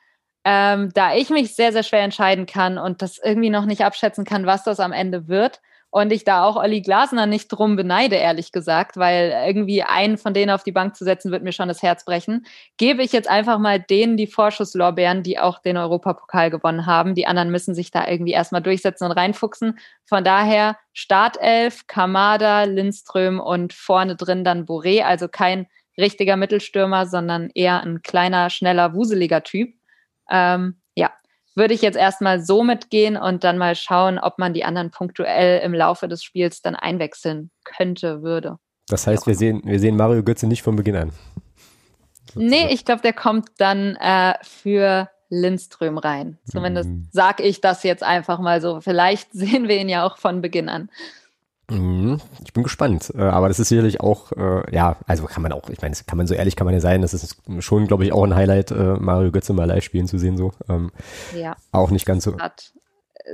ähm, da ich mich sehr, sehr schwer entscheiden kann und das irgendwie noch nicht abschätzen kann, was das am Ende wird. Und ich da auch Olli Glasner nicht drum beneide, ehrlich gesagt, weil irgendwie einen von denen auf die Bank zu setzen, wird mir schon das Herz brechen. Gebe ich jetzt einfach mal denen die Vorschusslorbeeren, die auch den Europapokal gewonnen haben. Die anderen müssen sich da irgendwie erstmal durchsetzen und reinfuchsen. Von daher Startelf, Kamada, Lindström und vorne drin dann Boré, also kein richtiger Mittelstürmer, sondern eher ein kleiner, schneller, wuseliger Typ. Ähm, ja, würde ich jetzt erstmal so mitgehen und dann mal schauen, ob man die anderen punktuell im Laufe des Spiels dann einwechseln könnte, würde. Das heißt, wir sehen, wir sehen Mario Götze nicht von Beginn an. Sozusagen. Nee, ich glaube, der kommt dann äh, für Lindström rein. Zumindest mhm. sage ich das jetzt einfach mal so. Vielleicht *laughs* sehen wir ihn ja auch von Beginn an. Mhm. Ich bin gespannt, äh, aber das ist sicherlich auch, äh, ja, also kann man auch, ich meine, kann man so ehrlich kann man ja sein, das ist schon, glaube ich, auch ein Highlight, äh, Mario Götze mal live spielen zu sehen, so. Ähm, ja. Auch nicht ganz so.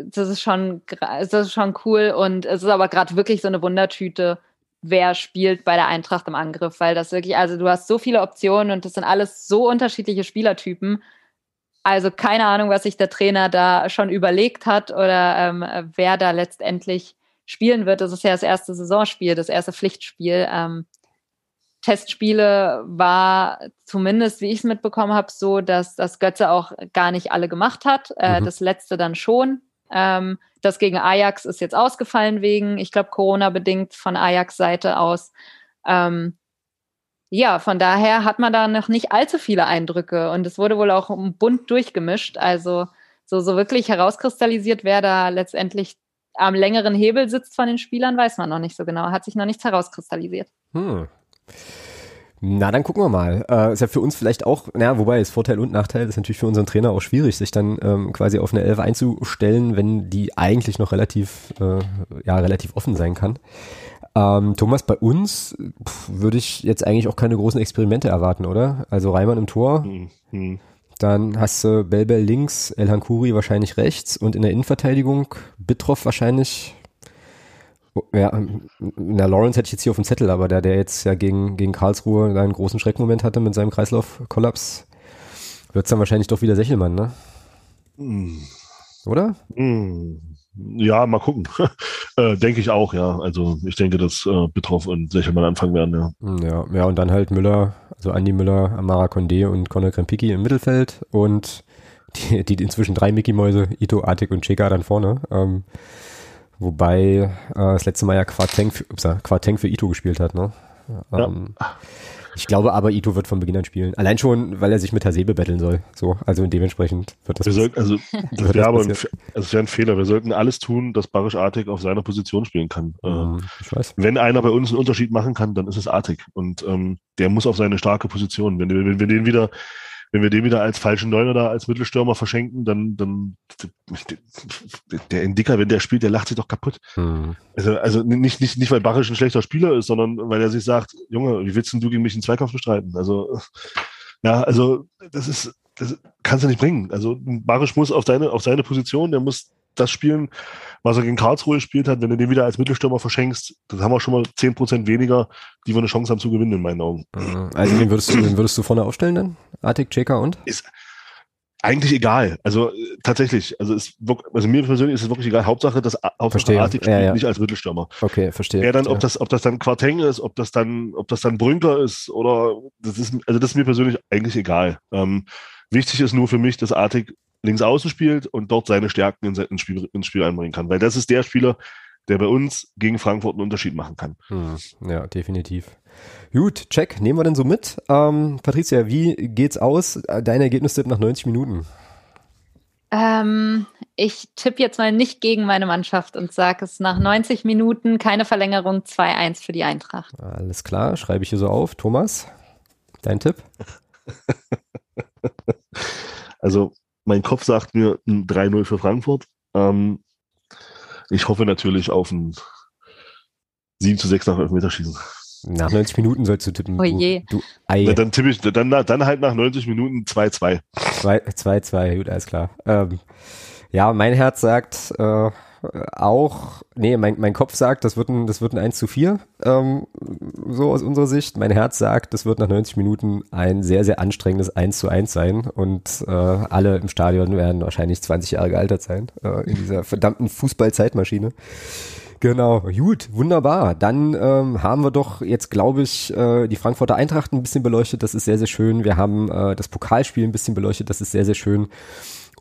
das ist schon, das ist schon cool und es ist aber gerade wirklich so eine Wundertüte, wer spielt bei der Eintracht im Angriff, weil das wirklich, also du hast so viele Optionen und das sind alles so unterschiedliche Spielertypen. Also keine Ahnung, was sich der Trainer da schon überlegt hat oder ähm, wer da letztendlich spielen wird. Das ist ja das erste Saisonspiel, das erste Pflichtspiel. Ähm, Testspiele war zumindest, wie ich es mitbekommen habe, so, dass das Götze auch gar nicht alle gemacht hat. Äh, mhm. Das letzte dann schon. Ähm, das gegen Ajax ist jetzt ausgefallen wegen, ich glaube, Corona-bedingt von Ajax-Seite aus. Ähm, ja, von daher hat man da noch nicht allzu viele Eindrücke und es wurde wohl auch bunt durchgemischt. Also so, so wirklich herauskristallisiert, wer da letztendlich am längeren Hebel sitzt von den Spielern, weiß man noch nicht so genau. Hat sich noch nichts herauskristallisiert. Hm. Na, dann gucken wir mal. Äh, ist ja für uns vielleicht auch, naja, wobei ist Vorteil und Nachteil, ist natürlich für unseren Trainer auch schwierig, sich dann ähm, quasi auf eine Elf einzustellen, wenn die eigentlich noch relativ, äh, ja, relativ offen sein kann. Ähm, Thomas, bei uns würde ich jetzt eigentlich auch keine großen Experimente erwarten, oder? Also Reimann im Tor, mhm. Dann hast du Belbel links, El Hankuri wahrscheinlich rechts und in der Innenverteidigung Bitroff wahrscheinlich ja, na, Lawrence hätte ich jetzt hier auf dem Zettel, aber der, der jetzt ja gegen, gegen Karlsruhe einen großen Schreckmoment hatte mit seinem Kreislaufkollaps, wird es dann wahrscheinlich doch wieder Sechelmann, ne? Mm. Oder? Mm. Ja, mal gucken. *laughs* äh, denke ich auch, ja. Also ich denke, dass äh, Betroff und Sechelmann anfangen werden, ja. Hm, ja. Ja, und dann halt Müller, also Andi Müller, Amara Condé und Conor Krempiki im Mittelfeld und die, die inzwischen drei Mickey-Mäuse, Ito, Artik und Cheka dann vorne. Ähm, Wobei äh, das letzte Mal ja Quarteng für, ups, Quarteng für Ito gespielt hat, ne? Ja. Ähm, ich glaube aber, Ito wird von Beginn an spielen. Allein schon, weil er sich mit Hasebe betteln soll. So, also dementsprechend wird das. Wir sollten, also, *laughs* das wäre aber ein, also es wäre ein Fehler. Wir sollten alles tun, dass Barisch Artig auf seiner Position spielen kann. Mhm, ich weiß. Wenn einer bei uns einen Unterschied machen kann, dann ist es Artig. Und ähm, der muss auf seine starke Position. Wenn, wenn wir den wieder wenn wir den wieder als falschen Neuner da als Mittelstürmer verschenken, dann, dann der Indiker, wenn der spielt, der lacht sich doch kaputt. Hm. Also, also nicht, nicht, nicht, weil Barisch ein schlechter Spieler ist, sondern weil er sich sagt, Junge, wie willst denn du gegen mich einen Zweikampf bestreiten? Also, ja, also das ist, das kannst du nicht bringen. Also Barisch muss auf seine, auf seine Position, der muss das spielen, was er gegen Karlsruhe gespielt hat, wenn du den wieder als Mittelstürmer verschenkst, dann haben wir schon mal 10% weniger, die wir eine Chance haben zu gewinnen, in meinen Augen. Mhm. Also wen würdest du, wen würdest du vorne aufstellen dann? Artik, Cheka und? Ist eigentlich egal. Also äh, tatsächlich, also, ist, also mir persönlich ist es wirklich egal. Hauptsache, dass Hauptsache Artik spielt ja, ja. nicht als Mittelstürmer. Okay, verstehe. Ja, dann, ob das, ob das dann Quarteng ist, ob das dann, ob das dann Brünker ist oder das ist, also das ist mir persönlich eigentlich egal. Ähm, wichtig ist nur für mich, dass Artik links außen spielt und dort seine Stärken ins Spiel, ins Spiel einbringen kann. Weil das ist der Spieler, der bei uns gegen Frankfurt einen Unterschied machen kann. Hm, ja, definitiv. Gut, check, nehmen wir denn so mit. Ähm, Patricia, wie geht's aus? Dein Ergebnistipp nach 90 Minuten? Ähm, ich tippe jetzt mal nicht gegen meine Mannschaft und sage es nach 90 Minuten, keine Verlängerung, 2-1 für die Eintracht. Alles klar, schreibe ich hier so auf. Thomas, dein Tipp? *laughs* also mein Kopf sagt mir ein 3-0 für Frankfurt. Ähm, ich hoffe natürlich auf ein 7 zu 6 nach Elfmeterschießen. Nach 90 Minuten sollst du tippen. Oh je. Du, du Na, dann tippe ich, dann, dann halt nach 90 Minuten 2-2. 2-2, gut, alles klar. Ähm, ja, mein Herz sagt äh, auch, nee, mein, mein Kopf sagt, das wird ein, das wird ein 1 zu 4, ähm, so aus unserer Sicht. Mein Herz sagt, das wird nach 90 Minuten ein sehr, sehr anstrengendes 1 zu 1 sein und äh, alle im Stadion werden wahrscheinlich 20 Jahre gealtert sein äh, in dieser verdammten Fußball-Zeitmaschine. Genau, gut, wunderbar. Dann ähm, haben wir doch jetzt, glaube ich, äh, die Frankfurter Eintracht ein bisschen beleuchtet. Das ist sehr, sehr schön. Wir haben äh, das Pokalspiel ein bisschen beleuchtet. Das ist sehr, sehr schön.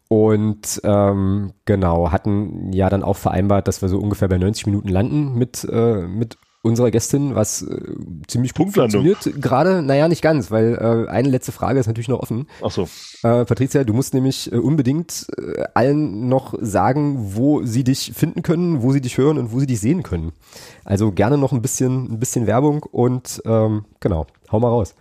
Und ähm, genau, hatten ja dann auch vereinbart, dass wir so ungefähr bei 90 Minuten landen mit, äh, mit unserer Gästin, was äh, ziemlich gut funktioniert. Gerade, naja, nicht ganz, weil äh, eine letzte Frage ist natürlich noch offen. Ach so. Äh, Patricia, du musst nämlich äh, unbedingt äh, allen noch sagen, wo sie dich finden können, wo sie dich hören und wo sie dich sehen können. Also gerne noch ein bisschen, ein bisschen Werbung und ähm, genau, hau mal raus.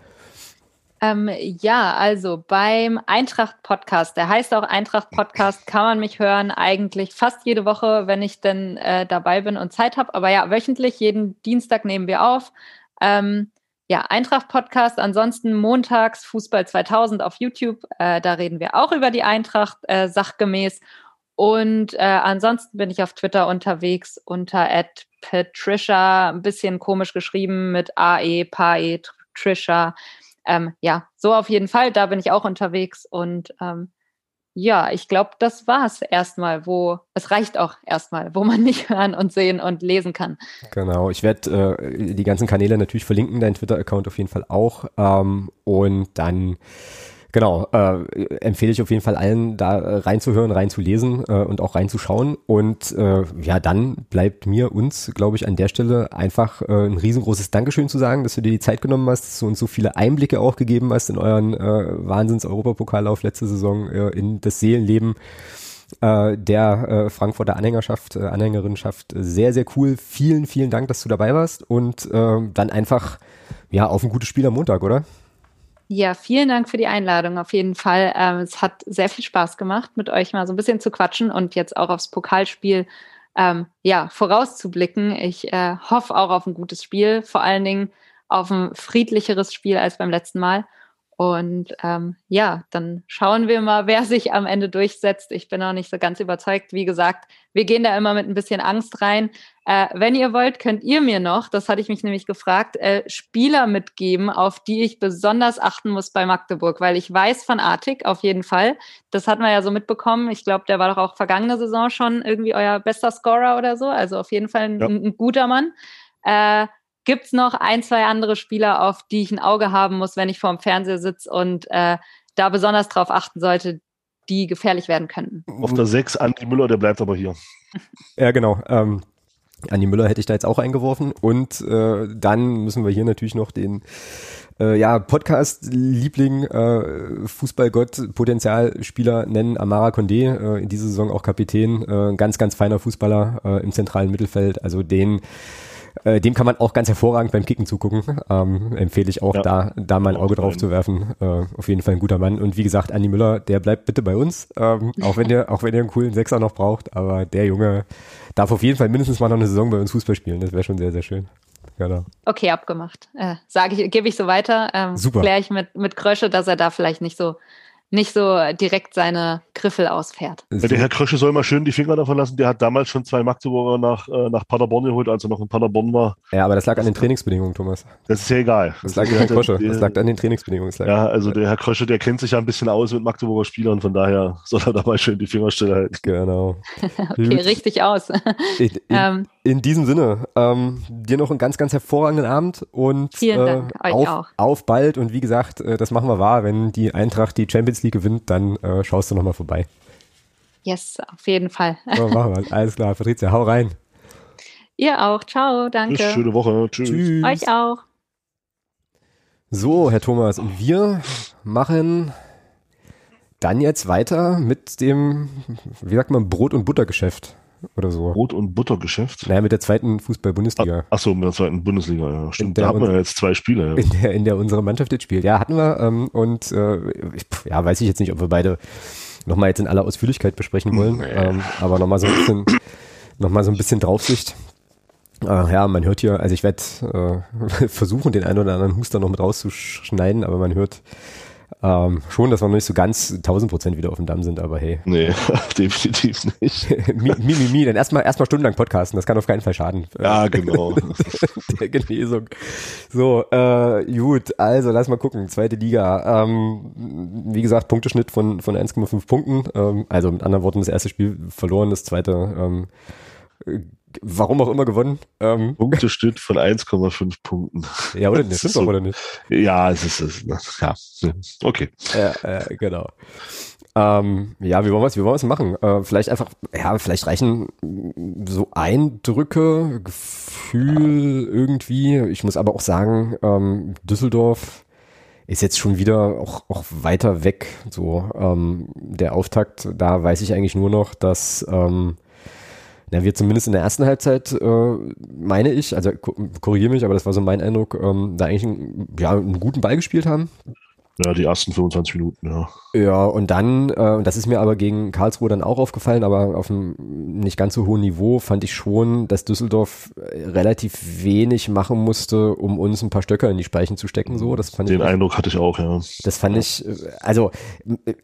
Ähm, ja, also beim Eintracht-Podcast, der heißt auch Eintracht-Podcast, kann man mich hören eigentlich fast jede Woche, wenn ich denn äh, dabei bin und Zeit habe. Aber ja, wöchentlich, jeden Dienstag nehmen wir auf. Ähm, ja, Eintracht-Podcast, ansonsten montags Fußball 2000 auf YouTube. Äh, da reden wir auch über die Eintracht äh, sachgemäß. Und äh, ansonsten bin ich auf Twitter unterwegs unter Patricia, ein bisschen komisch geschrieben mit AE, PAE, Trisha. Ähm, ja, so auf jeden Fall, da bin ich auch unterwegs und ähm, ja, ich glaube, das war es erstmal, wo es reicht auch erstmal, wo man nicht *laughs* hören und sehen und lesen kann. Genau, ich werde äh, die ganzen Kanäle natürlich verlinken, dein Twitter-Account auf jeden Fall auch. Ähm, und dann Genau, äh, empfehle ich auf jeden Fall allen, da äh, reinzuhören, reinzulesen äh, und auch reinzuschauen. Und äh, ja, dann bleibt mir, uns, glaube ich, an der Stelle einfach äh, ein riesengroßes Dankeschön zu sagen, dass du dir die Zeit genommen hast, dass du uns so viele Einblicke auch gegeben hast in euren äh, Wahnsinns-Europapokallauf letzte Saison, äh, in das Seelenleben äh, der äh, Frankfurter Anhängerschaft, äh, Anhängerinschaft. Sehr, sehr cool. Vielen, vielen Dank, dass du dabei warst und äh, dann einfach ja auf ein gutes Spiel am Montag, oder? Ja, vielen Dank für die Einladung. Auf jeden Fall. Ähm, es hat sehr viel Spaß gemacht, mit euch mal so ein bisschen zu quatschen und jetzt auch aufs Pokalspiel ähm, ja, vorauszublicken. Ich äh, hoffe auch auf ein gutes Spiel, vor allen Dingen auf ein friedlicheres Spiel als beim letzten Mal. Und ähm, ja, dann schauen wir mal, wer sich am Ende durchsetzt. Ich bin auch nicht so ganz überzeugt. Wie gesagt, wir gehen da immer mit ein bisschen Angst rein. Äh, wenn ihr wollt, könnt ihr mir noch, das hatte ich mich nämlich gefragt, äh, Spieler mitgeben, auf die ich besonders achten muss bei Magdeburg, weil ich weiß von Artik auf jeden Fall. Das hatten wir ja so mitbekommen. Ich glaube, der war doch auch vergangene Saison schon irgendwie euer bester Scorer oder so. Also auf jeden Fall ein, ja. ein, ein guter Mann. Äh, Gibt es noch ein, zwei andere Spieler, auf die ich ein Auge haben muss, wenn ich vor dem Fernseher sitze und äh, da besonders drauf achten sollte, die gefährlich werden könnten? Auf der 6 Andi Müller, der bleibt aber hier. ja, genau. Ähm, Andi Müller hätte ich da jetzt auch eingeworfen. Und äh, dann müssen wir hier natürlich noch den äh, ja, Podcast-Liebling, äh, Fußballgott, Potenzialspieler nennen, Amara Condé, äh, in dieser Saison auch Kapitän, äh, ganz, ganz feiner Fußballer äh, im zentralen Mittelfeld. Also den äh, dem kann man auch ganz hervorragend beim Kicken zugucken. Ähm, empfehle ich auch, ja. da, da mal ein Auge drauf zu werfen. Äh, auf jeden Fall ein guter Mann. Und wie gesagt, Andi Müller, der bleibt bitte bei uns. Ähm, auch wenn ihr, auch wenn ihr einen coolen Sechser noch braucht. Aber der Junge darf auf jeden Fall mindestens mal noch eine Saison bei uns Fußball spielen. Das wäre schon sehr, sehr schön. Genau. Okay, abgemacht. Äh, sage ich, gebe ich so weiter. Ähm, Super. Kläre ich mit, mit Krösche, dass er da vielleicht nicht so nicht so direkt seine Griffel ausfährt. Ja, der Herr Krösche soll mal schön die Finger davon lassen. Der hat damals schon zwei Magdeburger nach, äh, nach Paderborn geholt, als er noch in Paderborn war. Ja, aber das lag an den Trainingsbedingungen, Thomas. Das ist ja egal. Das, das lag, an, Krösche. das lag an den Trainingsbedingungen. Ja, also der Herr Krösche, der kennt sich ja ein bisschen aus mit Magdeburger Spielern, von daher soll er da mal schön die Finger stillhalten. Genau. *laughs* okay, richtig aus. in, in, *laughs* ähm. In, diesem Sinne, ähm, dir noch einen ganz, ganz hervorragenden Abend und Vielen Dank, äh, auf, auf bald. Und wie gesagt, äh, das machen wir wahr, wenn die Eintracht die Champions League gewinnt, dann äh, schaust du nochmal vorbei. Yes, auf jeden Fall. So, *laughs* machen wir. Alles klar, Patricia, hau rein. Ihr auch. Ciao, danke. Bis schöne Woche. Tschüss. Tschüss. Euch auch. So, Herr Thomas, und wir machen dann jetzt weiter mit dem, wie sagt man, Brot- und Buttergeschäft oder so. Brot- und Buttergeschäft? Naja, mit der zweiten Fußball-Bundesliga. Ach, so, mit der zweiten Bundesliga, ja. Stimmt, da haben wir jetzt zwei Spiele. Ja. In, der, in der unsere Mannschaft jetzt spielt. Ja, hatten wir. Ähm, und äh, ja, weiß ich jetzt nicht, ob wir beide nochmal jetzt in aller Ausführlichkeit besprechen wollen. Nee. Ähm, aber nochmal so ein bisschen, nochmal so ein bisschen Draufsicht. Äh, ja, man hört hier, also ich werde äh, *laughs* versuchen, den einen oder anderen Huster noch mit rauszuschneiden, aber man hört ähm, schon, dass wir noch nicht so ganz 1000 Prozent wieder auf dem Damm sind, aber hey. Nee, *laughs* definitiv nicht. *laughs* mi, mi, mi, mi, dann erstmal erstmal stundenlang podcasten, das kann auf keinen Fall schaden. Ja, genau. *laughs* Der Genesung. So, äh, gut, also lass mal gucken. Zweite Liga. Ähm, wie gesagt, Punkteschnitt von, von 1,5 Punkten. Ähm, also mit anderen Worten, das erste Spiel verloren, das zweite ähm, warum auch immer gewonnen. Ähm. Punkteschnitt von 1,5 Punkten. Ja, oder nicht? Stimmt so, oder nicht? Ja, es ist, es ist ja, okay. Ja, äh, genau. Ähm, ja, wie wollen wir es, wie wollen wir es machen? Äh, vielleicht einfach, ja, vielleicht reichen so Eindrücke, Gefühl irgendwie. Ich muss aber auch sagen, ähm, Düsseldorf ist jetzt schon wieder auch, auch weiter weg. So ähm, der Auftakt, da weiß ich eigentlich nur noch, dass ähm, na, wir zumindest in der ersten Halbzeit, äh, meine ich, also korrigiere mich, aber das war so mein Eindruck, ähm, da eigentlich einen, ja, einen guten Ball gespielt haben. Ja, die ersten 25 Minuten, ja. Ja, und dann, äh, und das ist mir aber gegen Karlsruhe dann auch aufgefallen, aber auf einem nicht ganz so hohen Niveau fand ich schon, dass Düsseldorf äh, relativ wenig machen musste, um uns ein paar Stöcker in die Speichen zu stecken. So, das fand Den ich, Eindruck hatte ich auch, ja. Das fand ich, äh, also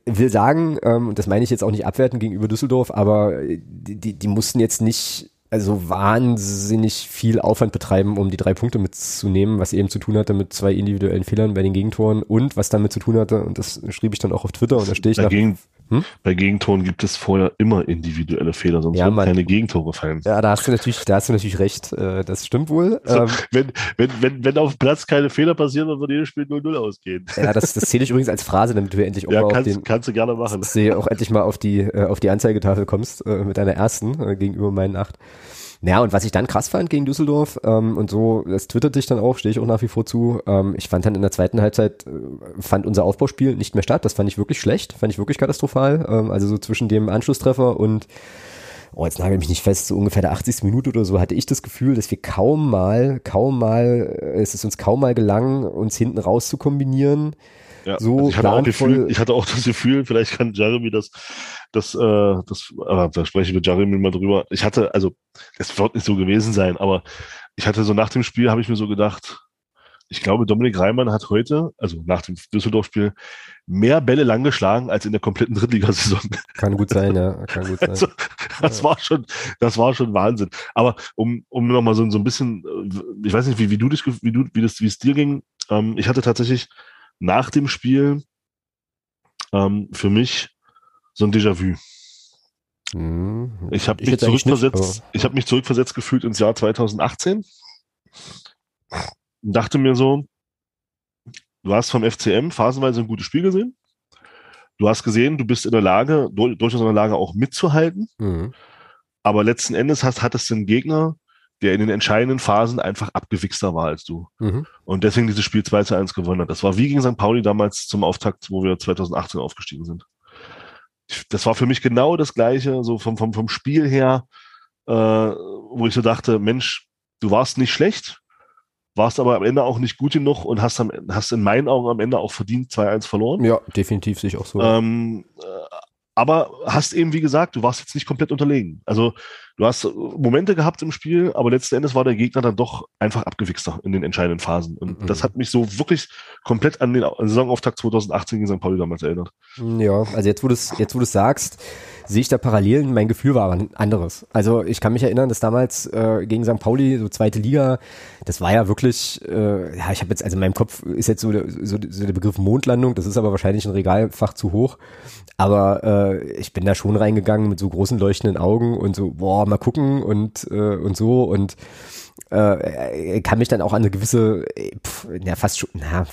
will sagen, ähm, das meine ich jetzt auch nicht abwertend gegenüber Düsseldorf, aber die, die mussten jetzt nicht also wahnsinnig viel Aufwand betreiben, um die drei Punkte mitzunehmen, was eben zu tun hatte mit zwei individuellen Fehlern bei den Gegentoren und was damit zu tun hatte, und das schrieb ich dann auch auf Twitter und da stehe ich bei, Gegen, hm? bei Gegentoren gibt es vorher immer individuelle Fehler, sonst ja, würden keine Gegentore fallen. Ja, da hast du natürlich, da hast du natürlich recht, äh, das stimmt wohl. Also, ähm, wenn, wenn, wenn, wenn auf dem Platz keine Fehler passieren, dann wird jedes Spiel 0-0 ausgehen. Ja, das, das zähle ich übrigens als Phrase, damit du endlich auch ja, mal kannst, auf den, kannst du gerne machen. Sehe auch endlich mal auf die, äh, auf die Anzeigetafel kommst, äh, mit deiner ersten gegenüber meinen acht. Ja, und was ich dann krass fand gegen Düsseldorf, ähm, und so, das twittert dich dann auch, stehe ich auch nach wie vor zu, ähm, ich fand dann in der zweiten Halbzeit, äh, fand unser Aufbauspiel nicht mehr statt, das fand ich wirklich schlecht, fand ich wirklich katastrophal, ähm, also so zwischen dem Anschlusstreffer und oh, jetzt nagel mich nicht fest, so ungefähr der 80. Minute oder so hatte ich das Gefühl, dass wir kaum mal, kaum mal, äh, es ist uns kaum mal gelang, uns hinten raus zu kombinieren. Ja, so also ich, hatte auch Gefühl, ich hatte auch *laughs* das Gefühl, vielleicht kann Jeremy das, das, äh, das, aber da spreche ich mit Jeremy mal drüber. Ich hatte, also, es wird nicht so gewesen sein, aber ich hatte so nach dem Spiel, habe ich mir so gedacht, ich glaube, Dominik Reimann hat heute, also nach dem Düsseldorf-Spiel, mehr Bälle lang geschlagen als in der kompletten Drittligasaison. Kann gut sein, ja. Kann gut *laughs* sein. Also, das war schon, das war schon Wahnsinn. Aber um, um nochmal so, so ein bisschen, äh, ich weiß nicht, wie, wie du dich, wie du, wie das, wie es dir ging. Ähm, ich hatte tatsächlich nach dem Spiel ähm, für mich so ein Déjà-vu. Mhm. Ich habe mich zurückversetzt, ich habe mich zurückversetzt gefühlt ins Jahr 2018 und dachte mir so, du hast vom FCM phasenweise ein gutes Spiel gesehen. Du hast gesehen, du bist in der Lage, durchaus in der Lage auch mitzuhalten. Mhm. Aber letzten Endes hast, hattest du einen Gegner, der in den entscheidenden Phasen einfach abgewichster war als du. Mhm. Und deswegen dieses Spiel 2 zu 1 gewonnen hat. Das war wie gegen St. Pauli damals zum Auftakt, wo wir 2018 aufgestiegen sind. Das war für mich genau das Gleiche, so vom, vom, vom Spiel her, äh, wo ich so dachte, Mensch, du warst nicht schlecht, warst aber am Ende auch nicht gut genug und hast, am, hast in meinen Augen am Ende auch verdient 2-1 verloren. Ja, definitiv sich auch so. Ähm, äh, aber hast eben, wie gesagt, du warst jetzt nicht komplett unterlegen. Also du hast Momente gehabt im Spiel, aber letzten Endes war der Gegner dann doch einfach abgewichster in den entscheidenden Phasen. Und mhm. das hat mich so wirklich komplett an den Saisonauftakt 2018 gegen St. Pauli damals erinnert. Ja, also jetzt, wo du es jetzt, wo du sagst, sehe ich da Parallelen. Mein Gefühl war aber ein anderes. Also ich kann mich erinnern, dass damals äh, gegen St. Pauli, so zweite Liga, das war ja wirklich, äh, ja, ich habe jetzt, also in meinem Kopf ist jetzt so der, so, so der Begriff Mondlandung, das ist aber wahrscheinlich ein Regalfach zu hoch. Aber äh, ich bin da schon reingegangen mit so großen leuchtenden Augen und so, boah, mal gucken und, äh, und so und äh, kann mich dann auch an eine gewisse, äh, pf, ja, fast schon, na,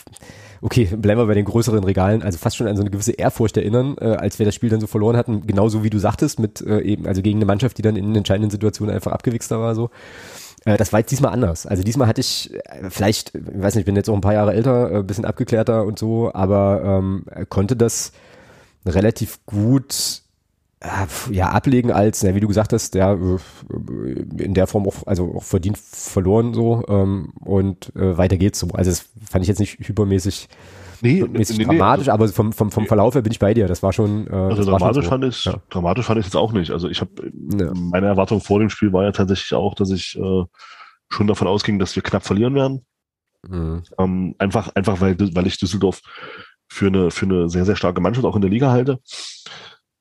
okay, bleiben wir bei den größeren Regalen, also fast schon an so eine gewisse Ehrfurcht erinnern, äh, als wir das Spiel dann so verloren hatten, genauso wie du sagtest, mit äh, eben, also gegen eine Mannschaft, die dann in entscheidenden Situationen einfach abgewichster war, so. Äh, das war jetzt diesmal anders. Also diesmal hatte ich äh, vielleicht, ich weiß nicht, ich bin jetzt auch ein paar Jahre älter, äh, bisschen abgeklärter und so, aber ähm, konnte das relativ gut ja, ablegen als, ja, wie du gesagt hast, der in der Form auch, also auch verdient verloren so ähm, und äh, weiter geht's so. Also das fand ich jetzt nicht hypermäßig nee, mäßig nee, dramatisch, nee, also, aber vom, vom, vom Verlauf her bin ich bei dir. Das war schon. Äh, also dramatisch, so. fand ich, ja. dramatisch fand ich jetzt auch nicht. Also ich habe ja. meine Erwartung vor dem Spiel war ja tatsächlich auch, dass ich äh, schon davon ausging, dass wir knapp verlieren werden. Mhm. Ähm, einfach, einfach weil, weil ich Düsseldorf für eine, für eine sehr, sehr starke Mannschaft auch in der Liga halte.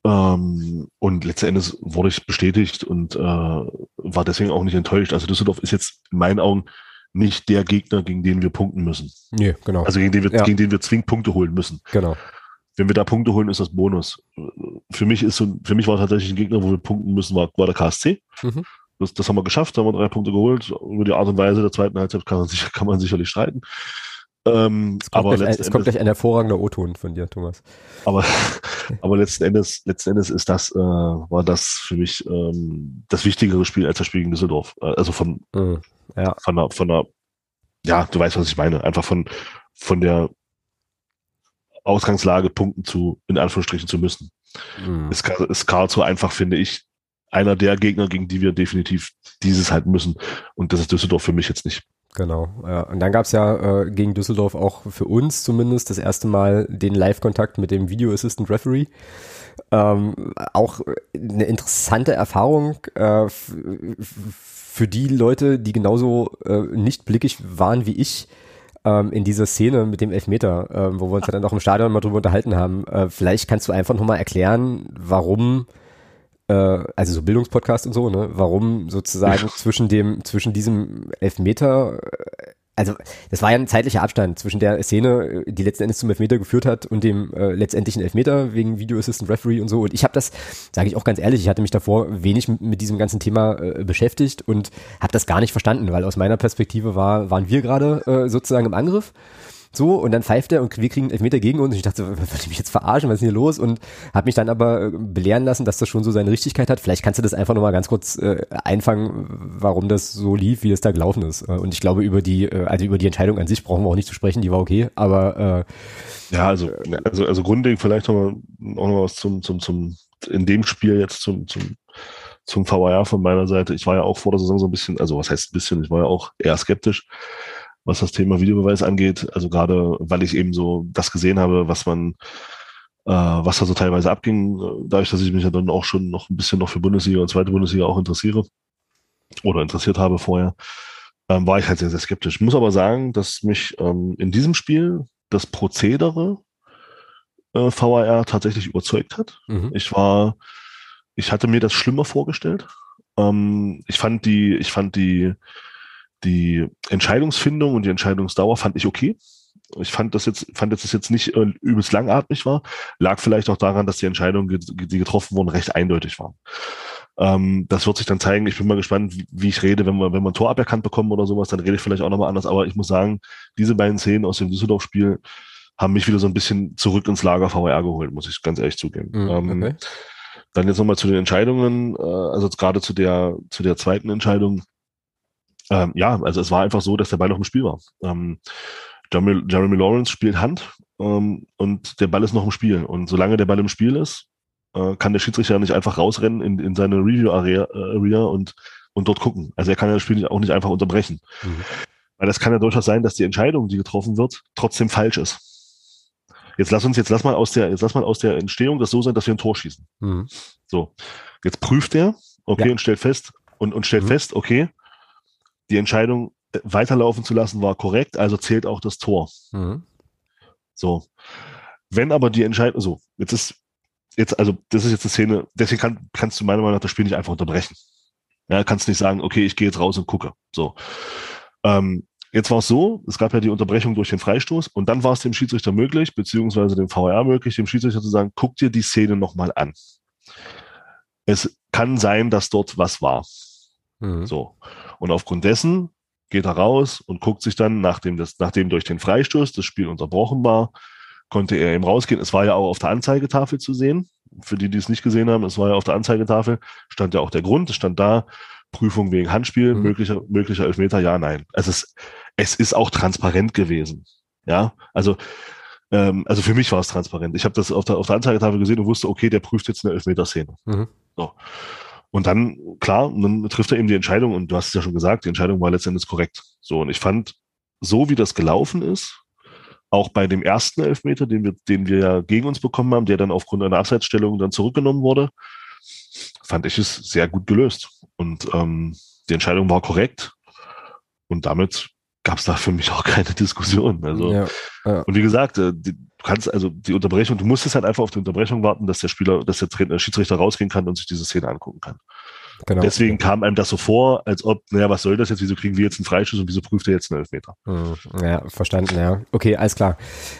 Ähm, und letzten Endes wurde ich bestätigt und äh, war deswegen auch nicht enttäuscht. Also Düsseldorf ist jetzt in meinen Augen nicht der Gegner, gegen den wir punkten müssen. Nee, genau. Also gegen den wir, ja. gegen den wir zwingend Punkte holen müssen. Genau. Wenn wir da Punkte holen, ist das Bonus. Für mich ist so, für mich war tatsächlich ein Gegner, wo wir punkten müssen, war, war der KSC. Mhm. Das, das haben wir geschafft, haben wir drei Punkte geholt. Über die Art und Weise der zweiten Halbzeit kann man, sich, *laughs* kann man sicherlich streiten. Ähm, es kommt, aber gleich, es kommt gleich ein hervorragender O-Ton von dir, Thomas. Aber, *laughs* aber letzten Endes, letzten Endes ist das, äh, war das für mich ähm, das wichtigere Spiel als das Spiel gegen Düsseldorf. Äh, also von, mhm, ja. von der, von der, ja, du weißt, was ich meine. Einfach von, von der Ausgangslage punkten zu, in Anführungsstrichen zu müssen. Mhm. Ist, ist Karlsruhe einfach, finde ich, einer der Gegner, gegen die wir definitiv dieses halten müssen. Und das ist Düsseldorf für mich jetzt nicht. Genau. Ja. Und dann gab es ja äh, gegen Düsseldorf auch für uns zumindest das erste Mal den Live-Kontakt mit dem Video Assistant Referee. Ähm, auch eine interessante Erfahrung äh, für die Leute, die genauso äh, nicht blickig waren wie ich ähm, in dieser Szene mit dem Elfmeter, äh, wo wir uns ja dann auch im Stadion mal drüber unterhalten haben. Äh, vielleicht kannst du einfach nochmal erklären, warum also so Bildungspodcast und so, ne, warum sozusagen zwischen dem, zwischen diesem Elfmeter, äh, also das war ja ein zeitlicher Abstand zwischen der Szene, die letzten Endes zum Elfmeter geführt hat und dem äh, letztendlichen Elfmeter wegen Video Assistant Referee und so. Und ich habe das, sage ich auch ganz ehrlich, ich hatte mich davor wenig mit, mit diesem ganzen Thema äh, beschäftigt und habe das gar nicht verstanden, weil aus meiner Perspektive war, waren wir gerade äh, sozusagen im Angriff so, und dann pfeift er und wir kriegen Elfmeter gegen uns. Und ich dachte, würde ich mich jetzt verarschen, was ist denn hier los? Und habe mich dann aber äh, belehren lassen, dass das schon so seine Richtigkeit hat. Vielleicht kannst du das einfach nochmal ganz kurz äh, einfangen, warum das so lief, wie es da gelaufen ist. Äh, und ich glaube, über die, äh, also über die Entscheidung an sich brauchen wir auch nicht zu sprechen, die war okay, aber äh, Ja, also, also, also Grundding vielleicht nochmal auch noch was zum, zum, zum, in dem Spiel jetzt zum, zum, zum VAR von meiner Seite. Ich war ja auch vor der Saison so ein bisschen, also was heißt ein bisschen, ich war ja auch eher skeptisch was das Thema Videobeweis angeht. Also gerade, weil ich eben so das gesehen habe, was man, äh, was da so teilweise abging, dadurch, dass ich mich ja dann auch schon noch ein bisschen noch für Bundesliga und zweite Bundesliga auch interessiere oder interessiert habe vorher, ähm, war ich halt sehr, sehr skeptisch. Ich muss aber sagen, dass mich ähm, in diesem Spiel das Prozedere äh, VAR tatsächlich überzeugt hat. Mhm. Ich war, ich hatte mir das schlimmer vorgestellt. Ähm, ich fand die, ich fand die, die Entscheidungsfindung und die Entscheidungsdauer fand ich okay. Ich fand das jetzt, fand dass es jetzt nicht äh, übelst langatmig war. Lag vielleicht auch daran, dass die Entscheidungen, die getroffen wurden, recht eindeutig waren. Ähm, das wird sich dann zeigen. Ich bin mal gespannt, wie, wie ich rede, wenn wir, wenn wir ein Tor aberkannt bekommen oder sowas, dann rede ich vielleicht auch nochmal anders. Aber ich muss sagen, diese beiden Szenen aus dem Düsseldorf-Spiel haben mich wieder so ein bisschen zurück ins Lager VR geholt, muss ich ganz ehrlich zugeben. Mhm, ähm, okay. dann jetzt nochmal zu den Entscheidungen, äh, also gerade zu der, zu der zweiten Entscheidung. Ähm, ja, also es war einfach so, dass der Ball noch im Spiel war. Ähm, Jeremy, Jeremy Lawrence spielt Hand ähm, und der Ball ist noch im Spiel. Und solange der Ball im Spiel ist, äh, kann der Schiedsrichter nicht einfach rausrennen in, in seine Review-Area äh, und, und dort gucken. Also er kann ja das Spiel auch nicht einfach unterbrechen. Mhm. Weil das kann ja durchaus sein, dass die Entscheidung, die getroffen wird, trotzdem falsch ist. Jetzt lass uns jetzt lass mal aus der jetzt lass mal aus der Entstehung das so sein, dass wir ein Tor schießen. Mhm. So, jetzt prüft er, okay, ja. und stellt fest und, und stellt mhm. fest, okay, die Entscheidung äh, weiterlaufen zu lassen war korrekt, also zählt auch das Tor. Mhm. So. Wenn aber die Entscheidung, so, jetzt ist, jetzt, also, das ist jetzt eine Szene, deswegen kann, kannst du meiner Meinung nach das Spiel nicht einfach unterbrechen. Ja, kannst nicht sagen, okay, ich gehe jetzt raus und gucke. So. Ähm, jetzt war es so, es gab ja die Unterbrechung durch den Freistoß und dann war es dem Schiedsrichter möglich, beziehungsweise dem VR möglich, dem Schiedsrichter zu sagen, guck dir die Szene nochmal an. Es kann sein, dass dort was war. Mhm. So. Und aufgrund dessen geht er raus und guckt sich dann, nachdem, das, nachdem durch den Freistoß das Spiel unterbrochen war, konnte er eben rausgehen. Es war ja auch auf der Anzeigetafel zu sehen. Für die, die es nicht gesehen haben, es war ja auf der Anzeigetafel, stand ja auch der Grund, es stand da, Prüfung wegen Handspiel, mhm. möglicher, möglicher Elfmeter, ja, nein. Es ist, es ist auch transparent gewesen. Ja, also, ähm, also für mich war es transparent. Ich habe das auf der, auf der Anzeigetafel gesehen und wusste, okay, der prüft jetzt eine Elfmeterszene. Mhm. So. Und dann, klar, dann trifft er eben die Entscheidung und du hast es ja schon gesagt, die Entscheidung war letztendlich korrekt. So, und ich fand, so wie das gelaufen ist, auch bei dem ersten Elfmeter, den wir, den wir ja gegen uns bekommen haben, der dann aufgrund einer Abseitsstellung dann zurückgenommen wurde, fand ich es sehr gut gelöst. Und ähm, die Entscheidung war korrekt. Und damit gab es da für mich auch keine Diskussion. Also, ja, ja. und wie gesagt, äh, die, du kannst also die Unterbrechung, du musstest halt einfach auf die Unterbrechung warten, dass der Spieler, dass der Trainer, Schiedsrichter rausgehen kann und sich diese Szene angucken kann. Genau. Deswegen kam einem das so vor, als ob, naja, was soll das jetzt? Wieso kriegen wir jetzt einen Freischuss und wieso prüft er jetzt einen Elfmeter? Hm, ja, verstanden, ja. Okay, alles klar.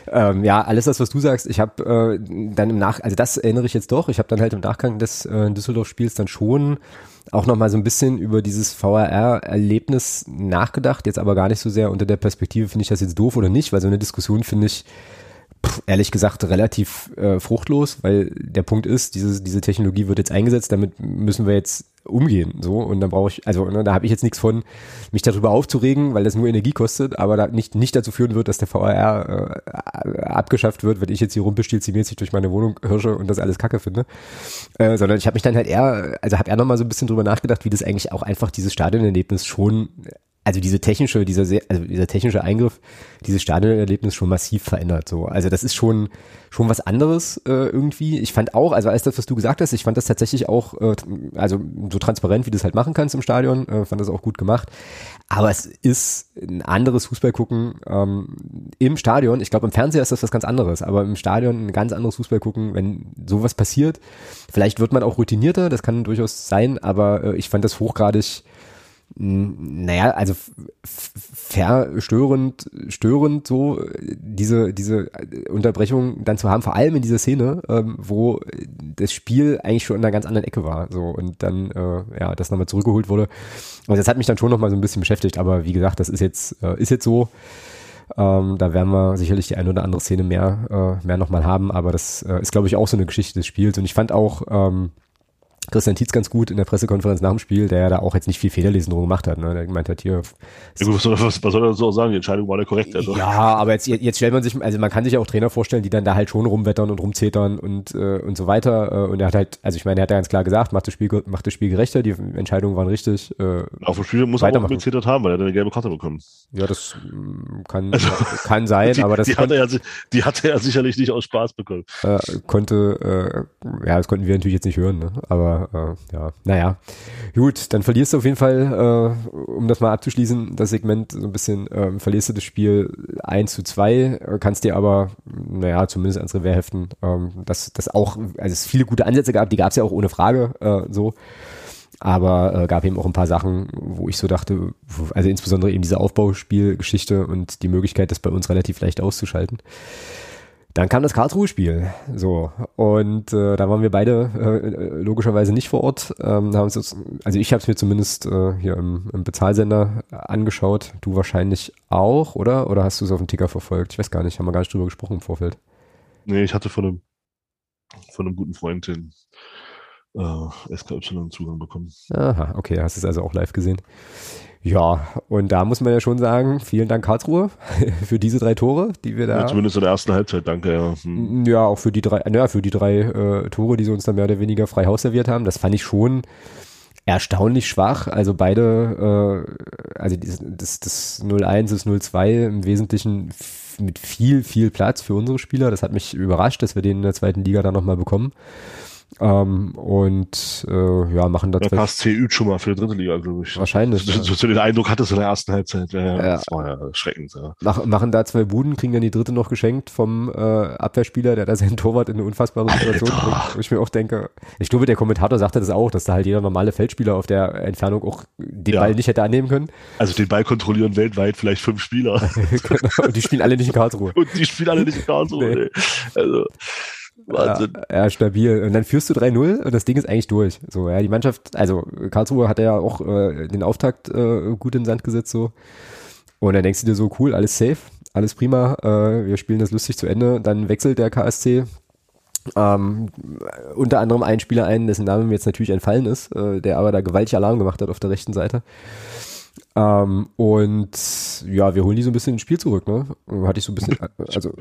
Ähm, ja, alles das, was du sagst, ich habe äh, dann im Nach, also das erinnere ich jetzt doch, ich habe dann halt im Nachgang des äh, Düsseldorf-Spiels dann schon auch nochmal so ein bisschen über dieses VRR-Erlebnis nachgedacht, jetzt aber gar nicht so sehr unter der Perspektive, finde ich das jetzt doof oder nicht, weil so eine Diskussion finde ich, ehrlich gesagt relativ äh, fruchtlos, weil der Punkt ist, diese, diese Technologie wird jetzt eingesetzt, damit müssen wir jetzt umgehen. So, und dann brauche ich, also ne, da habe ich jetzt nichts von, mich darüber aufzuregen, weil das nur Energie kostet, aber da nicht, nicht dazu führen wird, dass der VR äh, abgeschafft wird, wenn ich jetzt hier rumpelstilzmäßig durch meine Wohnung hirsche und das alles Kacke finde. Äh, sondern ich habe mich dann halt eher, also habe eher nochmal so ein bisschen drüber nachgedacht, wie das eigentlich auch einfach dieses Stadionerlebnis schon also diese technische, dieser sehr, also dieser technische Eingriff, dieses Stadionerlebnis schon massiv verändert. So, also das ist schon schon was anderes äh, irgendwie. Ich fand auch, also alles das, was du gesagt hast, ich fand das tatsächlich auch, äh, also so transparent, wie du es halt machen kannst im Stadion, äh, fand das auch gut gemacht. Aber es ist ein anderes Fußballgucken ähm, im Stadion. Ich glaube, im Fernseher ist das was ganz anderes, aber im Stadion ein ganz anderes Fußballgucken, wenn sowas passiert. Vielleicht wird man auch routinierter, das kann durchaus sein, aber äh, ich fand das hochgradig naja, also verstörend, störend so diese, diese Unterbrechung dann zu haben, vor allem in dieser Szene, ähm, wo das Spiel eigentlich schon in einer ganz anderen Ecke war, so und dann äh, ja das nochmal zurückgeholt wurde. Und das hat mich dann schon nochmal so ein bisschen beschäftigt, aber wie gesagt, das ist jetzt, äh, ist jetzt so. Ähm, da werden wir sicherlich die eine oder andere Szene mehr, äh, mehr nochmal haben, aber das äh, ist, glaube ich, auch so eine Geschichte des Spiels. Und ich fand auch, ähm, Christian Tietz ganz gut in der Pressekonferenz nach dem Spiel, der ja da auch jetzt nicht viel Fehlerlesen drum gemacht hat. Ne? Der gemeint hat hier. Ja, gut, was, soll, was, was soll er so sagen? Die Entscheidung war ja korrekt. Also. Ja, aber jetzt, jetzt stellt man sich, also man kann sich ja auch Trainer vorstellen, die dann da halt schon rumwettern und rumzetern und, äh, und so weiter. Äh, und er hat halt, also ich meine, er hat ja ganz klar gesagt, macht das Spiel, macht das Spiel gerechter, die Entscheidungen waren richtig. Äh, Auf dem Spiel muss er auch gezetert haben, weil er eine gelbe Karte bekommen. Ja, das mm, kann, also, kann sein, *laughs* die, aber das die hatte, er, die hatte er sicherlich nicht aus Spaß bekommen. Äh, konnte, äh, ja, das konnten wir natürlich jetzt nicht hören, ne? aber äh, ja, naja, gut, dann verlierst du auf jeden Fall, äh, um das mal abzuschließen, das Segment so ein bisschen, äh, verlierst du das Spiel 1 zu 2, äh, kannst dir aber, naja, zumindest ans Revers heften, ähm, dass das auch, also es viele gute Ansätze gab, die gab es ja auch ohne Frage äh, so. Aber äh, gab eben auch ein paar Sachen, wo ich so dachte, also insbesondere eben diese Aufbauspielgeschichte und die Möglichkeit, das bei uns relativ leicht auszuschalten. Dann kam das Karlsruhe-Spiel. So. Und äh, da waren wir beide äh, logischerweise nicht vor Ort. Ähm, haben uns, also ich habe es mir zumindest äh, hier im, im Bezahlsender angeschaut. Du wahrscheinlich auch, oder? Oder hast du es auf dem Ticker verfolgt? Ich weiß gar nicht, haben wir gar nicht drüber gesprochen im Vorfeld. Nee, ich hatte von einem, von einem guten Freund den äh, SKY Zugang bekommen. Aha, okay, hast du es also auch live gesehen. Ja, und da muss man ja schon sagen, vielen Dank Karlsruhe *laughs* für diese drei Tore, die wir da. Ja, zumindest in der ersten Halbzeit, danke, ja. Hm. Ja, auch für die drei, ja, für die drei äh, Tore, die sie uns dann mehr oder weniger frei Haus serviert haben. Das fand ich schon erstaunlich schwach. Also beide, äh, also das, das 0-1, das 0-2 im Wesentlichen mit viel, viel Platz für unsere Spieler. Das hat mich überrascht, dass wir den in der zweiten Liga dann nochmal bekommen. Ähm, und äh, ja, machen da Der KSC übt schon mal für die dritte Liga, glaube ich. Wahrscheinlich. So, so, so den Eindruck hattest du in der ersten Halbzeit. Ja, ja. Das war ja schreckend. Ja. Mach, machen da zwei Buden, kriegen dann die dritte noch geschenkt vom äh, Abwehrspieler, der da seinen Torwart in eine unfassbare Situation Alter. bringt. Wo ich mir auch denke, ich glaube, der Kommentator sagte das auch, dass da halt jeder normale Feldspieler auf der Entfernung auch den ja. Ball nicht hätte annehmen können. Also den Ball kontrollieren weltweit vielleicht fünf Spieler. *laughs* genau, und die spielen alle nicht in Karlsruhe. *laughs* Und die spielen alle nicht in Karlsruhe. Nee. Nee. Also Wahnsinn. Ja, ja, stabil. Und dann führst du 3-0 und das Ding ist eigentlich durch. So, ja, die Mannschaft, also Karlsruhe hat ja auch äh, den Auftakt äh, gut in den Sand gesetzt, so. Und dann denkst du dir so, cool, alles safe, alles prima, äh, wir spielen das lustig zu Ende. Dann wechselt der KSC ähm, unter anderem einen Spieler ein, dessen Name mir jetzt natürlich entfallen ist, äh, der aber da gewaltig Alarm gemacht hat auf der rechten Seite. Ähm, und ja, wir holen die so ein bisschen ins Spiel zurück, ne? Hatte ich so ein bisschen, also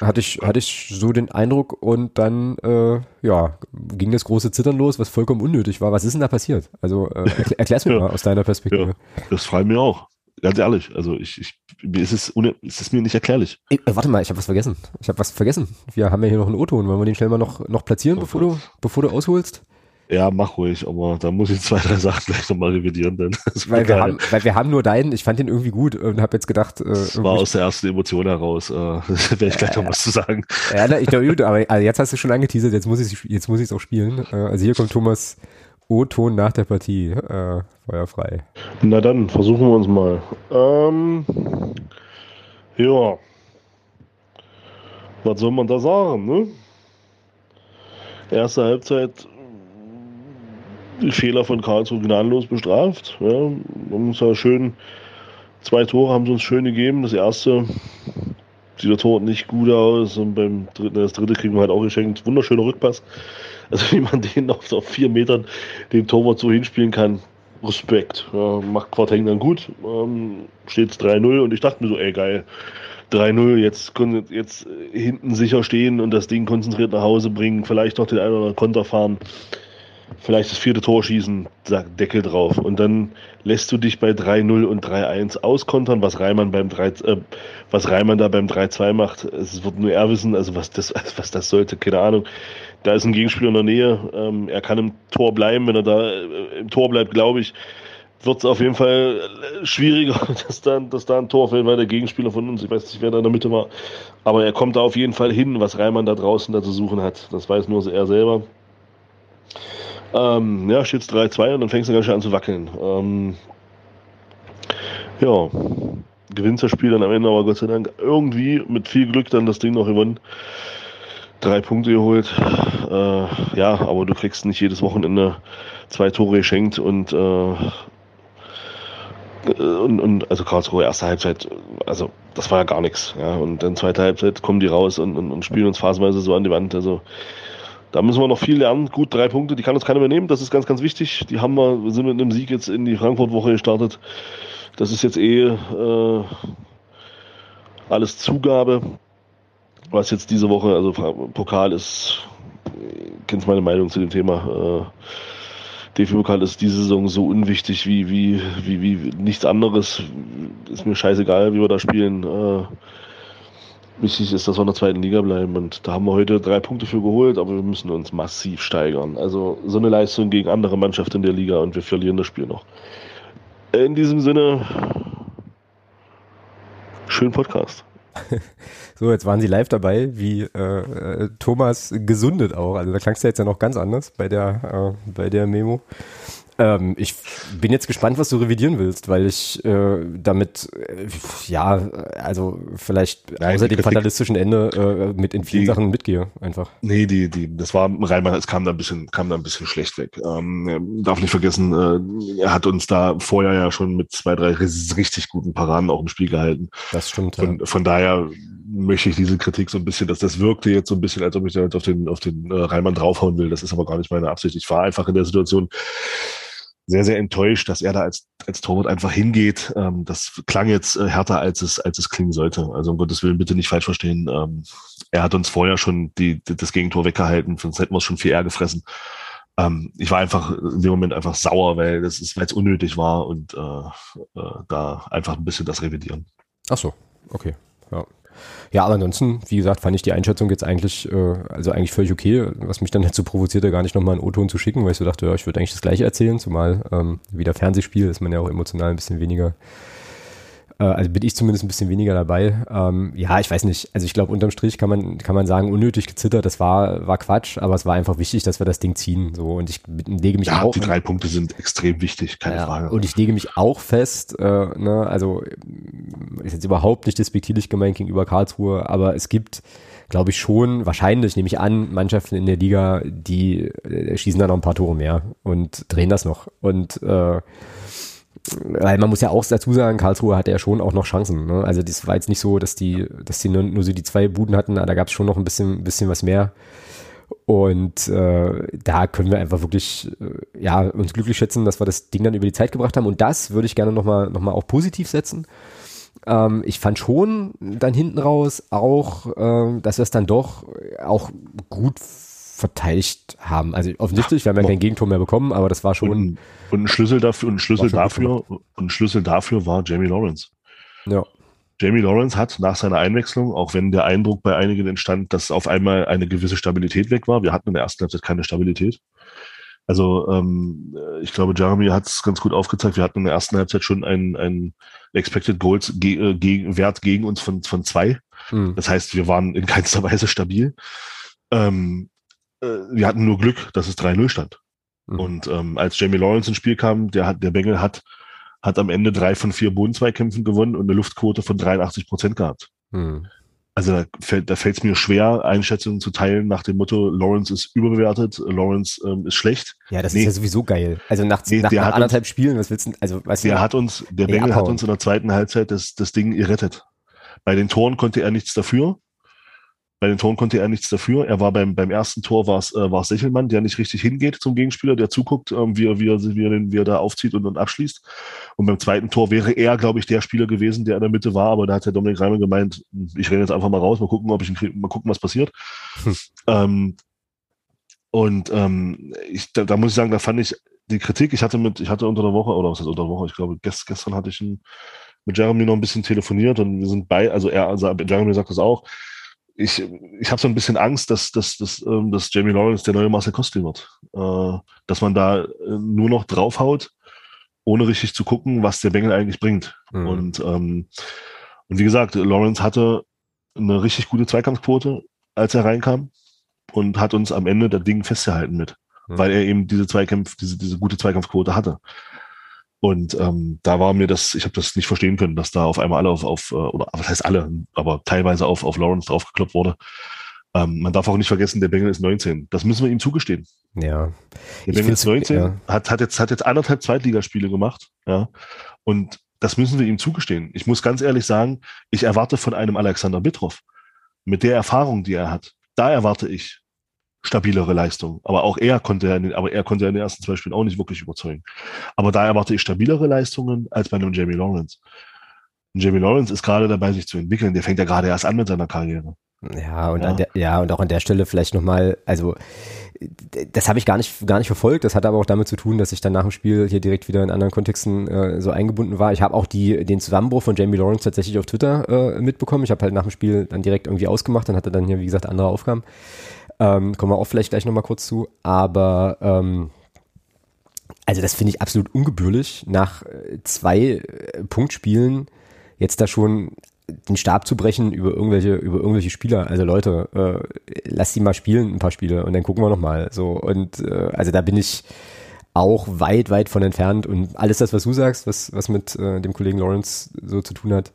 hatte ich, hatte ich so den Eindruck und dann äh, ja, ging das große Zittern los, was vollkommen unnötig war. Was ist denn da passiert? Also äh, erklär, *laughs* erklär's mir ja. mal aus deiner Perspektive. Ja, das freut mir auch. Ganz ehrlich, also ich, ich mir ist es, ohne, ist es mir nicht erklärlich. Ey, äh, warte mal, ich habe was vergessen. Ich habe was vergessen. Wir haben ja hier noch einen O-Ton. Wollen wir den schnell mal noch, noch platzieren, oh, bevor, du, bevor du ausholst? Ja, mach ruhig, aber da muss ich zwei, drei Sachen gleich nochmal revidieren. Denn weil, wir haben, weil wir haben nur deinen, ich fand den irgendwie gut und habe jetzt gedacht. Äh, das war aus der ersten Emotion heraus, äh, *laughs* werde ich gleich äh, noch was zu sagen. Ja, na, ich glaube, gut, aber also jetzt hast du schon angeteasert, jetzt muss ich jetzt muss ich es auch spielen. Äh, also hier kommt Thomas O-Ton nach der Partie, äh, feuerfrei. Na dann, versuchen wir uns mal. Ähm, ja. Was soll man da sagen, ne? Erste Halbzeit Fehler von Karlsruhe gnadenlos bestraft. Ja, muss ja schön, zwei Tore haben sie uns schön gegeben. Das erste sieht der Tor nicht gut aus und beim dritten, das dritte kriegen wir halt auch geschenkt. Wunderschöner Rückpass. Also wie man den auf, auf vier Metern den Torwart so hinspielen kann, Respekt. Ja, macht Quarteng dann gut. Ähm, Steht 3-0 und ich dachte mir so, ey geil. 3-0, jetzt, jetzt hinten sicher stehen und das Ding konzentriert nach Hause bringen, vielleicht noch den einen oder anderen Konter fahren vielleicht das vierte Tor schießen, Deckel drauf. Und dann lässt du dich bei 3-0 und 3-1 auskontern, was Reimann beim 3, äh, was Reimann da beim 3-2 macht. Es wird nur er wissen, also was das, *laughs* was das sollte, keine Ahnung. Da ist ein Gegenspieler in der Nähe. Ähm, er kann im Tor bleiben, wenn er da äh, im Tor bleibt, glaube ich wird es auf jeden Fall äh, schwieriger, *laughs* dass da, dass da ein Tor fällt, weil der Gegenspieler von uns, ich weiß nicht, wer da in der Mitte war, aber er kommt da auf jeden Fall hin, was Reimann da draußen da zu suchen hat. Das weiß nur er selber. Ähm, ja, steht 3-2 und dann fängst du ganz schön an zu wackeln. Ähm, ja, gewinnt das Spiel dann am Ende, aber Gott sei Dank irgendwie mit viel Glück dann das Ding noch gewonnen. Drei Punkte geholt. Äh, ja, aber du kriegst nicht jedes Wochenende zwei Tore geschenkt und, äh, und, und also Karlsruhe erste Halbzeit, also das war ja gar nichts. Ja, und dann zweite Halbzeit kommen die raus und, und, und spielen uns phasenweise so an die Wand. Also da müssen wir noch viel lernen. Gut, drei Punkte, die kann uns keiner mehr nehmen. Das ist ganz, ganz wichtig. Die haben wir, wir sind mit einem Sieg jetzt in die Frankfurt-Woche gestartet. Das ist jetzt eh äh, alles Zugabe. Was jetzt diese Woche, also Pokal ist, kennst meine Meinung zu dem Thema. Äh, DFB-Pokal ist diese Saison so unwichtig wie, wie, wie, wie nichts anderes. Ist mir scheißegal, wie wir da spielen. Äh, Wichtig ist, dass wir in der zweiten Liga bleiben und da haben wir heute drei Punkte für geholt, aber wir müssen uns massiv steigern. Also so eine Leistung gegen andere Mannschaften in der Liga und wir verlieren das Spiel noch. In diesem Sinne, schönen Podcast. *laughs* So, jetzt waren Sie live dabei, wie äh, äh Thomas gesundet auch. Also da klang es ja jetzt ja noch ganz anders bei der, äh, bei der Memo. Ähm, ich bin jetzt gespannt, was du revidieren willst, weil ich äh, damit, äh, ja, also vielleicht Nein, außer dem fatalistischen Ende äh, mit in vielen die, Sachen mitgehe, einfach. Nee, die, die, das war rein, es kam da ein bisschen, kam da ein bisschen schlecht weg. Ähm, darf nicht vergessen, äh, er hat uns da vorher ja schon mit zwei, drei richtig guten Paraden auch im Spiel gehalten. Das stimmt. Von, ja. von daher möchte ich diese Kritik so ein bisschen, dass das wirkte jetzt so ein bisschen, als ob ich da auf den, auf den äh, Reimann draufhauen will. Das ist aber gar nicht meine Absicht. Ich war einfach in der Situation, sehr, sehr enttäuscht, dass er da als, als Torwart einfach hingeht. Ähm, das klang jetzt äh, härter, als es, als es klingen sollte. Also um Gottes Willen bitte nicht falsch verstehen. Ähm, er hat uns vorher schon die, die, das Gegentor weggehalten, sonst hätten wir es schon viel eher gefressen. Ähm, ich war einfach in dem Moment einfach sauer, weil weil es unnötig war und äh, äh, da einfach ein bisschen das revidieren. Ach so, okay. Ja. Ja, aber ansonsten, wie gesagt, fand ich die Einschätzung jetzt eigentlich, äh, also eigentlich völlig okay, was mich dann *laughs* dazu provozierte, gar nicht nochmal einen O-Ton zu schicken, weil ich so dachte, ja, ich würde eigentlich das gleiche erzählen, zumal ähm, wieder Fernsehspiel ist man ja auch emotional ein bisschen weniger also bin ich zumindest ein bisschen weniger dabei. Ähm, ja, ich weiß nicht. Also ich glaube, unterm Strich kann man, kann man sagen, unnötig gezittert, das war, war Quatsch, aber es war einfach wichtig, dass wir das Ding ziehen. So, und ich lege mich ja, auch. Die drei Punkte sind extrem wichtig, keine ja, Frage. Und ich lege mich auch fest, äh, ne, also ist jetzt überhaupt nicht despektierlich gemeint gegenüber Karlsruhe, aber es gibt glaube ich schon, wahrscheinlich nehme ich an, Mannschaften in der Liga, die äh, schießen da noch ein paar Tore mehr und drehen das noch. Und äh, weil man muss ja auch dazu sagen, Karlsruhe hatte ja schon auch noch Chancen. Ne? Also das war jetzt nicht so, dass die, dass die nur, nur so die zwei Buden hatten, da gab es schon noch ein bisschen, bisschen was mehr. Und äh, da können wir einfach wirklich äh, ja, uns glücklich schätzen, dass wir das Ding dann über die Zeit gebracht haben. Und das würde ich gerne nochmal noch mal auch positiv setzen. Ähm, ich fand schon dann hinten raus auch, äh, dass wir es dann doch auch gut verteidigt haben. Also offensichtlich, wir haben ja kein Gegentor mehr bekommen, aber das war schon. Und, und ein Schlüssel dafür, und ein Schlüssel dafür, und ein Schlüssel dafür war Jamie Lawrence. Ja. Jamie Lawrence hat nach seiner Einwechslung, auch wenn der Eindruck bei einigen entstand, dass auf einmal eine gewisse Stabilität weg war. Wir hatten in der ersten Halbzeit keine Stabilität. Also ähm, ich glaube, Jeremy hat es ganz gut aufgezeigt. Wir hatten in der ersten Halbzeit schon einen, einen Expected Goals ge ge Wert gegen uns von, von zwei. Mhm. Das heißt, wir waren in keinster Weise stabil. Ähm, äh, wir hatten nur Glück, dass es 3-0 stand. Mhm. Und ähm, als Jamie Lawrence ins Spiel kam, der hat, der Bengel hat, hat am Ende drei von vier Bodenzweikämpfen gewonnen und eine Luftquote von 83 Prozent gehabt. Mhm. Also da fällt da fällt es mir schwer, Einschätzungen zu teilen nach dem Motto, Lawrence ist überbewertet, Lawrence ähm, ist schlecht. Ja, das nee. ist ja sowieso geil. Also nach, nee, nach, nach anderthalb uns, Spielen, was willst du, also was Der hat uns, der Bengel hat uns in der zweiten Halbzeit das, das Ding gerettet. Bei den Toren konnte er nichts dafür. Bei den Toren konnte er nichts dafür. Er war beim, beim ersten Tor war es äh, Sechelmann, der nicht richtig hingeht zum Gegenspieler, der zuguckt, ähm, wie, er, wie, er, wie, er den, wie er da aufzieht und, und abschließt. Und beim zweiten Tor wäre er, glaube ich, der Spieler gewesen, der in der Mitte war, aber da hat der Dominik Reimann gemeint, ich renne jetzt einfach mal raus, mal gucken, ob ich mal gucken, was passiert. Hm. Ähm, Und ähm, ich, da, da muss ich sagen, da fand ich die Kritik, ich hatte mit, ich hatte unter der Woche, oder was heißt unter der Woche, ich glaube, gest, gestern hatte ich ein, mit Jeremy noch ein bisschen telefoniert und wir sind bei, also er, also Jeremy sagt das auch, ich, ich habe so ein bisschen Angst, dass, dass, dass, ähm, dass Jamie Lawrence der neue Marcel Kostel wird. Äh, dass man da äh, nur noch draufhaut, ohne richtig zu gucken, was der Bengel eigentlich bringt. Mhm. Und, ähm, und wie gesagt, Lawrence hatte eine richtig gute Zweikampfquote, als er reinkam und hat uns am Ende das Ding festgehalten mit, mhm. weil er eben diese Zweikampf, diese, diese gute Zweikampfquote hatte. Und ähm, da war mir das, ich habe das nicht verstehen können, dass da auf einmal alle auf, auf äh, oder was heißt alle, aber teilweise auf, auf Lawrence draufgekloppt wurde. Ähm, man darf auch nicht vergessen, der Bengel ist 19. Das müssen wir ihm zugestehen. Ja. Der Bengel ist 19, ja. hat, hat, jetzt, hat jetzt anderthalb Zweitligaspiele gemacht. Ja. Und das müssen wir ihm zugestehen. Ich muss ganz ehrlich sagen, ich erwarte von einem Alexander Bitroff mit der Erfahrung, die er hat, da erwarte ich stabilere Leistung. Aber auch er konnte ja, in aber er konnte ja in den ersten zwei Spielen auch nicht wirklich überzeugen. Aber da erwarte ich stabilere Leistungen als bei einem Jamie Lawrence. Und Jamie Lawrence ist gerade dabei, sich zu entwickeln. Der fängt ja gerade erst an mit seiner Karriere. Ja, und ja. An der, ja, und auch an der Stelle vielleicht nochmal, also das habe ich gar nicht, gar nicht verfolgt. Das hat aber auch damit zu tun, dass ich dann nach dem Spiel hier direkt wieder in anderen Kontexten äh, so eingebunden war. Ich habe auch die, den Zusammenbruch von Jamie Lawrence tatsächlich auf Twitter äh, mitbekommen. Ich habe halt nach dem Spiel dann direkt irgendwie ausgemacht, dann hatte dann hier, wie gesagt, andere Aufgaben. Ähm, kommen wir auch vielleicht gleich nochmal kurz zu. Aber ähm, also das finde ich absolut ungebührlich, nach äh, zwei äh, Punktspielen jetzt da schon den Stab zu brechen über irgendwelche, über irgendwelche Spieler. Also Leute, äh, lasst die mal spielen, ein paar Spiele und dann gucken wir nochmal. So, und äh, also da bin ich auch weit, weit von entfernt. Und alles das, was du sagst, was, was mit äh, dem Kollegen Lawrence so zu tun hat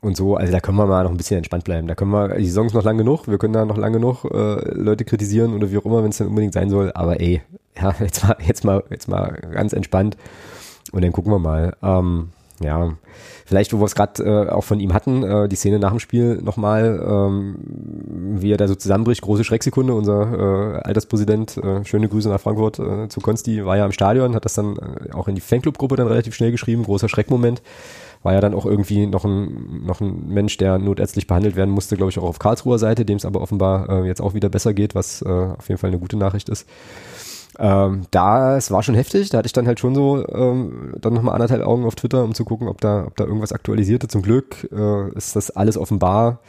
und so, also da können wir mal noch ein bisschen entspannt bleiben. Da können wir, die Saison ist noch lang genug, wir können da noch lange genug äh, Leute kritisieren oder wie auch immer, wenn es dann unbedingt sein soll. Aber ey, ja, *laughs* jetzt mal, jetzt mal, jetzt mal ganz entspannt und dann gucken wir mal. Ähm, ja, vielleicht, wo wir es gerade äh, auch von ihm hatten, äh, die Szene nach dem Spiel nochmal, ähm, wie er da so zusammenbricht, große Schrecksekunde, unser äh, Alterspräsident, äh, schöne Grüße nach Frankfurt äh, zu Konsti, war ja im Stadion, hat das dann äh, auch in die Fanclub-Gruppe dann relativ schnell geschrieben, großer Schreckmoment, war ja dann auch irgendwie noch ein, noch ein Mensch, der notärztlich behandelt werden musste, glaube ich auch auf Karlsruher Seite, dem es aber offenbar äh, jetzt auch wieder besser geht, was äh, auf jeden Fall eine gute Nachricht ist. Ähm, da, es war schon heftig, da hatte ich dann halt schon so ähm, dann nochmal anderthalb Augen auf Twitter, um zu gucken, ob da, ob da irgendwas aktualisierte. Zum Glück äh, ist das alles offenbar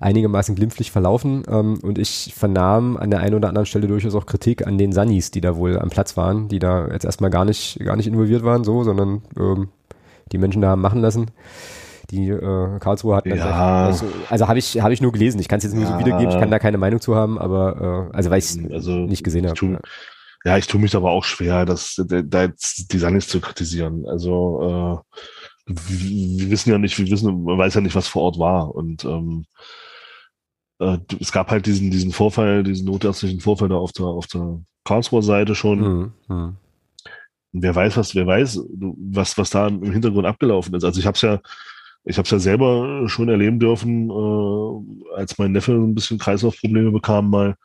einigermaßen glimpflich verlaufen ähm, und ich vernahm an der einen oder anderen Stelle durchaus auch Kritik an den Sunnis, die da wohl am Platz waren, die da jetzt erstmal gar nicht, gar nicht involviert waren, so, sondern ähm, die Menschen da haben machen lassen. Die äh, Karlsruhe hat ja. also, also habe ich habe ich nur gelesen. Ich kann es jetzt nur ja. so wiedergeben. Ich kann da keine Meinung zu haben, aber äh, also weil ich also, nicht gesehen habe. Ja, ich tue mich aber auch schwer, das, da jetzt die Sanis zu kritisieren. Also äh, wir wissen ja nicht, wir wissen, man weiß ja nicht, was vor Ort war. Und ähm, äh, es gab halt diesen, diesen Vorfall, diesen notärztlichen Vorfall da auf der, auf der Karlsruher Seite schon. Mhm. Wer weiß, was, wer weiß, was, was da im Hintergrund abgelaufen ist. Also ich habe es ja, ich habe ja selber schon erleben dürfen, äh, als mein Neffe ein bisschen Kreislaufprobleme bekam mal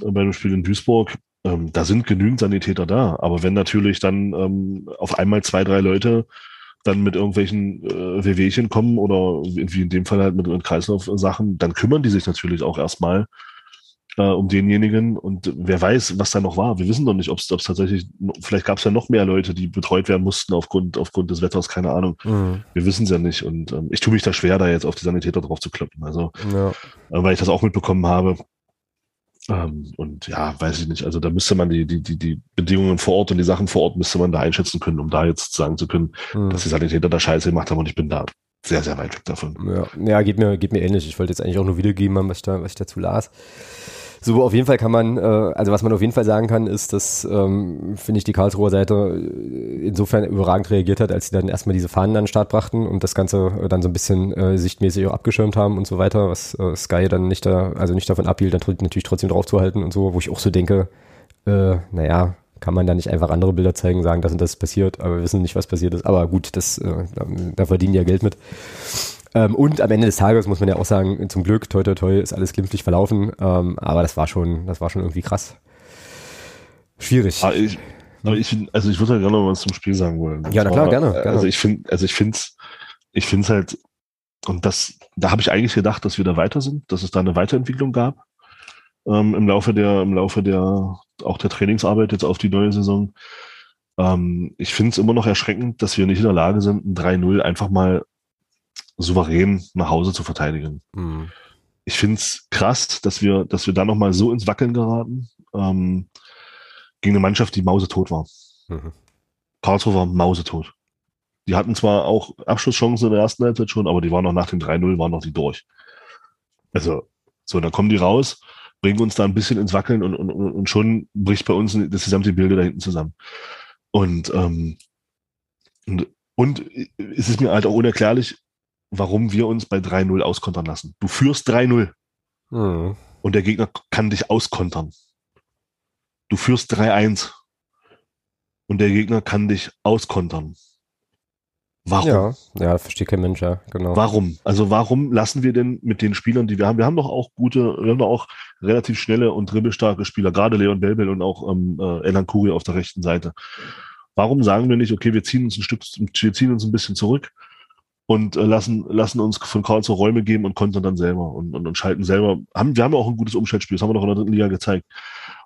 äh, bei dem Spiel in Duisburg ähm, da sind genügend Sanitäter da. Aber wenn natürlich dann ähm, auf einmal zwei, drei Leute dann mit irgendwelchen äh, Wehwehchen kommen oder wie in dem Fall halt mit, mit Kreislaufsachen, dann kümmern die sich natürlich auch erstmal äh, um denjenigen und wer weiß, was da noch war. Wir wissen noch nicht, ob es tatsächlich, vielleicht gab es ja noch mehr Leute, die betreut werden mussten aufgrund, aufgrund des Wetters, keine Ahnung. Mhm. Wir wissen es ja nicht und ähm, ich tue mich da schwer, da jetzt auf die Sanitäter drauf zu kloppen. Also, ja. äh, weil ich das auch mitbekommen habe, ähm, und ja, weiß ich nicht. Also da müsste man die, die, die, die Bedingungen vor Ort und die Sachen vor Ort müsste man da einschätzen können, um da jetzt sagen zu können, hm. dass die Sanitäter da Scheiße gemacht haben und ich bin da sehr, sehr weit weg davon. Ja, ja geht, mir, geht mir ähnlich. Ich wollte jetzt eigentlich auch nur wiedergeben, was ich, da, was ich dazu las. So, auf jeden Fall kann man, äh, also was man auf jeden Fall sagen kann, ist, dass, ähm, finde ich, die Karlsruher Seite äh, insofern überragend reagiert hat, als sie dann erstmal diese Fahnen an den Start brachten und das Ganze äh, dann so ein bisschen äh, sichtmäßig auch abgeschirmt haben und so weiter, was äh, Sky dann nicht da, also nicht davon abhielt, dann natürlich trotzdem drauf zu halten und so, wo ich auch so denke, äh, naja, kann man da nicht einfach andere Bilder zeigen, sagen, das und das ist passiert, aber wir wissen nicht, was passiert ist. Aber gut, das, äh, da, da verdienen die ja Geld mit. Ähm, und am Ende des Tages muss man ja auch sagen, zum Glück, toi toi toi, ist alles glimpflich verlaufen. Ähm, aber das war schon, das war schon irgendwie krass. Schwierig. Aber ich, aber ich also ich würde ja gerne noch was zum Spiel sagen wollen. Ja, na klar, gerne, gerne. Also ich finde, also ich finde es, ich finde es halt, und das, da habe ich eigentlich gedacht, dass wir da weiter sind, dass es da eine Weiterentwicklung gab. ähm, im Laufe der, im Laufe der, auch der Trainingsarbeit jetzt auf die neue Saison. Ähm, ich finde es immer noch erschreckend, dass wir nicht in der Lage sind, ein 3-0 einfach mal souverän nach Hause zu verteidigen. Mhm. Ich finde es krass, dass wir, dass wir da nochmal so ins Wackeln geraten, ähm, gegen eine Mannschaft, die mausetot war. Mhm. Karlsruhe war mausetot. Die hatten zwar auch Abschlusschancen in der ersten Halbzeit schon, aber die waren noch nach dem 3-0, waren noch die durch. Also, so, dann kommen die raus, bringen uns da ein bisschen ins Wackeln und, und, und schon bricht bei uns das gesamte Bild da hinten zusammen. Und, ähm, und, und es ist mir halt auch unerklärlich, warum wir uns bei 3-0 auskontern lassen. Du führst 3-0 mhm. und der Gegner kann dich auskontern. Du führst 3-1 und der Gegner kann dich auskontern. Warum? Ja, ja, versteht kein Mensch, ja, genau. Warum? Also warum lassen wir denn mit den Spielern, die wir haben, wir haben doch auch gute, wir haben doch auch relativ schnelle und dribbelstarke Spieler, gerade Leon Belbel und auch ähm, äh, Elan Kuri auf der rechten Seite. Warum sagen wir nicht, okay, wir ziehen uns ein Stück, wir ziehen uns ein bisschen zurück und äh, lassen, lassen uns von Karlsruhe Räume geben und kontern dann selber und, und, und schalten selber. Haben, wir haben auch ein gutes Umschaltspiel, das haben wir doch in der dritten Liga gezeigt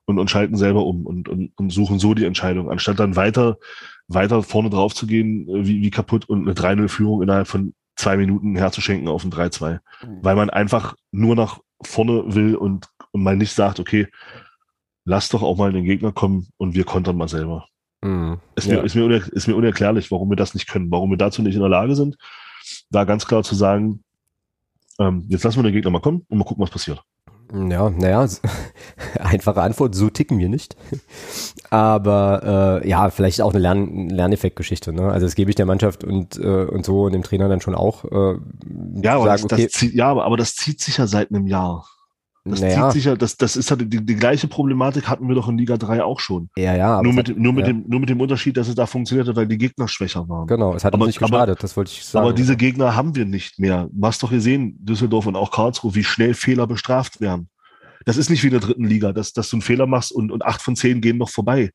und, und schalten selber um und, und, und suchen so die Entscheidung, anstatt dann weiter, weiter vorne drauf zu gehen, äh, wie, wie kaputt und eine 3-0-Führung innerhalb von zwei Minuten herzuschenken auf ein 3-2. Mhm. Weil man einfach nur nach vorne will und, und mal nicht sagt, okay, lass doch auch mal den Gegner kommen und wir kontern mal selber. Mhm. Ist, ja. mir, ist, mir ist mir unerklärlich, warum wir das nicht können, warum wir dazu nicht in der Lage sind, da ganz klar zu sagen, ähm, jetzt lassen wir den Gegner mal kommen und mal gucken, was passiert. Ja, naja, *laughs* einfache Antwort, so ticken wir nicht. Aber äh, ja, vielleicht auch eine Lern Lerneffektgeschichte. Ne? Also das gebe ich der Mannschaft und, äh, und so und dem Trainer dann schon auch. Äh, ja, aber sagen, das, okay, das zieht, ja, aber das zieht sich ja seit einem Jahr. Das naja. zieht sich ja, das, das ist halt die, die gleiche Problematik hatten wir doch in Liga 3 auch schon. Ja, ja. Nur mit, nur, mit ja. dem, nur mit dem Unterschied, dass es da funktionierte, weil die Gegner schwächer waren. Genau, es hat aber, uns nicht geschadet, aber, das wollte ich sagen. Aber diese Gegner haben wir nicht mehr. Du hast doch gesehen, Düsseldorf und auch Karlsruhe, wie schnell Fehler bestraft werden. Das ist nicht wie in der dritten Liga, dass, dass du einen Fehler machst und, und acht von zehn gehen noch vorbei.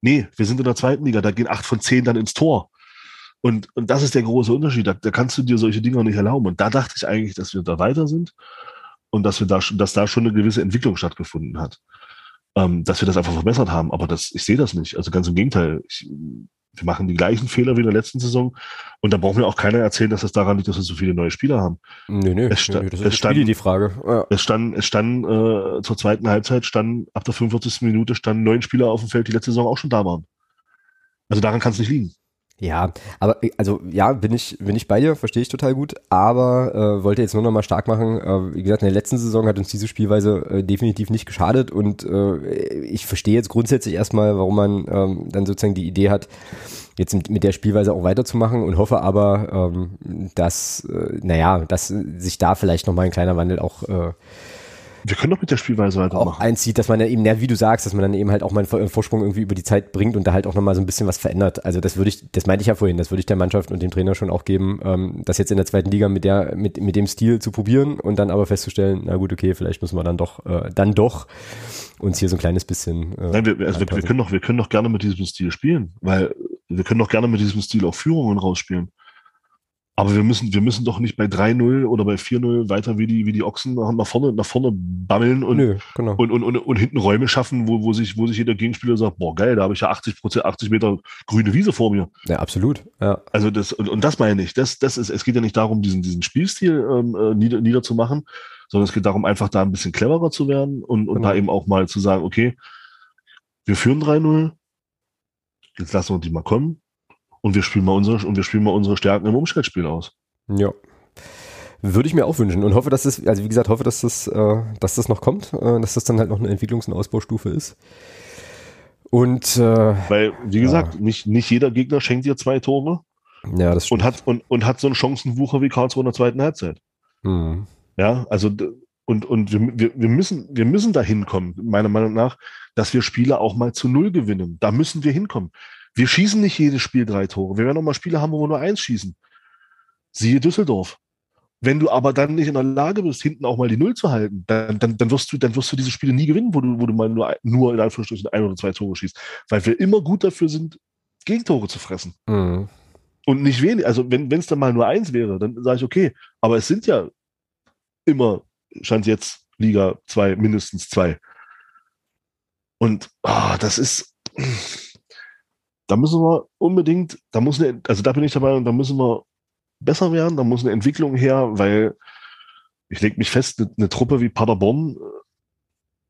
Nee, wir sind in der zweiten Liga, da gehen acht von zehn dann ins Tor. Und, und das ist der große Unterschied. Da, da kannst du dir solche Dinge nicht erlauben. Und da dachte ich eigentlich, dass wir da weiter sind und dass wir da schon, dass da schon eine gewisse Entwicklung stattgefunden hat. Ähm, dass wir das einfach verbessert haben. Aber das, ich sehe das nicht. Also ganz im Gegenteil. Ich, wir machen die gleichen Fehler wie in der letzten Saison. Und da brauchen wir auch keiner erzählen, dass das daran liegt, dass wir so viele neue Spieler haben. Nö, nö, es nö das ist stand, die Frage. Ja. Es stand, es stand äh, zur zweiten Halbzeit, stand ab der 45. Minute standen neun Spieler auf dem Feld, die letzte Saison auch schon da waren. Also daran kann es nicht liegen. Ja, aber also ja, bin ich bin ich bei dir, verstehe ich total gut, aber äh, wollte jetzt nur noch mal stark machen. Äh, wie gesagt, in der letzten Saison hat uns diese Spielweise äh, definitiv nicht geschadet und äh, ich verstehe jetzt grundsätzlich erstmal, warum man ähm, dann sozusagen die Idee hat, jetzt mit der Spielweise auch weiterzumachen und hoffe aber, ähm, dass äh, naja, dass sich da vielleicht noch mal ein kleiner Wandel auch äh, wir können doch mit der Spielweise weitermachen. Auch einzieht, dass man ja eben, wie du sagst, dass man dann eben halt auch mal einen Vorsprung irgendwie über die Zeit bringt und da halt auch nochmal so ein bisschen was verändert. Also das würde ich, das meinte ich ja vorhin, das würde ich der Mannschaft und dem Trainer schon auch geben, ähm, das jetzt in der zweiten Liga mit der, mit, mit dem Stil zu probieren und dann aber festzustellen, na gut, okay, vielleicht müssen wir dann doch, äh, dann doch uns hier so ein kleines bisschen. Äh, Nein, wir, also wir, wir, können doch, wir können doch gerne mit diesem Stil spielen, weil wir können doch gerne mit diesem Stil auch Führungen rausspielen. Aber wir müssen, wir müssen doch nicht bei 3-0 oder bei 4-0 weiter wie die, wie die Ochsen nach vorne, nach vorne bammeln und, Nö, genau. und, und, und, und, hinten Räume schaffen, wo, wo sich, wo sich jeder Gegenspieler sagt, boah, geil, da habe ich ja 80 Prozent, 80 Meter grüne Wiese vor mir. Ja, absolut. Ja. Also das, und, und das meine ich. Das, das ist, es geht ja nicht darum, diesen, diesen Spielstil ähm, äh, nieder, niederzumachen, sondern es geht darum, einfach da ein bisschen cleverer zu werden und, und genau. da eben auch mal zu sagen, okay, wir führen 3-0, jetzt lassen wir die mal kommen und wir spielen mal unsere, und wir spielen mal unsere Stärken im Umschaltspiel aus. Ja. Würde ich mir auch wünschen und hoffe, dass das, also wie gesagt, hoffe, dass das, äh, dass das noch kommt, äh, dass das dann halt noch eine Entwicklungs- und Ausbaustufe ist. Und äh, weil, wie gesagt, nicht, nicht jeder Gegner schenkt dir zwei Tore. Ja, das stimmt. Und hat, und, und hat so einen Chancenwucher wie Karlsruhe in der zweiten Halbzeit. Mhm. Ja, also und, und wir, wir, wir, müssen, wir müssen da hinkommen, meiner Meinung nach, dass wir Spiele auch mal zu null gewinnen. Da müssen wir hinkommen. Wir schießen nicht jedes Spiel drei Tore. Wir werden auch mal Spiele haben, wo wir nur eins schießen. Siehe Düsseldorf. Wenn du aber dann nicht in der Lage bist, hinten auch mal die Null zu halten, dann, dann, dann, wirst, du, dann wirst du diese Spiele nie gewinnen, wo du, wo du mal nur, nur in Anführungsstrichen ein oder zwei Tore schießt. Weil wir immer gut dafür sind, Gegentore zu fressen. Mhm. Und nicht wenig. Also, wenn es dann mal nur eins wäre, dann sage ich, okay. Aber es sind ja immer, scheint jetzt Liga 2 mindestens zwei. Und oh, das ist, da müssen wir unbedingt, da muss eine, also da bin ich dabei und da müssen wir besser werden, da muss eine Entwicklung her, weil ich lege mich fest, eine, eine, Truppe wie Paderborn,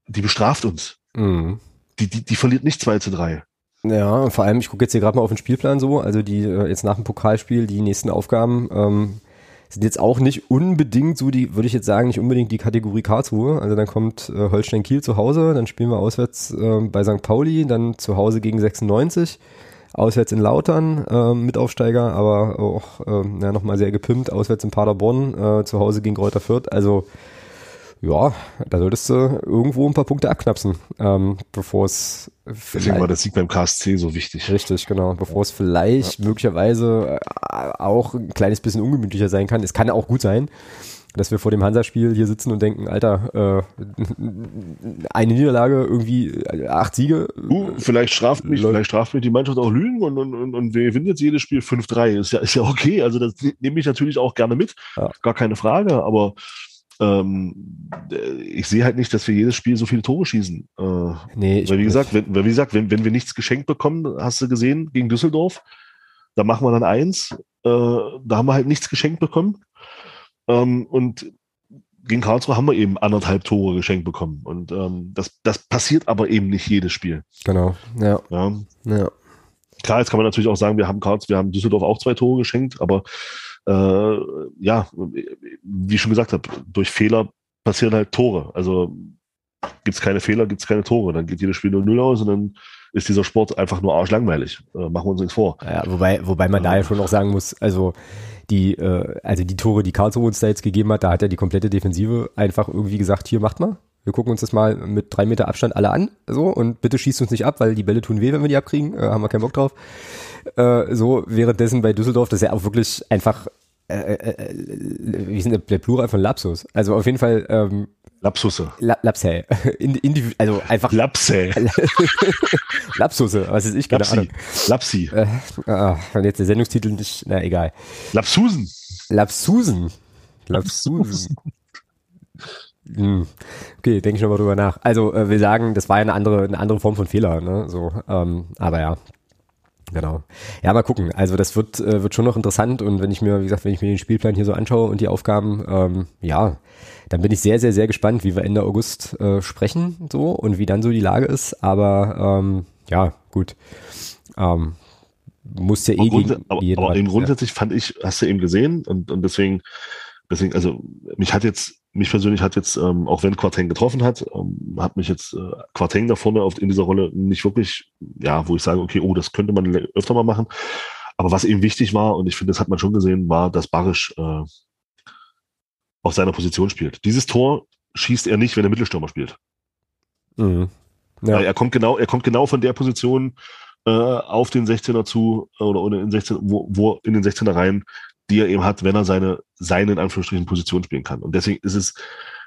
die bestraft uns. Mhm. Die, die, die verliert nicht 2 zu 3. Ja, vor allem, ich gucke jetzt hier gerade mal auf den Spielplan so, also die äh, jetzt nach dem Pokalspiel, die nächsten Aufgaben ähm, sind jetzt auch nicht unbedingt so die, würde ich jetzt sagen, nicht unbedingt die Kategorie Karlsruhe. Also dann kommt äh, Holstein Kiel zu Hause, dann spielen wir auswärts äh, bei St. Pauli, dann zu Hause gegen 96, auswärts in Lautern, äh, Mitaufsteiger, aber auch äh, ja, nochmal sehr gepimpt, auswärts in Paderborn, äh, zu Hause gegen Reuter Fürth. Also ja, da solltest du irgendwo ein paar Punkte abknapsen, ähm, bevor es Deswegen war der Sieg beim KSC so wichtig. Richtig, genau. Bevor es vielleicht ja. möglicherweise äh, auch ein kleines bisschen ungemütlicher sein kann. Es kann auch gut sein, dass wir vor dem Hansa-Spiel hier sitzen und denken, Alter, äh, eine Niederlage, irgendwie äh, acht Siege. Uh, vielleicht straft mich, vielleicht straft mich die Mannschaft auch Lügen und, und, und, und wir gewinnen jetzt jedes Spiel 5-3. Ist ja, ist ja okay. Also das nehme ich natürlich auch gerne mit. Ja. Gar keine Frage, aber ähm, ich sehe halt nicht, dass wir jedes Spiel so viele Tore schießen. Äh, nee, weil wie gesagt, wenn, weil wie gesagt, wenn, wenn wir nichts geschenkt bekommen, hast du gesehen, gegen Düsseldorf, da machen wir dann eins, äh, da haben wir halt nichts geschenkt bekommen. Ähm, und gegen Karlsruhe haben wir eben anderthalb Tore geschenkt bekommen. Und ähm, das, das passiert aber eben nicht jedes Spiel. Genau, ja. ja. ja. Klar, jetzt kann man natürlich auch sagen, wir haben Karlsruhe, wir haben Düsseldorf auch zwei Tore geschenkt, aber äh, ja, wie ich schon gesagt habe, durch Fehler passieren halt Tore. Also gibt es keine Fehler, gibt es keine Tore. Dann geht jedes Spiel 0-0 aus und dann ist dieser Sport einfach nur arschlangweilig. Äh, machen wir uns nichts vor. Ja, wobei, wobei man äh, da ja schon auch sagen muss, also die, äh, also die Tore, die Karlsruhe uns da jetzt gegeben hat, da hat ja die komplette Defensive einfach irgendwie gesagt, hier macht mal. Wir gucken uns das mal mit drei Meter Abstand alle an, so, und bitte schießt uns nicht ab, weil die Bälle tun weh, wenn wir die abkriegen, äh, haben wir keinen Bock drauf. Äh, so, währenddessen bei Düsseldorf, das ist ja auch wirklich einfach, äh, äh, äh wie denn der Plural von Lapsus? Also auf jeden Fall, ähm, Lapsusse. La Lapsä. *laughs* In, in, also einfach. Lapsä. *laughs* Lapsusse, was ist ich gerade Lapsi. Lapsi. Äh, ah, und jetzt der Sendungstitel nicht, na egal. Lapsusen. Lapsusen. Lapsusen. Hm. Okay, denke ich nochmal drüber nach. Also äh, wir sagen, das war ja eine andere, eine andere Form von Fehler, ne? So, ähm, aber ja. Genau. Ja, mal gucken. Also das wird, äh, wird schon noch interessant und wenn ich mir, wie gesagt, wenn ich mir den Spielplan hier so anschaue und die Aufgaben, ähm, ja, dann bin ich sehr, sehr, sehr gespannt, wie wir Ende August äh, sprechen so und wie dann so die Lage ist. Aber ähm, ja, gut. Ähm, muss ja eh aber gegen aber, aber eben grundsätzlich ja. fand ich, hast du eben gesehen und, und deswegen, deswegen, also mich hat jetzt mich persönlich hat jetzt, ähm, auch wenn Quarteng getroffen hat, ähm, hat mich jetzt äh, Quarteng da vorne auf, in dieser Rolle nicht wirklich, ja, wo ich sage, okay, oh, das könnte man öfter mal machen. Aber was eben wichtig war, und ich finde, das hat man schon gesehen, war, dass Barisch äh, auf seiner Position spielt. Dieses Tor schießt er nicht, wenn er Mittelstürmer spielt. Mhm. Ja. Er kommt genau, er kommt genau von der Position äh, auf den 16er zu oder in 16, wo, wo in den 16er rein, die er eben hat, wenn er seine, seine in Anführungsstrichen Position spielen kann. Und deswegen ist es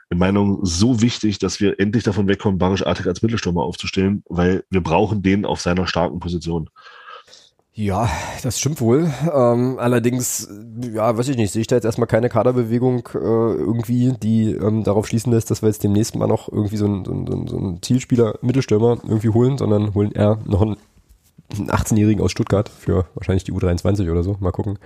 in Meinung so wichtig, dass wir endlich davon wegkommen, Barisch Artig als Mittelstürmer aufzustellen, weil wir brauchen den auf seiner starken Position. Ja, das stimmt wohl. Ähm, allerdings, ja, weiß ich nicht, sehe ich da jetzt erstmal keine Kaderbewegung äh, irgendwie, die ähm, darauf schließen lässt, dass wir jetzt demnächst mal noch irgendwie so einen, so einen, so einen Zielspieler, Mittelstürmer irgendwie holen, sondern holen eher noch einen 18-Jährigen aus Stuttgart für wahrscheinlich die U23 oder so. Mal gucken.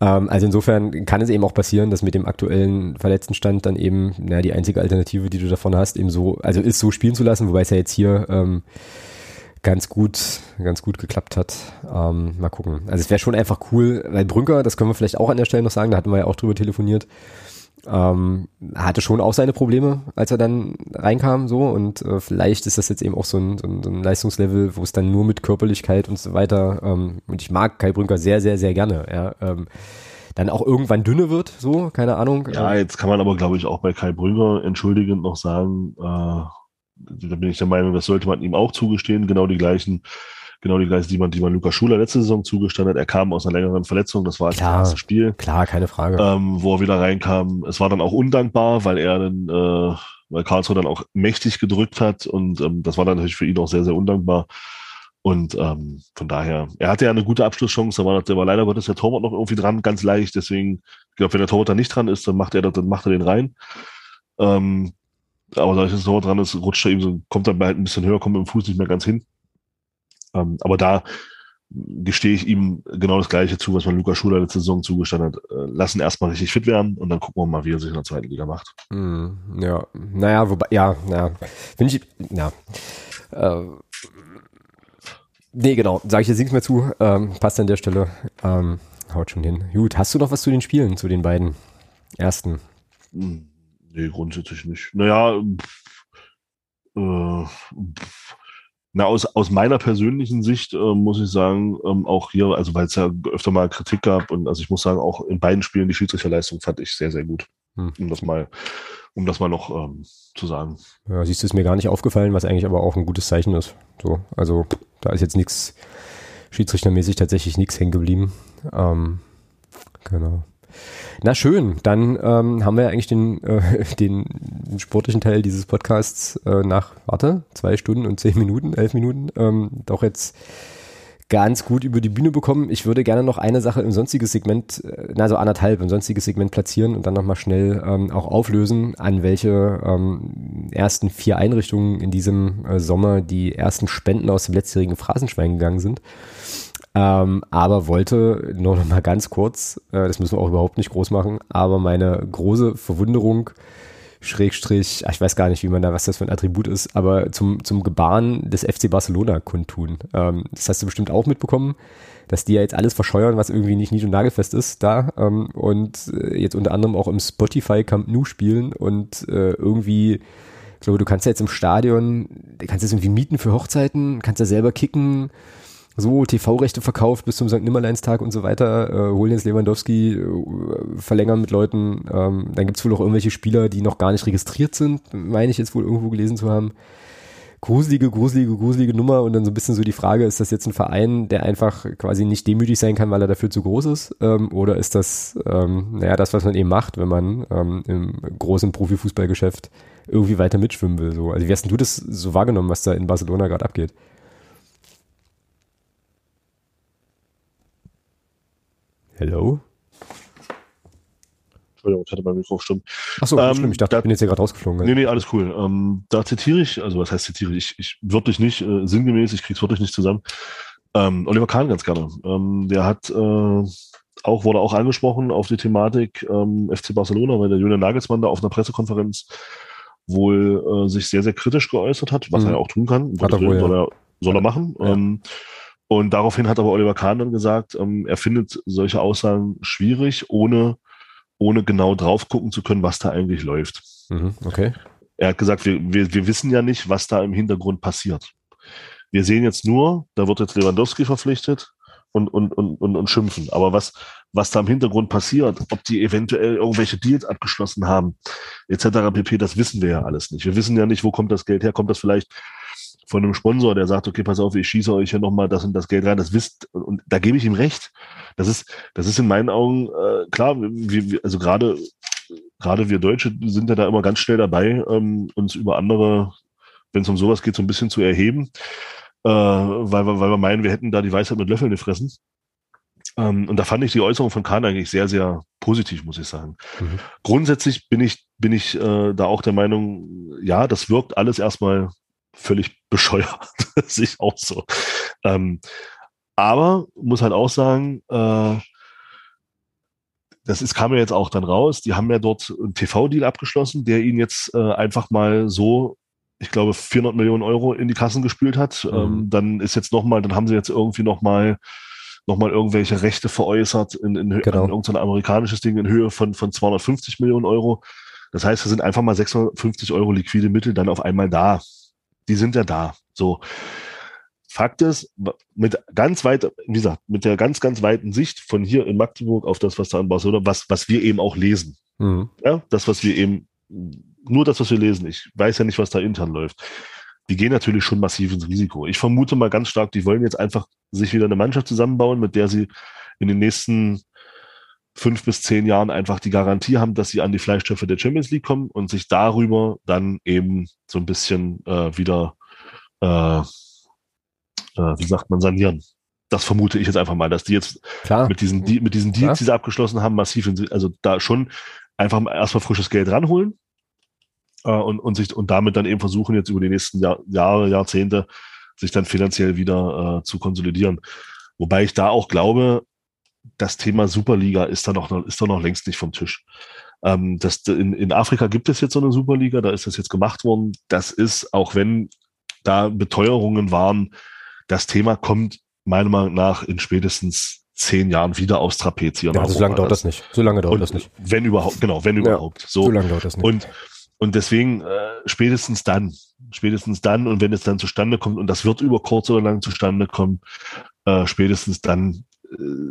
Ähm, also insofern kann es eben auch passieren, dass mit dem aktuellen Verletztenstand dann eben, na, die einzige Alternative, die du davon hast, eben so, also ist so spielen zu lassen, wobei es ja jetzt hier ähm, ganz gut, ganz gut geklappt hat. Ähm, mal gucken. Also es wäre schon einfach cool, weil Brünker, das können wir vielleicht auch an der Stelle noch sagen, da hatten wir ja auch drüber telefoniert, ähm, hatte schon auch seine Probleme, als er dann reinkam, so und äh, vielleicht ist das jetzt eben auch so ein, so ein, so ein Leistungslevel, wo es dann nur mit Körperlichkeit und so weiter ähm, und ich mag Kai Brünker sehr, sehr, sehr gerne, ja, ähm, dann auch irgendwann dünne wird, so, keine Ahnung. Ja, jetzt kann man aber, glaube ich, auch bei Kai Brünker entschuldigend noch sagen, äh, da bin ich der Meinung, das sollte man ihm auch zugestehen, genau die gleichen genau die gleiche, die man, die man Lukas Schuler letzte Saison zugestanden hat. Er kam aus einer längeren Verletzung, das war klar, das erste Spiel. Klar, keine Frage. Ähm, wo er wieder reinkam. Es war dann auch undankbar, weil er dann, äh, weil Karlsruhe dann auch mächtig gedrückt hat und ähm, das war dann natürlich für ihn auch sehr, sehr undankbar. Und ähm, von daher, er hatte ja eine gute Abschlusschance, aber der war leider Gottes der Torwart noch irgendwie dran, ganz leicht. Deswegen, ich glaube, wenn der Torwart da nicht dran ist, dann macht er das, dann macht er den rein. Ähm, Aber da ich jetzt noch dran ist, rutscht er eben so, kommt dann halt ein bisschen höher, kommt mit dem Fuß nicht mehr ganz hin. Ähm, aber da gestehe ich ihm genau das Gleiche zu, was man Luca Schuler letzte Saison zugestanden hat. Äh, lassen erstmal richtig fit werden und dann gucken wir mal, wie er sich in der zweiten Liga macht. Mm, ja, naja, wobei, ja, naja, finde ich, ja. Äh, nee, genau, sage ich jetzt nichts mehr zu, ähm, passt an der Stelle. Ähm, haut schon hin. Gut, hast du noch was zu den Spielen, zu den beiden ersten? Hm, nee, grundsätzlich nicht. Naja, pff, äh, pff na, aus, aus meiner persönlichen Sicht äh, muss ich sagen, ähm, auch hier, also weil es ja öfter mal Kritik gab und also ich muss sagen, auch in beiden Spielen die Schiedsrichterleistung fand ich sehr, sehr gut. Hm. Um das mal, um das mal noch ähm, zu sagen. Ja, siehst du, ist mir gar nicht aufgefallen, was eigentlich aber auch ein gutes Zeichen ist. So, also da ist jetzt nichts schiedsrichtermäßig tatsächlich nichts hängen geblieben. Ähm, genau. Na schön, dann ähm, haben wir eigentlich den, äh, *laughs* den sportlichen Teil dieses Podcasts äh, nach, warte, zwei Stunden und zehn Minuten, elf Minuten, ähm, doch jetzt ganz gut über die Bühne bekommen. Ich würde gerne noch eine Sache im sonstiges Segment, äh, also anderthalb im sonstiges Segment platzieren und dann nochmal schnell ähm, auch auflösen, an welche ähm, ersten vier Einrichtungen in diesem äh, Sommer die ersten Spenden aus dem letztjährigen Phrasenschwein gegangen sind. Ähm, aber wollte nur noch mal ganz kurz, äh, das müssen wir auch überhaupt nicht groß machen, aber meine große Verwunderung, Schrägstrich, ich weiß gar nicht, wie man da, was das für ein Attribut ist, aber zum, zum Gebaren des FC Barcelona kundtun. Ähm, das hast du bestimmt auch mitbekommen, dass die ja jetzt alles verscheuern, was irgendwie nicht nied- und nagelfest ist da ähm, und äh, jetzt unter anderem auch im Spotify Camp Nou spielen und äh, irgendwie ich glaube, du kannst ja jetzt im Stadion, du kannst jetzt irgendwie mieten für Hochzeiten, kannst ja selber kicken, so TV-Rechte verkauft bis zum St. Nimmerleinstag und so weiter, äh, holen jetzt Lewandowski, äh, verlängern mit Leuten. Ähm, dann gibt's wohl auch irgendwelche Spieler, die noch gar nicht registriert sind, meine ich jetzt wohl irgendwo gelesen zu haben. Gruselige, gruselige, gruselige Nummer und dann so ein bisschen so die Frage, ist das jetzt ein Verein, der einfach quasi nicht demütig sein kann, weil er dafür zu groß ist? Ähm, oder ist das, ähm, naja, das, was man eben macht, wenn man ähm, im großen Profifußballgeschäft irgendwie weiter mitschwimmen will? So. Also wie hast denn du das so wahrgenommen, was da in Barcelona gerade abgeht? Hello? Entschuldigung, ich hatte mein Mikro stumm. Achso, ähm, schlimm. Ich dachte, da, ich bin jetzt hier gerade rausgeflogen. Nee, nee, alles cool. Ähm, da zitiere ich, also was heißt zitiere ich? Ich wörtlich nicht, äh, sinngemäß, ich krieg's wörtlich nicht zusammen. Ähm, Oliver Kahn ganz gerne. Ähm, der hat äh, auch, wurde auch angesprochen auf die Thematik ähm, FC Barcelona, weil der Julian Nagelsmann da auf einer Pressekonferenz wohl äh, sich sehr, sehr kritisch geäußert hat, was mhm. er ja auch tun kann. Hat er wohl, soll, er, soll er machen. Ja. Ähm, und daraufhin hat aber Oliver Kahn dann gesagt, ähm, er findet solche Aussagen schwierig, ohne, ohne genau drauf gucken zu können, was da eigentlich läuft. Mhm, okay. Er hat gesagt, wir, wir, wir wissen ja nicht, was da im Hintergrund passiert. Wir sehen jetzt nur, da wird jetzt Lewandowski verpflichtet und, und, und, und, und schimpfen. Aber was, was da im Hintergrund passiert, ob die eventuell irgendwelche Deals abgeschlossen haben, etc. pp., das wissen wir ja alles nicht. Wir wissen ja nicht, wo kommt das Geld her? Kommt das vielleicht von einem Sponsor, der sagt, okay, pass auf, ich schieße euch hier nochmal das und das Geld rein, das wisst, und, und da gebe ich ihm recht. Das ist, das ist in meinen Augen, äh, klar, wir, also gerade, gerade wir Deutsche sind ja da immer ganz schnell dabei, ähm, uns über andere, wenn es um sowas geht, so ein bisschen zu erheben, äh, weil, wir, weil wir meinen, wir hätten da die Weisheit mit Löffeln gefressen. Ähm, und da fand ich die Äußerung von Kahn eigentlich sehr, sehr positiv, muss ich sagen. Mhm. Grundsätzlich bin ich, bin ich äh, da auch der Meinung, ja, das wirkt alles erstmal völlig *laughs* bescheuert. sehe ich auch so. Ähm, aber muss halt auch sagen, äh, das ist, kam ja jetzt auch dann raus. Die haben ja dort einen TV-Deal abgeschlossen, der ihnen jetzt äh, einfach mal so, ich glaube, 400 Millionen Euro in die Kassen gespült hat. Mhm. Ähm, dann ist jetzt nochmal, dann haben sie jetzt irgendwie nochmal noch mal irgendwelche Rechte veräußert in, in, genau. in irgendein amerikanisches Ding in Höhe von, von 250 Millionen Euro. Das heißt, da sind einfach mal 650 Euro liquide Mittel dann auf einmal da die sind ja da. So. Fakt ist, mit ganz weit, wie gesagt, mit der ganz, ganz weiten Sicht von hier in Magdeburg auf das, was da in Barcelona, was, was wir eben auch lesen. Mhm. Ja, das, was wir eben, nur das, was wir lesen. Ich weiß ja nicht, was da intern läuft. Die gehen natürlich schon massiv ins Risiko. Ich vermute mal ganz stark, die wollen jetzt einfach sich wieder eine Mannschaft zusammenbauen, mit der sie in den nächsten fünf bis zehn Jahren einfach die Garantie haben, dass sie an die Fleischstoffe der Champions League kommen und sich darüber dann eben so ein bisschen äh, wieder, äh, äh, wie sagt man, sanieren. Das vermute ich jetzt einfach mal, dass die jetzt Klar. mit diesen, mit diesen Deals, die sie abgeschlossen haben, massiv, in, also da schon einfach erstmal frisches Geld ranholen. äh, und, und, sich, und damit dann eben versuchen, jetzt über die nächsten Jahr, Jahre, Jahrzehnte, sich dann finanziell wieder äh, zu konsolidieren. Wobei ich da auch glaube, das Thema Superliga ist da noch, ist da noch längst nicht vom Tisch. Ähm, das, in, in Afrika gibt es jetzt so eine Superliga, da ist das jetzt gemacht worden. Das ist, auch wenn da Beteuerungen waren, das Thema kommt meiner Meinung nach in spätestens zehn Jahren wieder aufs Trapez hier. Ja, also so lange dauert das nicht. So lange dauert das nicht. Wenn überhaupt, genau, wenn überhaupt. so, so lange dauert das nicht. Und, und deswegen äh, spätestens dann, spätestens dann und wenn es dann zustande kommt und das wird über kurz oder lang zustande kommen, äh, spätestens dann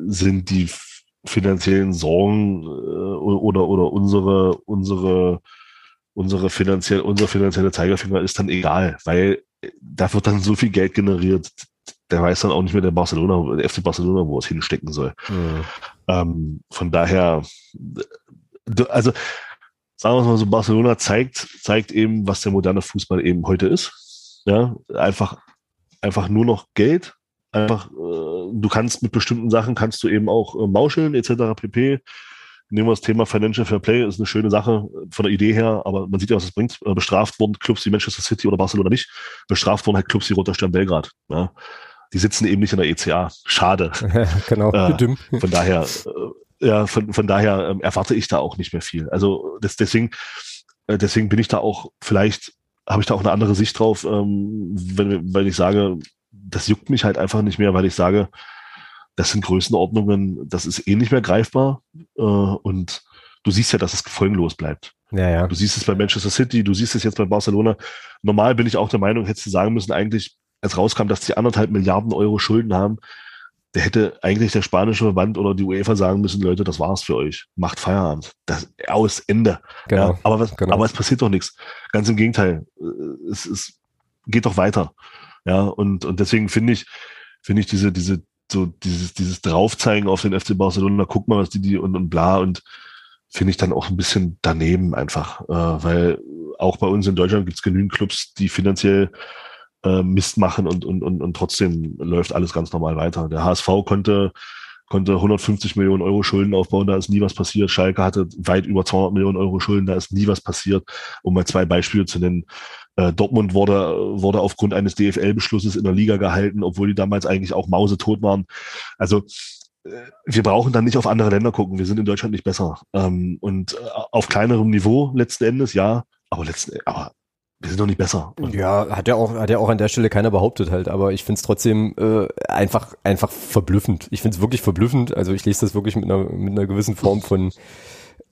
sind die finanziellen Sorgen äh, oder oder unsere unsere unsere finanziell unser finanzielle Zeigerfinger ist dann egal, weil da wird dann so viel Geld generiert, der weiß dann auch nicht mehr der Barcelona, der FC Barcelona, wo es hinstecken soll. Mhm. Ähm, von daher, also sagen wir mal so, Barcelona zeigt, zeigt eben, was der moderne Fußball eben heute ist. Ja, einfach, einfach nur noch Geld. Einfach, äh, du kannst mit bestimmten Sachen kannst du eben auch äh, mauscheln, etc. pp. Nehmen wir das Thema Financial Fair Play, ist eine schöne Sache von der Idee her, aber man sieht ja, was es bringt. Äh, bestraft wurden Clubs wie Manchester City oder Barcelona nicht. Bestraft wurden halt Clubs wie Roter Stern Belgrad. Ja die sitzen eben nicht in der ECA. Schade. *laughs* genau. Äh, von daher, äh, ja, von, von daher ähm, erwarte ich da auch nicht mehr viel. Also das, deswegen, äh, deswegen bin ich da auch vielleicht habe ich da auch eine andere Sicht drauf, ähm, wenn, weil ich sage, das juckt mich halt einfach nicht mehr, weil ich sage, das sind Größenordnungen, das ist eh nicht mehr greifbar äh, und du siehst ja, dass es folgenlos bleibt. Ja, ja. Du siehst es bei Manchester City, du siehst es jetzt bei Barcelona. Normal bin ich auch der Meinung, hättest du sagen müssen, eigentlich als rauskam, dass die anderthalb Milliarden Euro Schulden haben, der hätte eigentlich der spanische Verband oder die UEFA sagen müssen, Leute, das war's für euch. Macht Feierabend. Das, aus, Ende. Genau, ja, aber, was, genau. aber es passiert doch nichts. Ganz im Gegenteil. Es, es geht doch weiter. Ja, und, und deswegen finde ich, finde ich diese, diese, so dieses, dieses Draufzeigen auf den FC Barcelona, guck mal, was die, die und, und bla und finde ich dann auch ein bisschen daneben einfach, äh, weil auch bei uns in Deutschland gibt es genügend Clubs, die finanziell äh, Mist machen und, und, und, und trotzdem läuft alles ganz normal weiter. Der HSV konnte konnte 150 Millionen Euro Schulden aufbauen, da ist nie was passiert. Schalke hatte weit über 200 Millionen Euro Schulden, da ist nie was passiert. Um mal zwei Beispiele zu nennen. Äh, Dortmund wurde, wurde aufgrund eines DFL-Beschlusses in der Liga gehalten, obwohl die damals eigentlich auch mausetot waren. Also äh, wir brauchen dann nicht auf andere Länder gucken. Wir sind in Deutschland nicht besser. Ähm, und äh, auf kleinerem Niveau letzten Endes, ja. Aber letzten, aber wir sind doch nicht besser. Ja, hat ja auch, hat ja auch an der Stelle keiner behauptet halt, aber ich finde es trotzdem äh, einfach, einfach verblüffend. Ich finde es wirklich verblüffend. Also ich lese das wirklich mit einer, mit einer gewissen Form von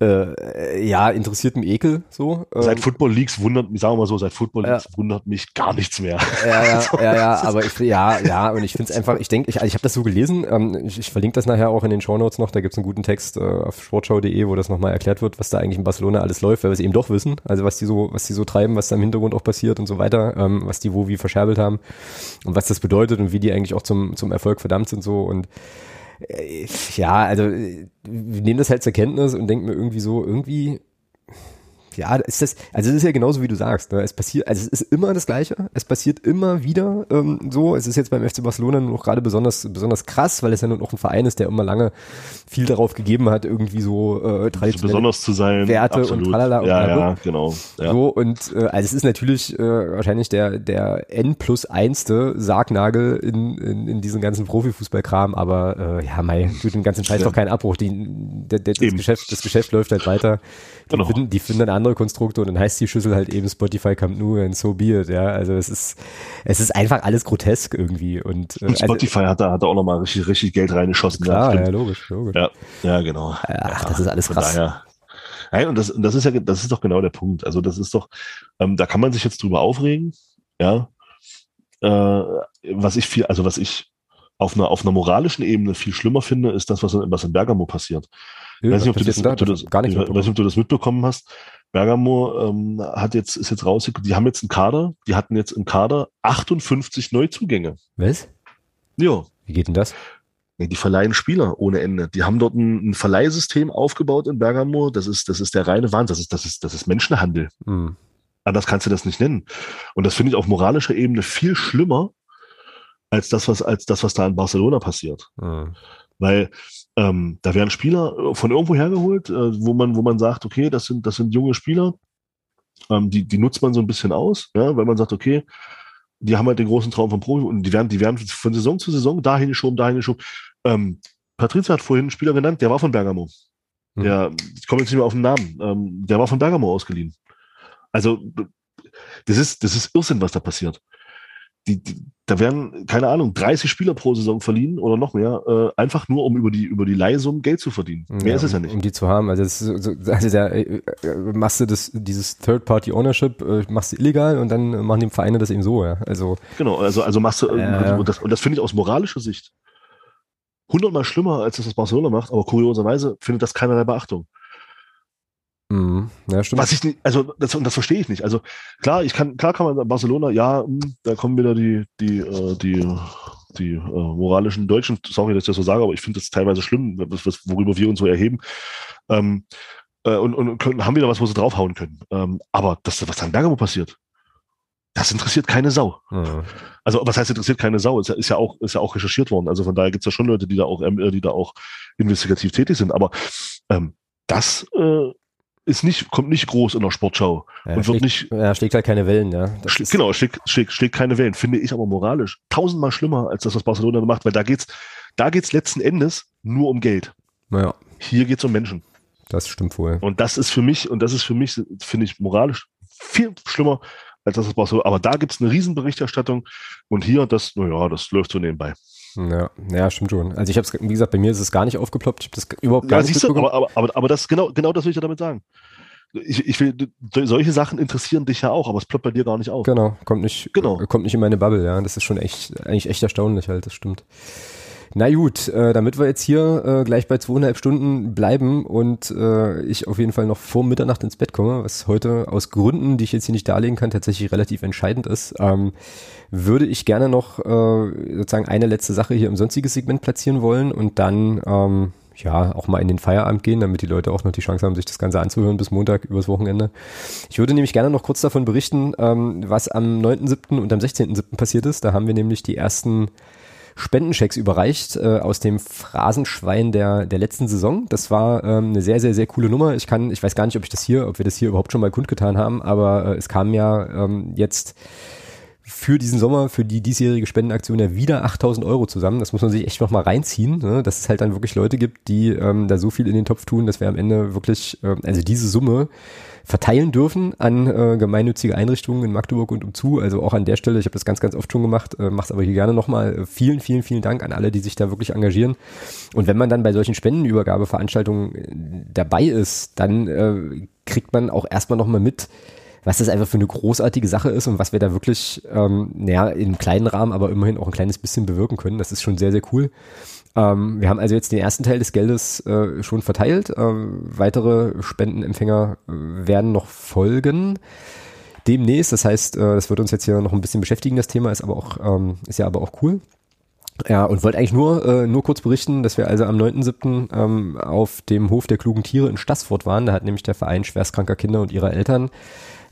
äh, ja, interessiertem Ekel so. Seit ähm, Football Leagues wundert mich, sagen wir mal so, seit Football Leagues ja. wundert mich gar nichts mehr. Ja, ja, *laughs* also, ja, ja aber ich, ja, ja, und ich finde es *laughs* einfach, ich denke, ich, also ich habe das so gelesen, ähm, ich, ich verlinke das nachher auch in den Show Notes noch, da gibt's einen guten Text äh, auf sportschau.de, wo das nochmal erklärt wird, was da eigentlich in Barcelona alles läuft, weil wir es eben doch wissen, also was die so, was die so treiben, was da im Hintergrund auch passiert und so weiter, ähm, was die wo wie verscherbelt haben und was das bedeutet und wie die eigentlich auch zum, zum Erfolg verdammt sind so und äh, ja, also wir nehmen das halt zur Kenntnis und denken mir irgendwie so, irgendwie ja, ist das, also es ist ja genauso wie du sagst, ne? es passiert, also es ist immer das Gleiche, es passiert immer wieder ähm, so, es ist jetzt beim FC Barcelona nur noch gerade besonders, besonders krass, weil es ja nur noch ein Verein ist, der immer lange viel darauf gegeben hat, irgendwie so äh, traditionelle besonders zu sein, Werte absolut. und tralala und ja, ja, genau. Ja. So, und äh, also es ist natürlich äh, wahrscheinlich der, der N plus einste Sargnagel in, in, in diesen ganzen Profifußballkram, aber äh, ja, mei, tut dem ganzen Scheiß ja. doch keinen Abbruch. Die, der, der, das, Geschäft, das Geschäft läuft halt weiter. Die, genau. finden, die finden dann andere Konstrukte und dann heißt die Schüssel halt eben Spotify Camp Nou und so be it, ja. Also es ist, es ist einfach alles grotesk irgendwie. Und, äh, und also Spotify also, hat da, hat da auch nochmal richtig, richtig Geld reingeschossen. Klar, ja, logisch, logisch. Ja, ja genau. Ach, das ist alles krass. Daher, Nein, und das, das ist ja, das ist doch genau der Punkt. Also das ist doch, ähm, da kann man sich jetzt drüber aufregen, ja. Äh, was ich viel, also was ich auf einer, auf einer moralischen Ebene viel schlimmer finde, ist das, was, was in Bergamo passiert. Ich weiß nicht, ob du das, da? du das, gar nicht weiß nicht, ob du das mitbekommen hast. Bergamo ähm, hat jetzt, ist jetzt rausgekommen, die haben jetzt einen Kader, die hatten jetzt im Kader 58 Neuzugänge. Was? Ja. Wie geht denn das? Die verleihen Spieler ohne Ende. Die haben dort ein, ein Verleihsystem aufgebaut in Bergamo. Das ist, das ist der reine Wahnsinn. Das ist, das ist, das ist Menschenhandel. Mhm. Anders kannst du das nicht nennen. Und das finde ich auf moralischer Ebene viel schlimmer als das, was, als das, was da in Barcelona passiert. Mhm. Weil ähm, da werden Spieler äh, von irgendwo hergeholt, äh, wo man, wo man sagt, okay, das sind, das sind junge Spieler, Ähm, die, die nutzt man so ein bisschen aus, ja, weil man sagt, okay, die haben halt den großen Traum vom Profi und die werden, die werden von Saison zu Saison dahin geschoben, dahin geschoben. Ähm, Patrizia hat vorhin einen Spieler genannt, der war von Bergamo. Mhm. Der, ich komme jetzt nicht mehr auf den Namen, ähm, der war von Bergamo ausgeliehen. Also, das ist, das ist Irrsinn, was da passiert. Die, die, da werden, keine Ahnung, 30 Spieler pro Saison verliehen oder noch mehr, äh, einfach nur, um über die, über die Leihsum Geld zu verdienen. Mehr ja, ist es ja nicht. Um die zu haben. Also, das ist, also der, äh, äh, machst du das, dieses Third-Party-Ownership, äh, machst du illegal und dann machen die Vereine das eben so, ja. Also. Genau, also, also machst du, äh, und das, und das finde ich aus moralischer Sicht hundertmal schlimmer, als das, was Barcelona macht, aber kurioserweise findet das keinerlei Beachtung. Mhm. Ja, stimmt. Was ich nicht, also das, und das verstehe ich nicht. Also klar, ich kann, klar kann man Barcelona, ja, hm, da kommen wieder die, die, äh, die, die äh, moralischen Deutschen, sorry, dass ich das so sage, aber ich finde das teilweise schlimm, worüber wir uns so erheben. Ähm, äh, und, und können, haben wieder was, wo sie draufhauen können. Ähm, aber das, was an Bergamo passiert, das interessiert keine Sau. Mhm. Also was heißt interessiert keine Sau? Ist ja, ist ja auch ist ja auch recherchiert worden. Also von daher gibt es ja schon Leute, die da auch ähm, die da auch investigativ tätig sind. Aber ähm, das äh, ist nicht kommt nicht groß in der Sportschau ja, und wird schlägt, nicht. Ja, schlägt halt keine Wellen. Ja. Schlägt, genau, schlägt, schlägt, schlägt keine Wellen. Finde ich aber moralisch tausendmal schlimmer als das, was Barcelona macht, weil da geht's da geht's letzten Endes nur um Geld. Naja. Hier geht's um Menschen. Das stimmt wohl. Und das ist für mich und das ist für mich finde ich moralisch viel schlimmer als das war so. Aber da gibt es eine Riesenberichterstattung und hier, das, naja, das läuft so nebenbei. Ja, ja, stimmt schon. Also ich habe es, wie gesagt, bei mir ist es gar nicht aufgeploppt. Ich habe das überhaupt gar ja, nicht siehst du, aber, aber, aber, aber das genau, genau das will ich ja damit sagen. Ich, ich will, solche Sachen interessieren dich ja auch, aber es ploppt bei dir gar nicht auf. Genau, kommt nicht, genau. kommt nicht in meine Bubble, ja. Das ist schon echt, eigentlich echt erstaunlich halt, das stimmt. Na gut, äh, damit wir jetzt hier äh, gleich bei zweieinhalb Stunden bleiben und äh, ich auf jeden Fall noch vor Mitternacht ins Bett komme, was heute aus Gründen, die ich jetzt hier nicht darlegen kann, tatsächlich relativ entscheidend ist, ähm, würde ich gerne noch äh, sozusagen eine letzte Sache hier im sonstiges Segment platzieren wollen und dann ähm, ja, auch mal in den Feierabend gehen, damit die Leute auch noch die Chance haben, sich das Ganze anzuhören bis Montag übers Wochenende. Ich würde nämlich gerne noch kurz davon berichten, ähm, was am 9.7. und am 16.7. passiert ist. Da haben wir nämlich die ersten Spendenchecks überreicht äh, aus dem Phrasenschwein der, der letzten Saison. Das war ähm, eine sehr, sehr, sehr coole Nummer. Ich kann, ich weiß gar nicht, ob ich das hier, ob wir das hier überhaupt schon mal kundgetan haben, aber äh, es kam ja ähm, jetzt für diesen Sommer, für die diesjährige Spendenaktion ja wieder 8000 Euro zusammen. Das muss man sich echt noch mal reinziehen, ne? dass es halt dann wirklich Leute gibt, die ähm, da so viel in den Topf tun, dass wir am Ende wirklich, äh, also diese Summe verteilen dürfen an äh, gemeinnützige Einrichtungen in Magdeburg und umzu. Also auch an der Stelle, ich habe das ganz, ganz oft schon gemacht, äh, mache es aber hier gerne nochmal. Vielen, vielen, vielen Dank an alle, die sich da wirklich engagieren. Und wenn man dann bei solchen Spendenübergabeveranstaltungen äh, dabei ist, dann äh, kriegt man auch erstmal nochmal mit, was das einfach für eine großartige Sache ist und was wir da wirklich, ähm, naja, im kleinen Rahmen, aber immerhin auch ein kleines bisschen bewirken können. Das ist schon sehr, sehr cool. Ähm, wir haben also jetzt den ersten Teil des Geldes äh, schon verteilt. Ähm, weitere Spendenempfänger äh, werden noch folgen demnächst. Das heißt, äh, das wird uns jetzt hier noch ein bisschen beschäftigen, das Thema, ist aber auch, ähm, ist ja aber auch cool. Ja, und wollte eigentlich nur, äh, nur kurz berichten, dass wir also am 9.7. Ähm, auf dem Hof der klugen Tiere in Stassfurt waren. Da hat nämlich der Verein schwerstkranker Kinder und ihrer Eltern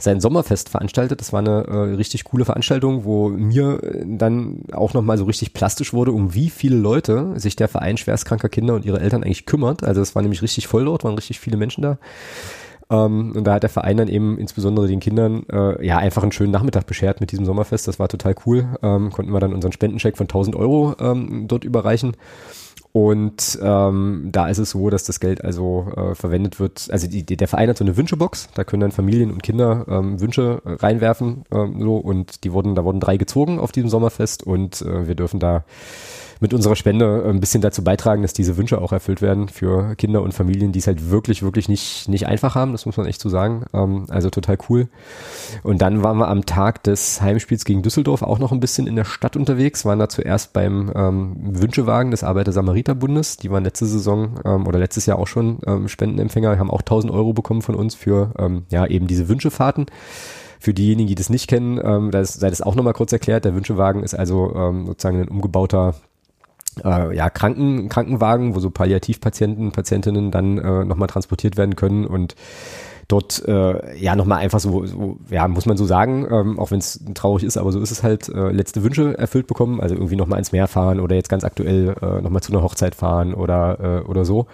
sein Sommerfest veranstaltet. Das war eine äh, richtig coole Veranstaltung, wo mir äh, dann auch nochmal so richtig plastisch wurde, um wie viele Leute sich der Verein schwerstkranker Kinder und ihre Eltern eigentlich kümmert. Also es war nämlich richtig voll dort, waren richtig viele Menschen da. Ähm, und da hat der Verein dann eben insbesondere den Kindern äh, ja einfach einen schönen Nachmittag beschert mit diesem Sommerfest. Das war total cool. Ähm, konnten wir dann unseren Spendencheck von 1000 Euro ähm, dort überreichen. Und ähm, da ist es so, dass das Geld also äh, verwendet wird. Also die, die, der Verein hat so eine Wünschebox, da können dann Familien und Kinder ähm, Wünsche reinwerfen. Ähm, so, und die wurden, da wurden drei gezogen auf diesem Sommerfest und äh, wir dürfen da mit unserer Spende ein bisschen dazu beitragen, dass diese Wünsche auch erfüllt werden für Kinder und Familien, die es halt wirklich, wirklich nicht, nicht einfach haben. Das muss man echt so sagen. Ähm, also total cool. Und dann waren wir am Tag des Heimspiels gegen Düsseldorf auch noch ein bisschen in der Stadt unterwegs, waren da zuerst beim ähm, Wünschewagen des Arbeiter-Samariter-Bundes. Die waren letzte Saison ähm, oder letztes Jahr auch schon ähm, Spendenempfänger, haben auch 1000 Euro bekommen von uns für ähm, ja eben diese Wünschefahrten. Für diejenigen, die das nicht kennen, ähm, das sei das auch nochmal kurz erklärt. Der Wünschewagen ist also ähm, sozusagen ein umgebauter äh, ja, Kranken, Krankenwagen, wo so Palliativpatienten, Patientinnen dann äh, nochmal transportiert werden können und dort äh, ja nochmal einfach so, so, ja, muss man so sagen, ähm, auch wenn es traurig ist, aber so ist es halt, äh, letzte Wünsche erfüllt bekommen, also irgendwie nochmal ins Meer fahren oder jetzt ganz aktuell äh, nochmal zu einer Hochzeit fahren oder, äh, oder so.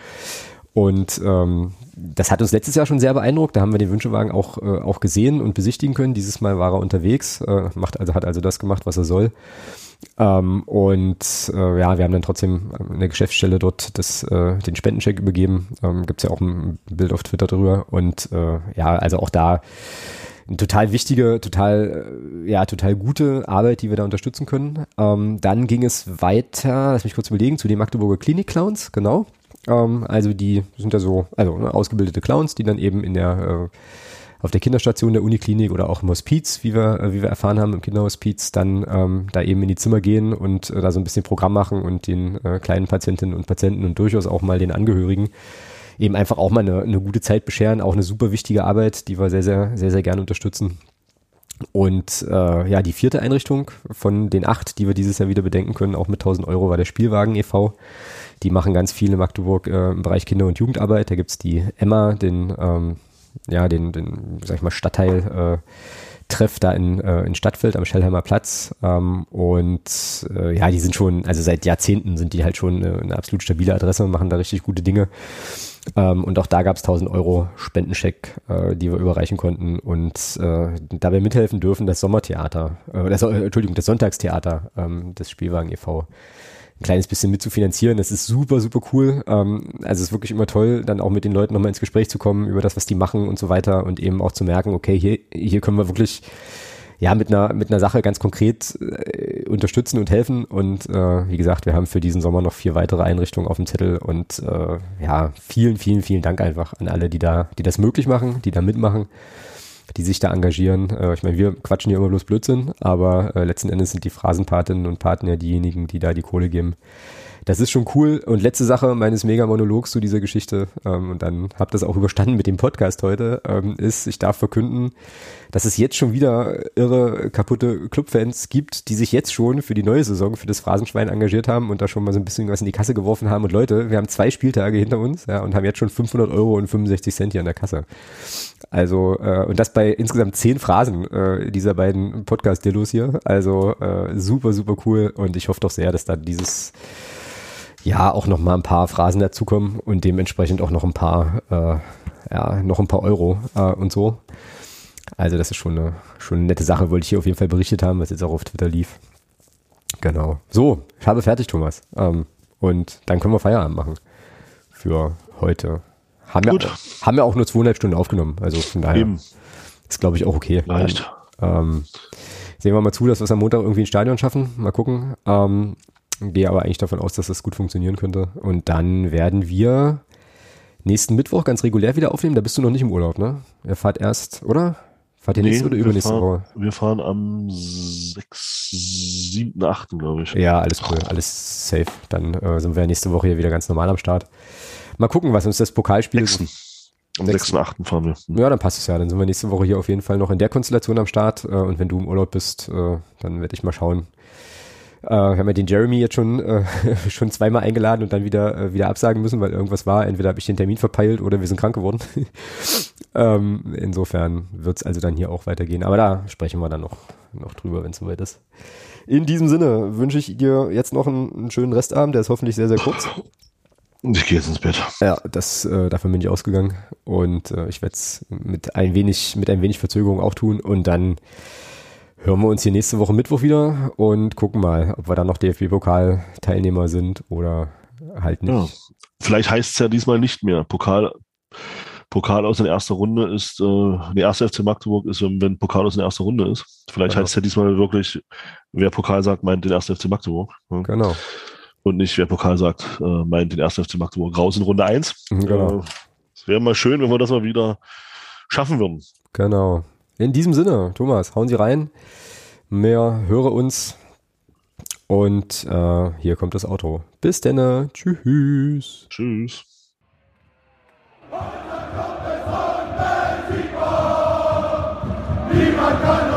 Und ähm, das hat uns letztes Jahr schon sehr beeindruckt. Da haben wir den Wünschewagen auch, äh, auch gesehen und besichtigen können. Dieses Mal war er unterwegs, äh, macht also, hat also das gemacht, was er soll. Ähm, und äh, ja, wir haben dann trotzdem eine Geschäftsstelle dort das, äh, den Spendencheck übergeben. Ähm, Gibt ja auch ein Bild auf Twitter drüber. Und äh, ja, also auch da eine total wichtige, total, äh, ja, total gute Arbeit, die wir da unterstützen können. Ähm, dann ging es weiter, lass mich kurz überlegen, zu den Magdeburger Klinik-Clowns, genau. Ähm, also die sind ja so, also ne, ausgebildete Clowns, die dann eben in der äh, auf der Kinderstation der Uniklinik oder auch im Hospiz, wie wir, äh, wie wir erfahren haben, im Kinderhospiz, dann ähm, da eben in die Zimmer gehen und äh, da so ein bisschen Programm machen und den äh, kleinen Patientinnen und Patienten und durchaus auch mal den Angehörigen eben einfach auch mal eine, eine gute Zeit bescheren. Auch eine super wichtige Arbeit, die wir sehr, sehr, sehr, sehr gerne unterstützen. Und äh, ja, die vierte Einrichtung von den acht, die wir dieses Jahr wieder bedenken können, auch mit 1000 Euro, war der Spielwagen e.V. Die machen ganz viel in Magdeburg äh, im Bereich Kinder- und Jugendarbeit. Da gibt's die Emma, den, ähm, ja, den, den, sag ich mal, Stadtteil äh, Treff da in, äh, in Stadtfeld am Schellheimer Platz. Ähm, und äh, ja, die sind schon, also seit Jahrzehnten sind die halt schon eine, eine absolut stabile Adresse und machen da richtig gute Dinge. Ähm, und auch da gab es 1000 Euro Spendencheck, äh, die wir überreichen konnten und äh, dabei mithelfen dürfen das Sommertheater, äh, das, äh, Entschuldigung, das Sonntagstheater ähm, des Spielwagen e.V ein kleines bisschen mitzufinanzieren. Das ist super, super cool. Ähm, also es ist wirklich immer toll, dann auch mit den Leuten nochmal ins Gespräch zu kommen über das, was die machen und so weiter und eben auch zu merken, okay, hier, hier können wir wirklich ja mit einer mit einer Sache ganz konkret äh, unterstützen und helfen und äh, wie gesagt wir haben für diesen Sommer noch vier weitere Einrichtungen auf dem Zettel und äh, ja vielen vielen vielen Dank einfach an alle die da die das möglich machen die da mitmachen die sich da engagieren. Äh, ich meine, wir quatschen hier immer bloß Blödsinn, aber äh, letzten Endes sind die Phrasenpatinnen und Paten ja diejenigen, die da die Kohle geben. Das ist schon cool. Und letzte Sache meines Mega-Monologs zu dieser Geschichte, ähm, und dann habt das auch überstanden mit dem Podcast heute, ähm, ist, ich darf verkünden, dass es jetzt schon wieder irre, kaputte Clubfans gibt, die sich jetzt schon für die neue Saison für das Phrasenschwein engagiert haben und da schon mal so ein bisschen was in die Kasse geworfen haben. Und Leute, wir haben zwei Spieltage hinter uns ja, und haben jetzt schon 500 Euro und 65 Cent hier an der Kasse. Also, äh, und das bei insgesamt zehn Phrasen äh, dieser beiden Podcast-Delos hier. Also äh, super, super cool. Und ich hoffe doch sehr, dass da dieses ja auch noch mal ein paar Phrasen dazukommen und dementsprechend auch noch ein paar, äh, ja, noch ein paar Euro äh, und so. Also das ist schon eine, schon eine nette Sache, wollte ich hier auf jeden Fall berichtet haben, was jetzt auch auf Twitter lief. Genau. So, ich habe fertig, Thomas. Ähm, und dann können wir Feierabend machen für heute. Haben wir, haben wir auch nur zweieinhalb Stunden aufgenommen. Also von daher Eben. ist, glaube ich, auch okay. Leicht. Ähm, sehen wir mal zu, dass wir es am Montag irgendwie ein Stadion schaffen. Mal gucken. Ähm, Gehe aber eigentlich davon aus, dass das gut funktionieren könnte. Und dann werden wir nächsten Mittwoch ganz regulär wieder aufnehmen. Da bist du noch nicht im Urlaub, ne? Ihr fahrt erst, oder? Fahrt ihr nee, nächste oder übernächste Woche? Wir fahren am 6., 7., 8., glaube ich. Ja, alles cool, alles safe. Dann äh, sind wir nächste Woche hier wieder ganz normal am Start. Mal gucken, was uns das Pokalspiel... 6. Am 6. 8. fahren wir. Hm. Ja, dann passt es ja. Dann sind wir nächste Woche hier auf jeden Fall noch in der Konstellation am Start. Äh, und wenn du im Urlaub bist, äh, dann werde ich mal schauen, äh, wir haben ja den Jeremy jetzt schon, äh, *laughs* schon zweimal eingeladen und dann wieder, äh, wieder absagen müssen, weil irgendwas war. Entweder habe ich den Termin verpeilt oder wir sind krank geworden. *laughs* ähm, insofern wird es also dann hier auch weitergehen. Aber da sprechen wir dann noch, noch drüber, wenn es soweit ist. In diesem Sinne wünsche ich dir jetzt noch einen, einen schönen Restabend. Der ist hoffentlich sehr, sehr kurz. Ich gehe jetzt ins Bett. Ja, das, äh, davon bin ich ausgegangen. Und äh, ich werde es mit ein wenig, mit ein wenig Verzögerung auch tun. Und dann hören wir uns hier nächste Woche Mittwoch wieder und gucken mal, ob wir dann noch DFB-Pokal-Teilnehmer sind oder halt nicht. Ja, vielleicht heißt es ja diesmal nicht mehr. Pokal, Pokal aus der ersten Runde ist, äh, die erste FC Magdeburg ist, wenn Pokal aus der ersten Runde ist. Vielleicht genau. heißt es ja diesmal wirklich, wer Pokal sagt, meint den ersten FC Magdeburg. Ja. Genau. Und nicht, wer Pokal sagt, äh, meint den ersten FC Magdeburg raus in Runde 1. Genau. Äh, es wäre mal schön, wenn wir das mal wieder schaffen würden. Genau. In diesem Sinne, Thomas, hauen Sie rein. Mehr höre uns. Und äh, hier kommt das Auto. Bis denn. Tschüss. Tschüss. Niemand kann